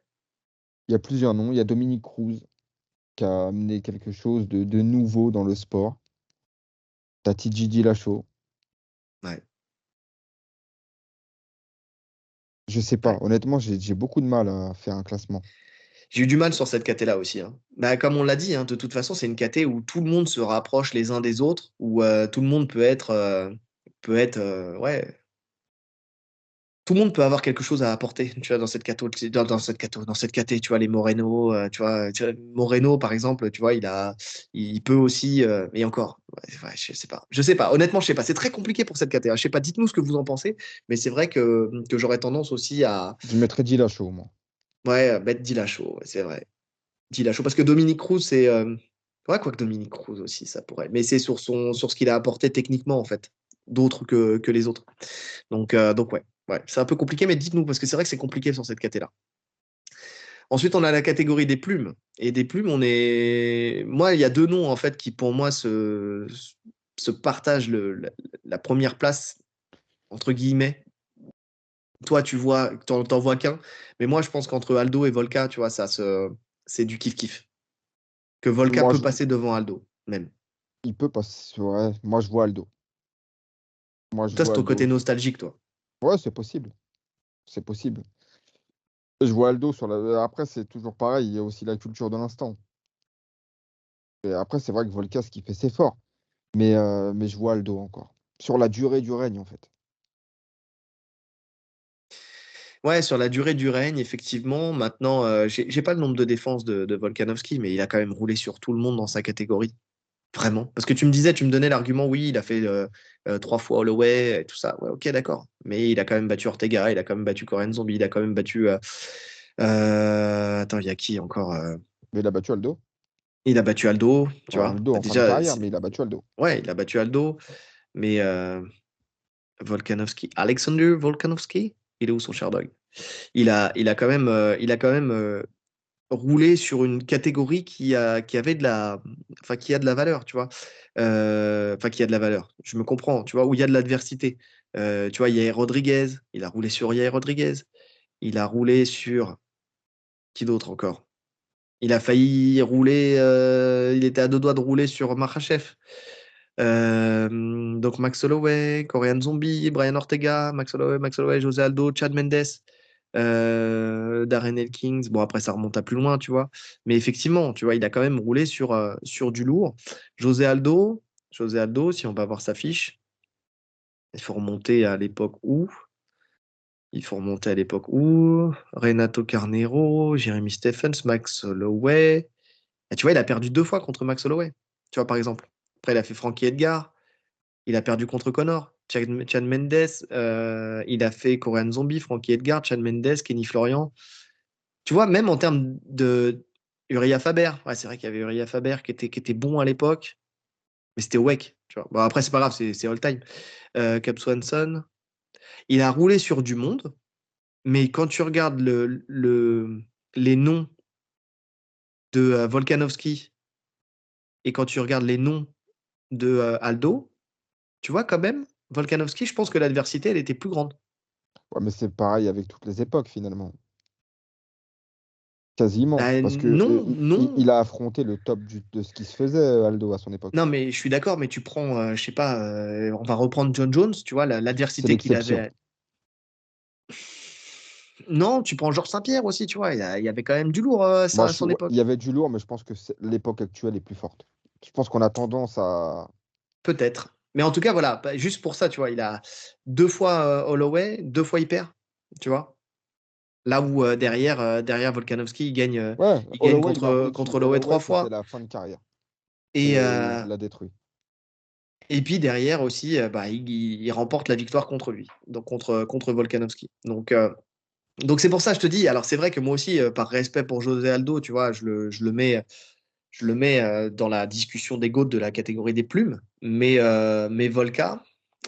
Il y a plusieurs noms. Il y a Dominique Cruz qui a amené quelque chose de, de nouveau dans le sport. T'as TJ Dillashaw. Ouais. Je sais pas. Honnêtement, j'ai beaucoup de mal à faire un classement. J'ai eu du mal sur cette KT-là aussi. hein. Bah, comme on l'a dit, hein, de toute façon, c'est une KT où tout le monde se rapproche les uns des autres, où euh, tout le monde peut être, euh, peut être, euh, ouais, tout le monde peut avoir quelque chose à apporter, tu vois, dans cette cato, dans, cette cato, dans cette KT, tu vois, les Moreno, tu vois, Moreno, par exemple, tu vois, il a, il peut aussi, et encore, je sais pas, je sais pas, honnêtement, je sais pas, c'est très compliqué pour cette KT, hein. je sais pas, dites-nous ce que vous en pensez, mais c'est vrai que, que j'aurais tendance aussi à, Je mettrais Dillashaw, moi. Ouais, mettre Dillashaw, ouais, c'est vrai, Dillashaw, parce que Dominique Cruz, c'est, euh, ouais, quoi que Dominique Cruz aussi, ça pourrait, mais c'est sur son, sur ce qu'il a apporté techniquement, en fait, d'autres que, que les autres. Donc, euh, donc ouais, ouais, c'est un peu compliqué, mais dites-nous, parce que c'est vrai que c'est compliqué sur cette KT-là. Ensuite, on a la catégorie des plumes. Et des plumes, on est. Moi, il y a deux noms, en fait, qui, pour moi, se, partagent le, la première place, entre guillemets. Toi, tu vois, t'en, t'en vois qu'un. Mais moi, je pense qu'entre Aldo et Volca, tu vois, ça se, c'est du kiff-kiff. Que Volca Moi, peut je- passer devant Aldo, même. Il peut passer. Ouais, moi, je vois Aldo. Moi, je Toi, c'est vois ton Aldo. côté nostalgique, toi. Ouais, c'est possible. C'est possible. Je vois Aldo sur la. Après, c'est toujours pareil. Il y a aussi la culture de l'instant. Et après, c'est vrai que Volca, ce qu'il fait, c'est fort. Mais, euh, mais je vois Aldo encore. Sur la durée du règne, en fait. Ouais, sur la durée du règne, effectivement. Maintenant, euh, j'ai pas le nombre de défenses de, de Volkanovski, mais il a quand même roulé sur tout le monde dans sa catégorie. Vraiment. Parce que tu me disais, tu me donnais l'argument, oui, il a fait euh, euh, trois fois Holloway et tout ça. Ouais, ok, d'accord. Mais il a quand même battu Ortega, il a quand même battu Korean Zombie, il a quand même battu. euh, attends, il y a qui encore Mais il a battu Aldo. Il a battu Aldo, tu vois. Aldo Bah, en fin de déjà, carrière, mais il a battu Aldo. ouais, il a battu Aldo. Mais Volkanovski, Alexander Volkanovski, il est où son Sherdog? Il a, il a quand même, euh, euh, roulé sur une catégorie qui a, de la, valeur, tu vois. Euh, Enfin qui a de la valeur. Je me comprends, tu vois, où il y a de l'adversité. Tu vois, Yair Rodriguez, il a roulé sur Yair Rodriguez. Il a roulé sur qui d'autre encore? Il a failli rouler, il était à deux doigts de rouler sur Makhachev. Euh, donc Max Holloway, Korean Zombie, Brian Ortega, Max Holloway, Max Holloway, José Aldo, Chad Mendes, euh, Darren Elkins. Bon, après, ça remonte à plus loin, tu vois. Mais effectivement, tu vois, il a quand même roulé sur, euh, sur du lourd. José Aldo, José Aldo, si on va voir sa fiche, il faut remonter à l'époque où? Il faut remonter à l'époque où? Renato Carnero, Jeremy Stephens, Max Holloway. Et tu vois, il a perdu deux fois contre Max Holloway. Tu vois, par exemple. Après, il a fait Frankie Edgar. Il a perdu contre Connor. Chad, Mendes. Euh, il a fait Korean Zombie, Frankie Edgar, Chad Mendes, Kenny Florian. Tu vois, même en termes de Uriah Faber. Ouais, c'est vrai qu'il y avait Uriah Faber qui était, qui était bon à l'époque. Mais c'était vois. Bon, après, c'est pas grave, c'est all time. Euh, Cap Swanson. Il a roulé sur du monde, mais quand tu regardes le, le, les noms de euh, Volkanovski et quand tu regardes les noms de euh, Aldo, tu vois quand même, Volkanovski, je pense que l'adversité, elle était plus grande. Ouais, mais c'est pareil avec toutes les époques finalement. Quasiment. Bah, parce que non, il, non. il a affronté le top du- de ce qui se faisait, Aldo, à son époque. Non, mais je suis d'accord, mais tu prends, euh, je sais pas, euh, on va reprendre John Jones, tu vois, l'adversité qu'il avait. Non, tu prends Georges Saint-Pierre aussi, tu vois, il y, avait quand même du lourd euh, ça, Moi, à son époque. il y avait du lourd, mais je pense que l'époque actuelle est plus forte. Je pense qu'on a tendance à. Peut-être. Mais en tout cas, voilà, juste pour ça, tu vois, il a deux fois euh, Holloway, deux fois il perd, tu vois. Là où euh, derrière, euh, derrière Volkanovski, il gagne, Ouais, il gagne il contre. Holloway trois fois. C'était la fin de carrière. Et, Et il l'a détruit. et puis derrière aussi, bah, il, il- remporte la victoire contre lui, donc contre, contre Volkanovski. Donc, donc c'est pour ça, je te dis, alors c'est vrai que moi aussi, par respect pour José Aldo, tu vois, je le, je le mets, je le mets euh, dans la discussion des GOAT de la catégorie des plumes. Mais, euh, mais Volka,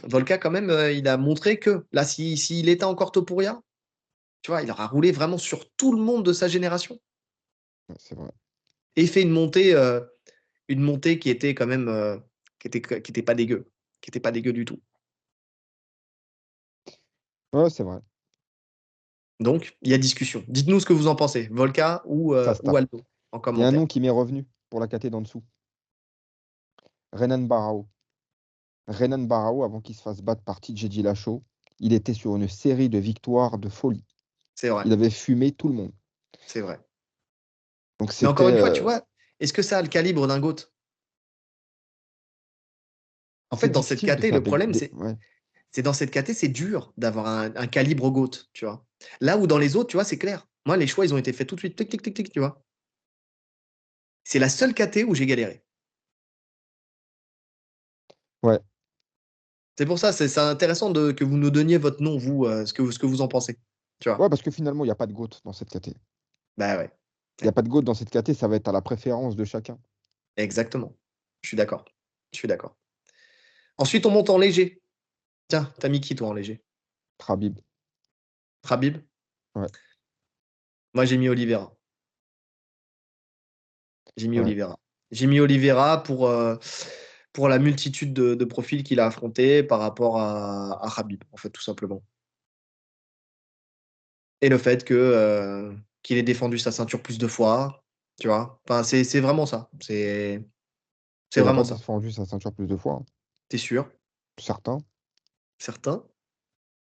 Volka, quand même, euh, il a montré que là, s'il si, était encore Topuria, tu vois, il aura roulé vraiment sur tout le monde de sa génération. C'est vrai. Et fait une montée, euh, une montée qui était quand même, euh, qui était, qui était pas dégueu, qui était pas dégueu du tout. Ouais, c'est vrai. Donc, il y a discussion. Dites-nous ce que vous en pensez, Volka ou, ou. Aldo, en Il y a un nom qui m'est revenu pour la caté d'en dessous. Renan Barao. Renan Barao, avant qu'il se fasse battre par TJ Dillashaw, il était sur une série de victoires de folie. C'est vrai, Il avait fumé tout le monde. c'est vrai. Donc Mais encore une fois, tu euh, vois, est-ce que ça a le calibre d'un GOAT? En fait, dans cette caté, le problème, des- c'est ouais. c'est dans cette caté, c'est dur d'avoir un, un calibre GOAT, tu vois. Là où dans les autres, tu vois, c'est clair. Moi, les choix, ils ont été faits tout de suite, tic, tic, tic, tic, tu vois. C'est la seule caté où j'ai galéré. Ouais. C'est pour ça, c'est intéressant de, que vous nous donniez votre nom, vous, euh, ce, que, vous- ce que vous en pensez. Tu vois Ouais, parce que finalement, il n'y a pas de GOAT dans cette caté. Bah ouais, Il n'y a pas de GOAT dans cette caté, ça va être à la préférence de chacun. exactement. Je suis d'accord. Je suis d'accord. Ensuite, on monte en léger. Tiens, t'as mis qui, toi, en léger? Khabib. Rabib Ouais. Moi, j'ai mis Oliveira. J'ai mis Ouais. Oliveira. J'ai mis Oliveira pour, euh, pour la multitude de, de profils qu'il a affrontés par rapport à, à Khabib, en fait, tout simplement. Et le fait que euh, qu'il ait défendu sa ceinture plus de fois, tu vois. Enfin, c'est c'est vraiment ça. C'est Il vraiment ça. défendu sa ceinture plus de fois. hein. T'es sûr? Certains. Certain?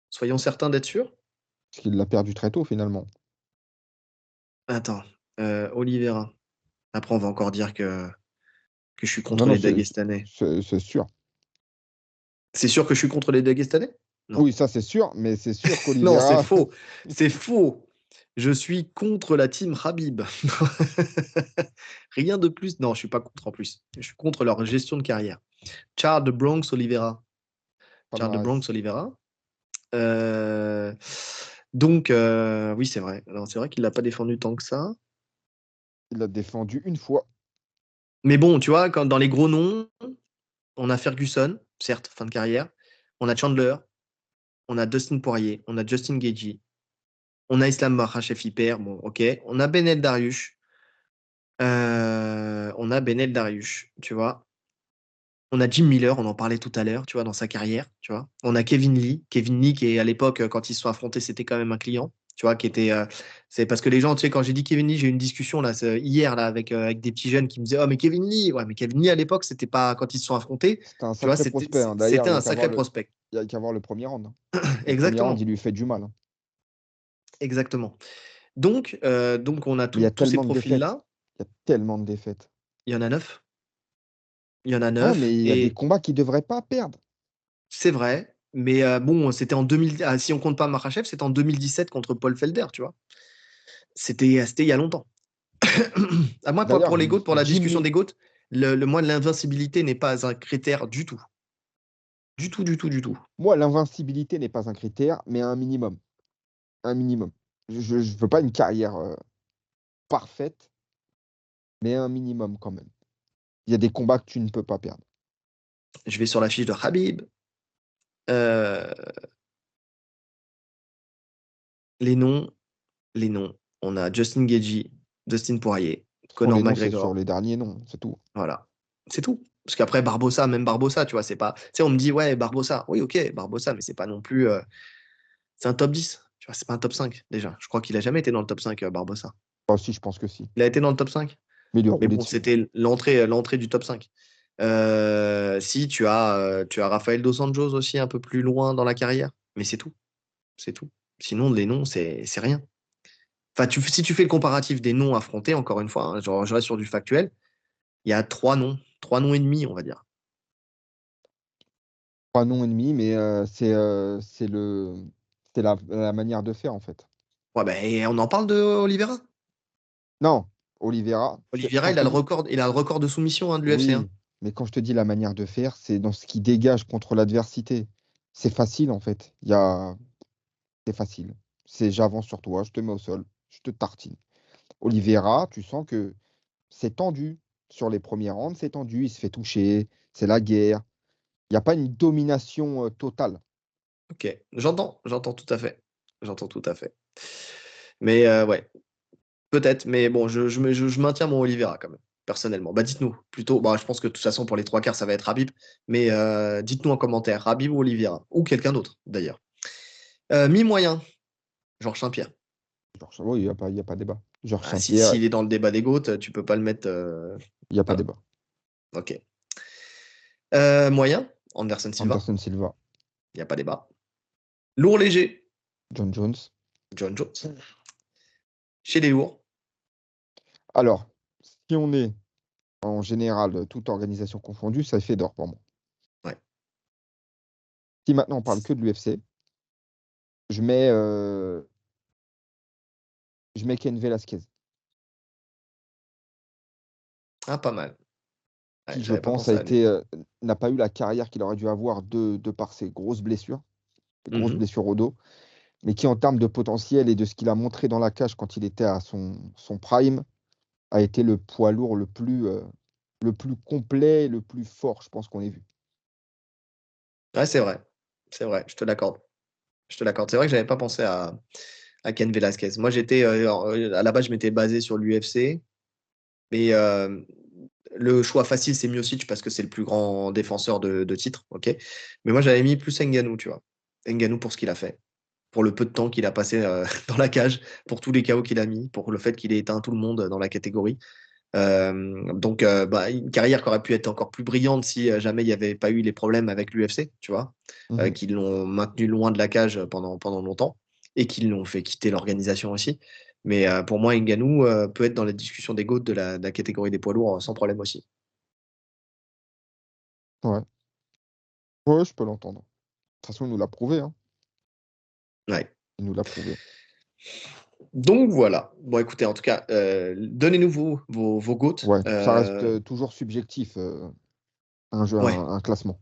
Soyons certains d'être sûrs Parce qu'il l'a perdu très tôt, finalement. Attends, euh, Oliveira. Après, on va encore dire que, que je suis contre Non, non, les Dagestanais. C'est sûr. C'est sûr que je suis contre les Dagestanais Non. Oui, ça c'est sûr, mais c'est sûr Non, qu'Oliveira. c'est faux. C'est faux. Je suis contre la team Habib. Rien de plus. Non, je suis pas contre en plus. Je suis contre leur gestion de carrière. Charles de Bronx Oliveira. Charles de. Bronx Oliveira. Euh, Donc, euh, oui, c'est vrai. Alors, C'est vrai qu'il l'a pas défendu tant que ça. Il l'a défendu une fois. Mais bon, tu vois, quand, dans les gros noms, on a Ferguson, certes, fin de carrière. On a Chandler. On a Dustin Poirier. On a Justin Gagey. On a Islam Makhachev hyper. Bon, ok. On a Benel Dariush. Euh, on a Benel Dariush, tu vois. On a Jim Miller, on en parlait tout à l'heure, tu vois, dans sa carrière, tu vois. On a Kevin Lee, Kevin Lee qui à l'époque quand ils se sont affrontés, c'était quand même un client, tu vois, qui était. euh, c'est parce que les gens, tu sais, quand j'ai dit Kevin Lee, j'ai eu une discussion là hier là avec euh, avec des petits jeunes qui me disaient, oh mais Kevin Lee, ouais, mais Kevin Lee à l'époque, c'était pas quand ils se sont affrontés, C'était un tu vois, sacré c'était prospect. hein. C'était il y a un qu'à sacré le- prospect. Il y a qu'à voir le premier round. hein. Le premier Exactement, round, il lui fait du mal. hein. exactement. Donc, euh, donc on a il y a tous ces profils-là. Il y a tellement de défaites. Il y en a neuf. Il y en a neuf. mais il y a et des combats qu'il ne devrait pas perdre. c'est vrai. Mais euh, bon, c'était en 2000. ah, si on compte pas Marachev, c'était en 2017 contre Paul Felder, tu vois. C'était il y a longtemps. à moi, pour, les GOAT, pour la discussion des GOAT, le, le moins de l'invincibilité n'est pas un critère du tout. Du tout, du tout, du tout. Moi, l'invincibilité n'est pas un critère, mais un minimum. Un minimum. Je ne veux pas une carrière euh, parfaite, mais un minimum quand même. Il y a des combats que tu ne peux pas perdre. Je vais sur la fiche de Habib. Euh, Les noms, les noms. On a Justin Gagey, Dustin Poirier, Conor McGregor. Sur les derniers noms, c'est tout. Voilà. C'est tout. Parce qu'après, Barbossa, même Barbossa, tu vois, c'est pas. Tu sais, on me dit, ouais, Barbossa. Oui, ok, Barbossa, mais c'est pas non plus. euh, C'est un top 10. Tu vois, c'est pas un top 5, déjà. Je crois qu'il a jamais été dans le top 5, euh, Barbossa. Ah, si, je pense que si. Il a été dans le top 5 Mais bon, c'était l'entrée, l'entrée du top 5. Euh, si tu as, euh, tu as Rafael Dos Anjos aussi un peu plus loin dans la carrière, mais c'est tout. C'est tout. Sinon, les noms, c'est c'est rien. Enfin, tu, si tu fais le comparatif des noms affrontés, encore une fois, hein, je reste sur du factuel, il y a trois noms, trois noms et demi, on va dire. Pas non ennemi, mais euh, c'est euh, c'est le c'est la, la manière de faire en fait. Ouais, ben, et on en parle de Oliveira? Non, Oliveira. Oliveira, il a le record, il a le record de soumission hein, de l'UFC. hein. Mais quand je te dis la manière de faire, c'est dans ce qui dégage contre l'adversité. C'est facile en fait. Il. C'est facile. C'est j'avance sur toi, je te mets au sol, je te tartine. Oliveira, tu sens que c'est tendu. Sur les premiers rounds, c'est tendu, il se fait toucher, c'est la guerre. Il n'y a pas une domination euh, totale. Ok, j'entends, j'entends tout à fait. J'entends tout à fait. Mais euh, ouais, peut-être, mais bon, je, je- je maintiens mon Oliveira quand même, personnellement. Bah dites-nous, plutôt, bah, je pense que de toute façon, pour les trois quarts, ça va être Habib, mais euh, dites-nous en commentaire, Habib ou Oliveira, ou quelqu'un d'autre d'ailleurs. Euh, Mi-moyen, Georges Saint-Pierre. Genre, oui, il n'y a pas, y a pas débat. Genre Ah, Saint-Pierre, S'il est dans le débat des GOAT, tu peux pas le mettre. euh, il n'y a pas voilà. débat. Ok. Moyen, Anderson Silva, Anderson Silva, il n'y a pas débat. Lourd léger, John Jones. John Jones. Chez les lourds, Alors, si on est en général, toute organisation confondue, ça fait d'or pour moi. Ouais. Si maintenant on parle que de l'UFC, je mets, euh, je mets Ken Velasquez, ah, pas mal. Ouais, qui je pense a été, euh, n'a pas eu la carrière qu'il aurait dû avoir de, de par ses grosses blessures, ses grosses Mhm. blessures au dos, mais qui en termes de potentiel et de ce qu'il a montré dans la cage quand il était à son, son prime, a été le poids lourd le plus, euh, le plus complet, et le plus fort, je pense qu'on ait vu. Ouais, c'est vrai. C'est vrai, je te l'accorde. Je te l'accorde. C'est vrai que j'avais pas pensé à, à Ken Velasquez. Moi, j'étais euh, euh, à la base, je m'étais basé sur l'UFC. Mais le choix facile, c'est Miocic parce que c'est le plus grand défenseur de, de titre. Mais moi, j'avais mis plus Ngannou, tu vois. Ngannou pour ce qu'il a fait. Pour le peu de temps qu'il a passé euh, dans la cage, pour tous les chaos qu'il a mis, pour le fait qu'il ait éteint tout le monde dans la catégorie. Euh, donc, euh, bah, une carrière qui aurait pu être encore plus brillante si jamais il n'y avait pas eu les problèmes avec l'UFC, tu vois Mhm. qui l'ont maintenu loin de la cage pendant, pendant longtemps et qui l'ont fait quitter l'organisation aussi. Mais pour moi, Ngannou euh, peut être dans la discussion des GOAT de la, de la catégorie des poids lourds sans problème aussi. Ouais. Ouais, je peux l'entendre. De toute façon, il nous l'a prouvé. Hein. Ouais. Il nous l'a prouvé. Donc voilà. Bon, écoutez, en tout cas, euh, donnez-nous vos, vos, vos. Ouais, ça reste Euh, euh, toujours subjectif, euh, un jeu, Ouais. un, un classement.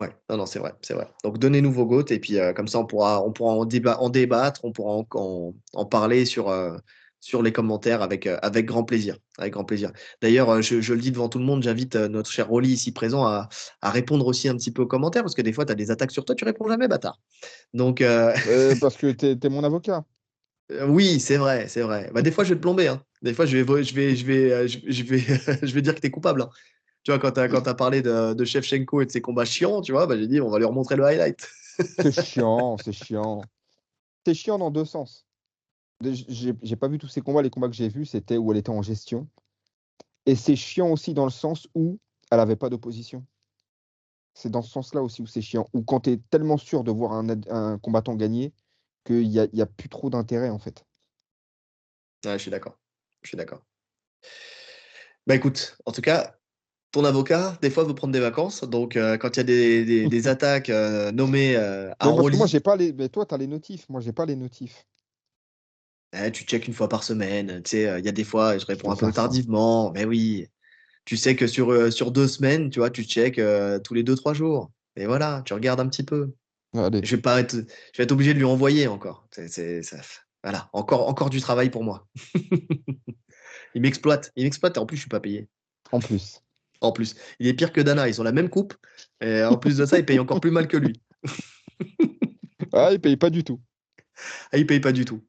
Ouais, non, non, c'est vrai, c'est vrai. Donc donnez-nous vos GOAT et puis euh, comme ça on pourra, on pourra en, déba- en débattre, on pourra en, en- en parler sur, euh, sur les commentaires avec, euh, avec grand plaisir. Avec grand plaisir. D'ailleurs, euh, je, je le dis devant tout le monde, j'invite euh, notre cher Rolly ici présent à, à répondre aussi un petit peu aux commentaires parce que des fois tu as des attaques sur toi, tu réponds jamais, bâtard. Donc euh, Euh, parce que t'es es mon avocat. oui, c'est vrai, c'est vrai. Bah, des fois je vais te plomber. hein. Des fois je vais, je vais, je vais, je, je vais, je vais dire que tu es coupable. hein. Tu vois, quand tu as, parlé de, de Shevchenko et de ses combats chiants, tu vois, bah, j'ai dit on va lui remontrer le highlight. C'est chiant, c'est chiant. C'est chiant dans deux sens. J'ai pas vu tous ces combats. Les combats que j'ai vus, c'était où elle était en gestion. Et c'est chiant aussi dans le sens où elle avait pas d'opposition. C'est dans ce sens-là aussi où c'est chiant. Ou quand tu es tellement sûr de voir un, combattant gagner qu'il n'y a, y a plus trop d'intérêt en fait. Ouais, je suis d'accord. Je suis d'accord. Bah écoute, en tout cas, ton avocat, des fois, veut prendre des vacances. Donc, euh, quand il y a des, des, attaques euh, nommées euh, à Moi, j'ai pas les. Mais toi, tu as les notifs. Moi, j'ai pas les notifs. Eh, tu checkes une fois par semaine. Tu sais, il y a des fois, je réponds un peu tardivement. Mais oui, tu sais que sur, sur deux semaines, tu vois, tu checkes tous les deux, trois jours. Et voilà, tu regardes un petit peu. Je vais pas être, je vais être obligé de lui envoyer encore. C'est, voilà, encore, encore du travail pour moi. il m'exploite, il m'exploite en plus je suis pas payé. En plus. En plus, il est pire que Dana. Ils ont la même coupe. Et en plus de ça, il paye encore plus mal que lui. ah, il paye pas du tout. Ah, il paye pas du tout.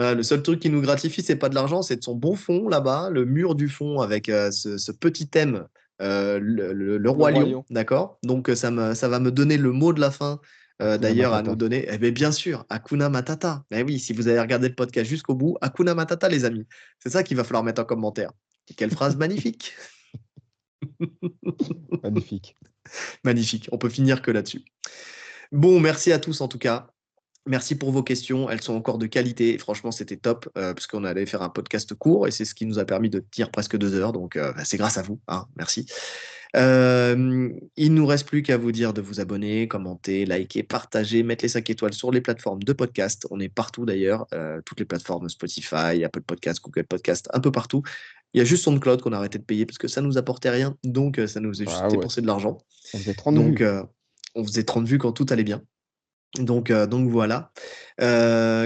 Euh, le seul truc qui nous gratifie, c'est pas de l'argent, c'est de son bon fond là-bas, le mur du fond avec euh, ce, petit thème, euh, le, roi, lion, d'accord? Donc ça, ça va me donner le mot de la fin. D'ailleurs, à nous donner, eh bien, bien sûr, Akuna Matata. Mais oui, si vous avez regardé le podcast jusqu'au bout, Akuna Matata, les amis. C'est ça qu'il va falloir mettre en commentaire. quelle phrase magnifique Magnifique. Magnifique. On peut finir que là-dessus. Bon, merci à tous en tout cas. Merci pour vos questions. Elles sont encore de qualité. Franchement, c'était top euh, puisqu'on allait faire un podcast court et c'est ce qui nous a permis de tenir presque deux heures. Donc, euh, bah, c'est grâce à vous. Hein. Merci. Euh, il ne nous reste plus qu'à vous dire de vous abonner, commenter, liker, partager, mettre les 5 étoiles sur les plateformes de podcast. On est partout d'ailleurs, toutes les plateformes Spotify, Apple Podcast, Google Podcast, un peu partout. Il y a juste SoundCloud qu'on a arrêté de payer parce que ça nous apportait rien. Donc, euh, ça nous faisait juste ah dépenser de l'argent. On faisait 30 donc, vues. Euh, on faisait 30 vues quand tout allait bien. Donc, euh, donc voilà.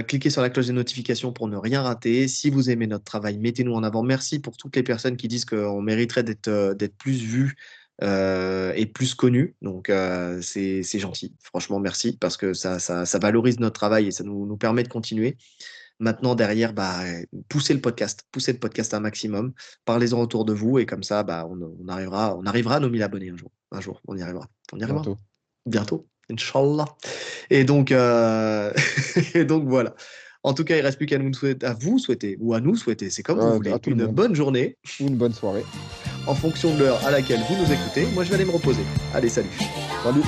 cliquez sur la cloche des notifications pour ne rien rater. Si vous aimez notre travail, mettez-nous en avant. Merci pour toutes les personnes qui disent qu'on mériterait d'être plus vus et plus connus. Donc, c'est gentil. Franchement, merci parce que ça, ça, ça, valorise notre travail et ça nous, nous permet de continuer. Maintenant, derrière, bah, poussez le podcast, poussez le podcast un maximum, parlez-en autour de vous et comme ça, bah, on, arrivera, on arrivera à nos 1000 abonnés un jour. Un jour, on y arrivera. On y arrivera. Bientôt. Bientôt, Inch'Allah. Et donc, euh, et donc voilà. En tout cas, il ne reste plus qu'à nous souhaiter, à vous souhaiter ou à nous souhaiter, c'est comme vous voulez, une bonne journée ou une bonne soirée en fonction de l'heure à laquelle vous nous écoutez. Moi, je vais aller me reposer. Allez, salut. Salut.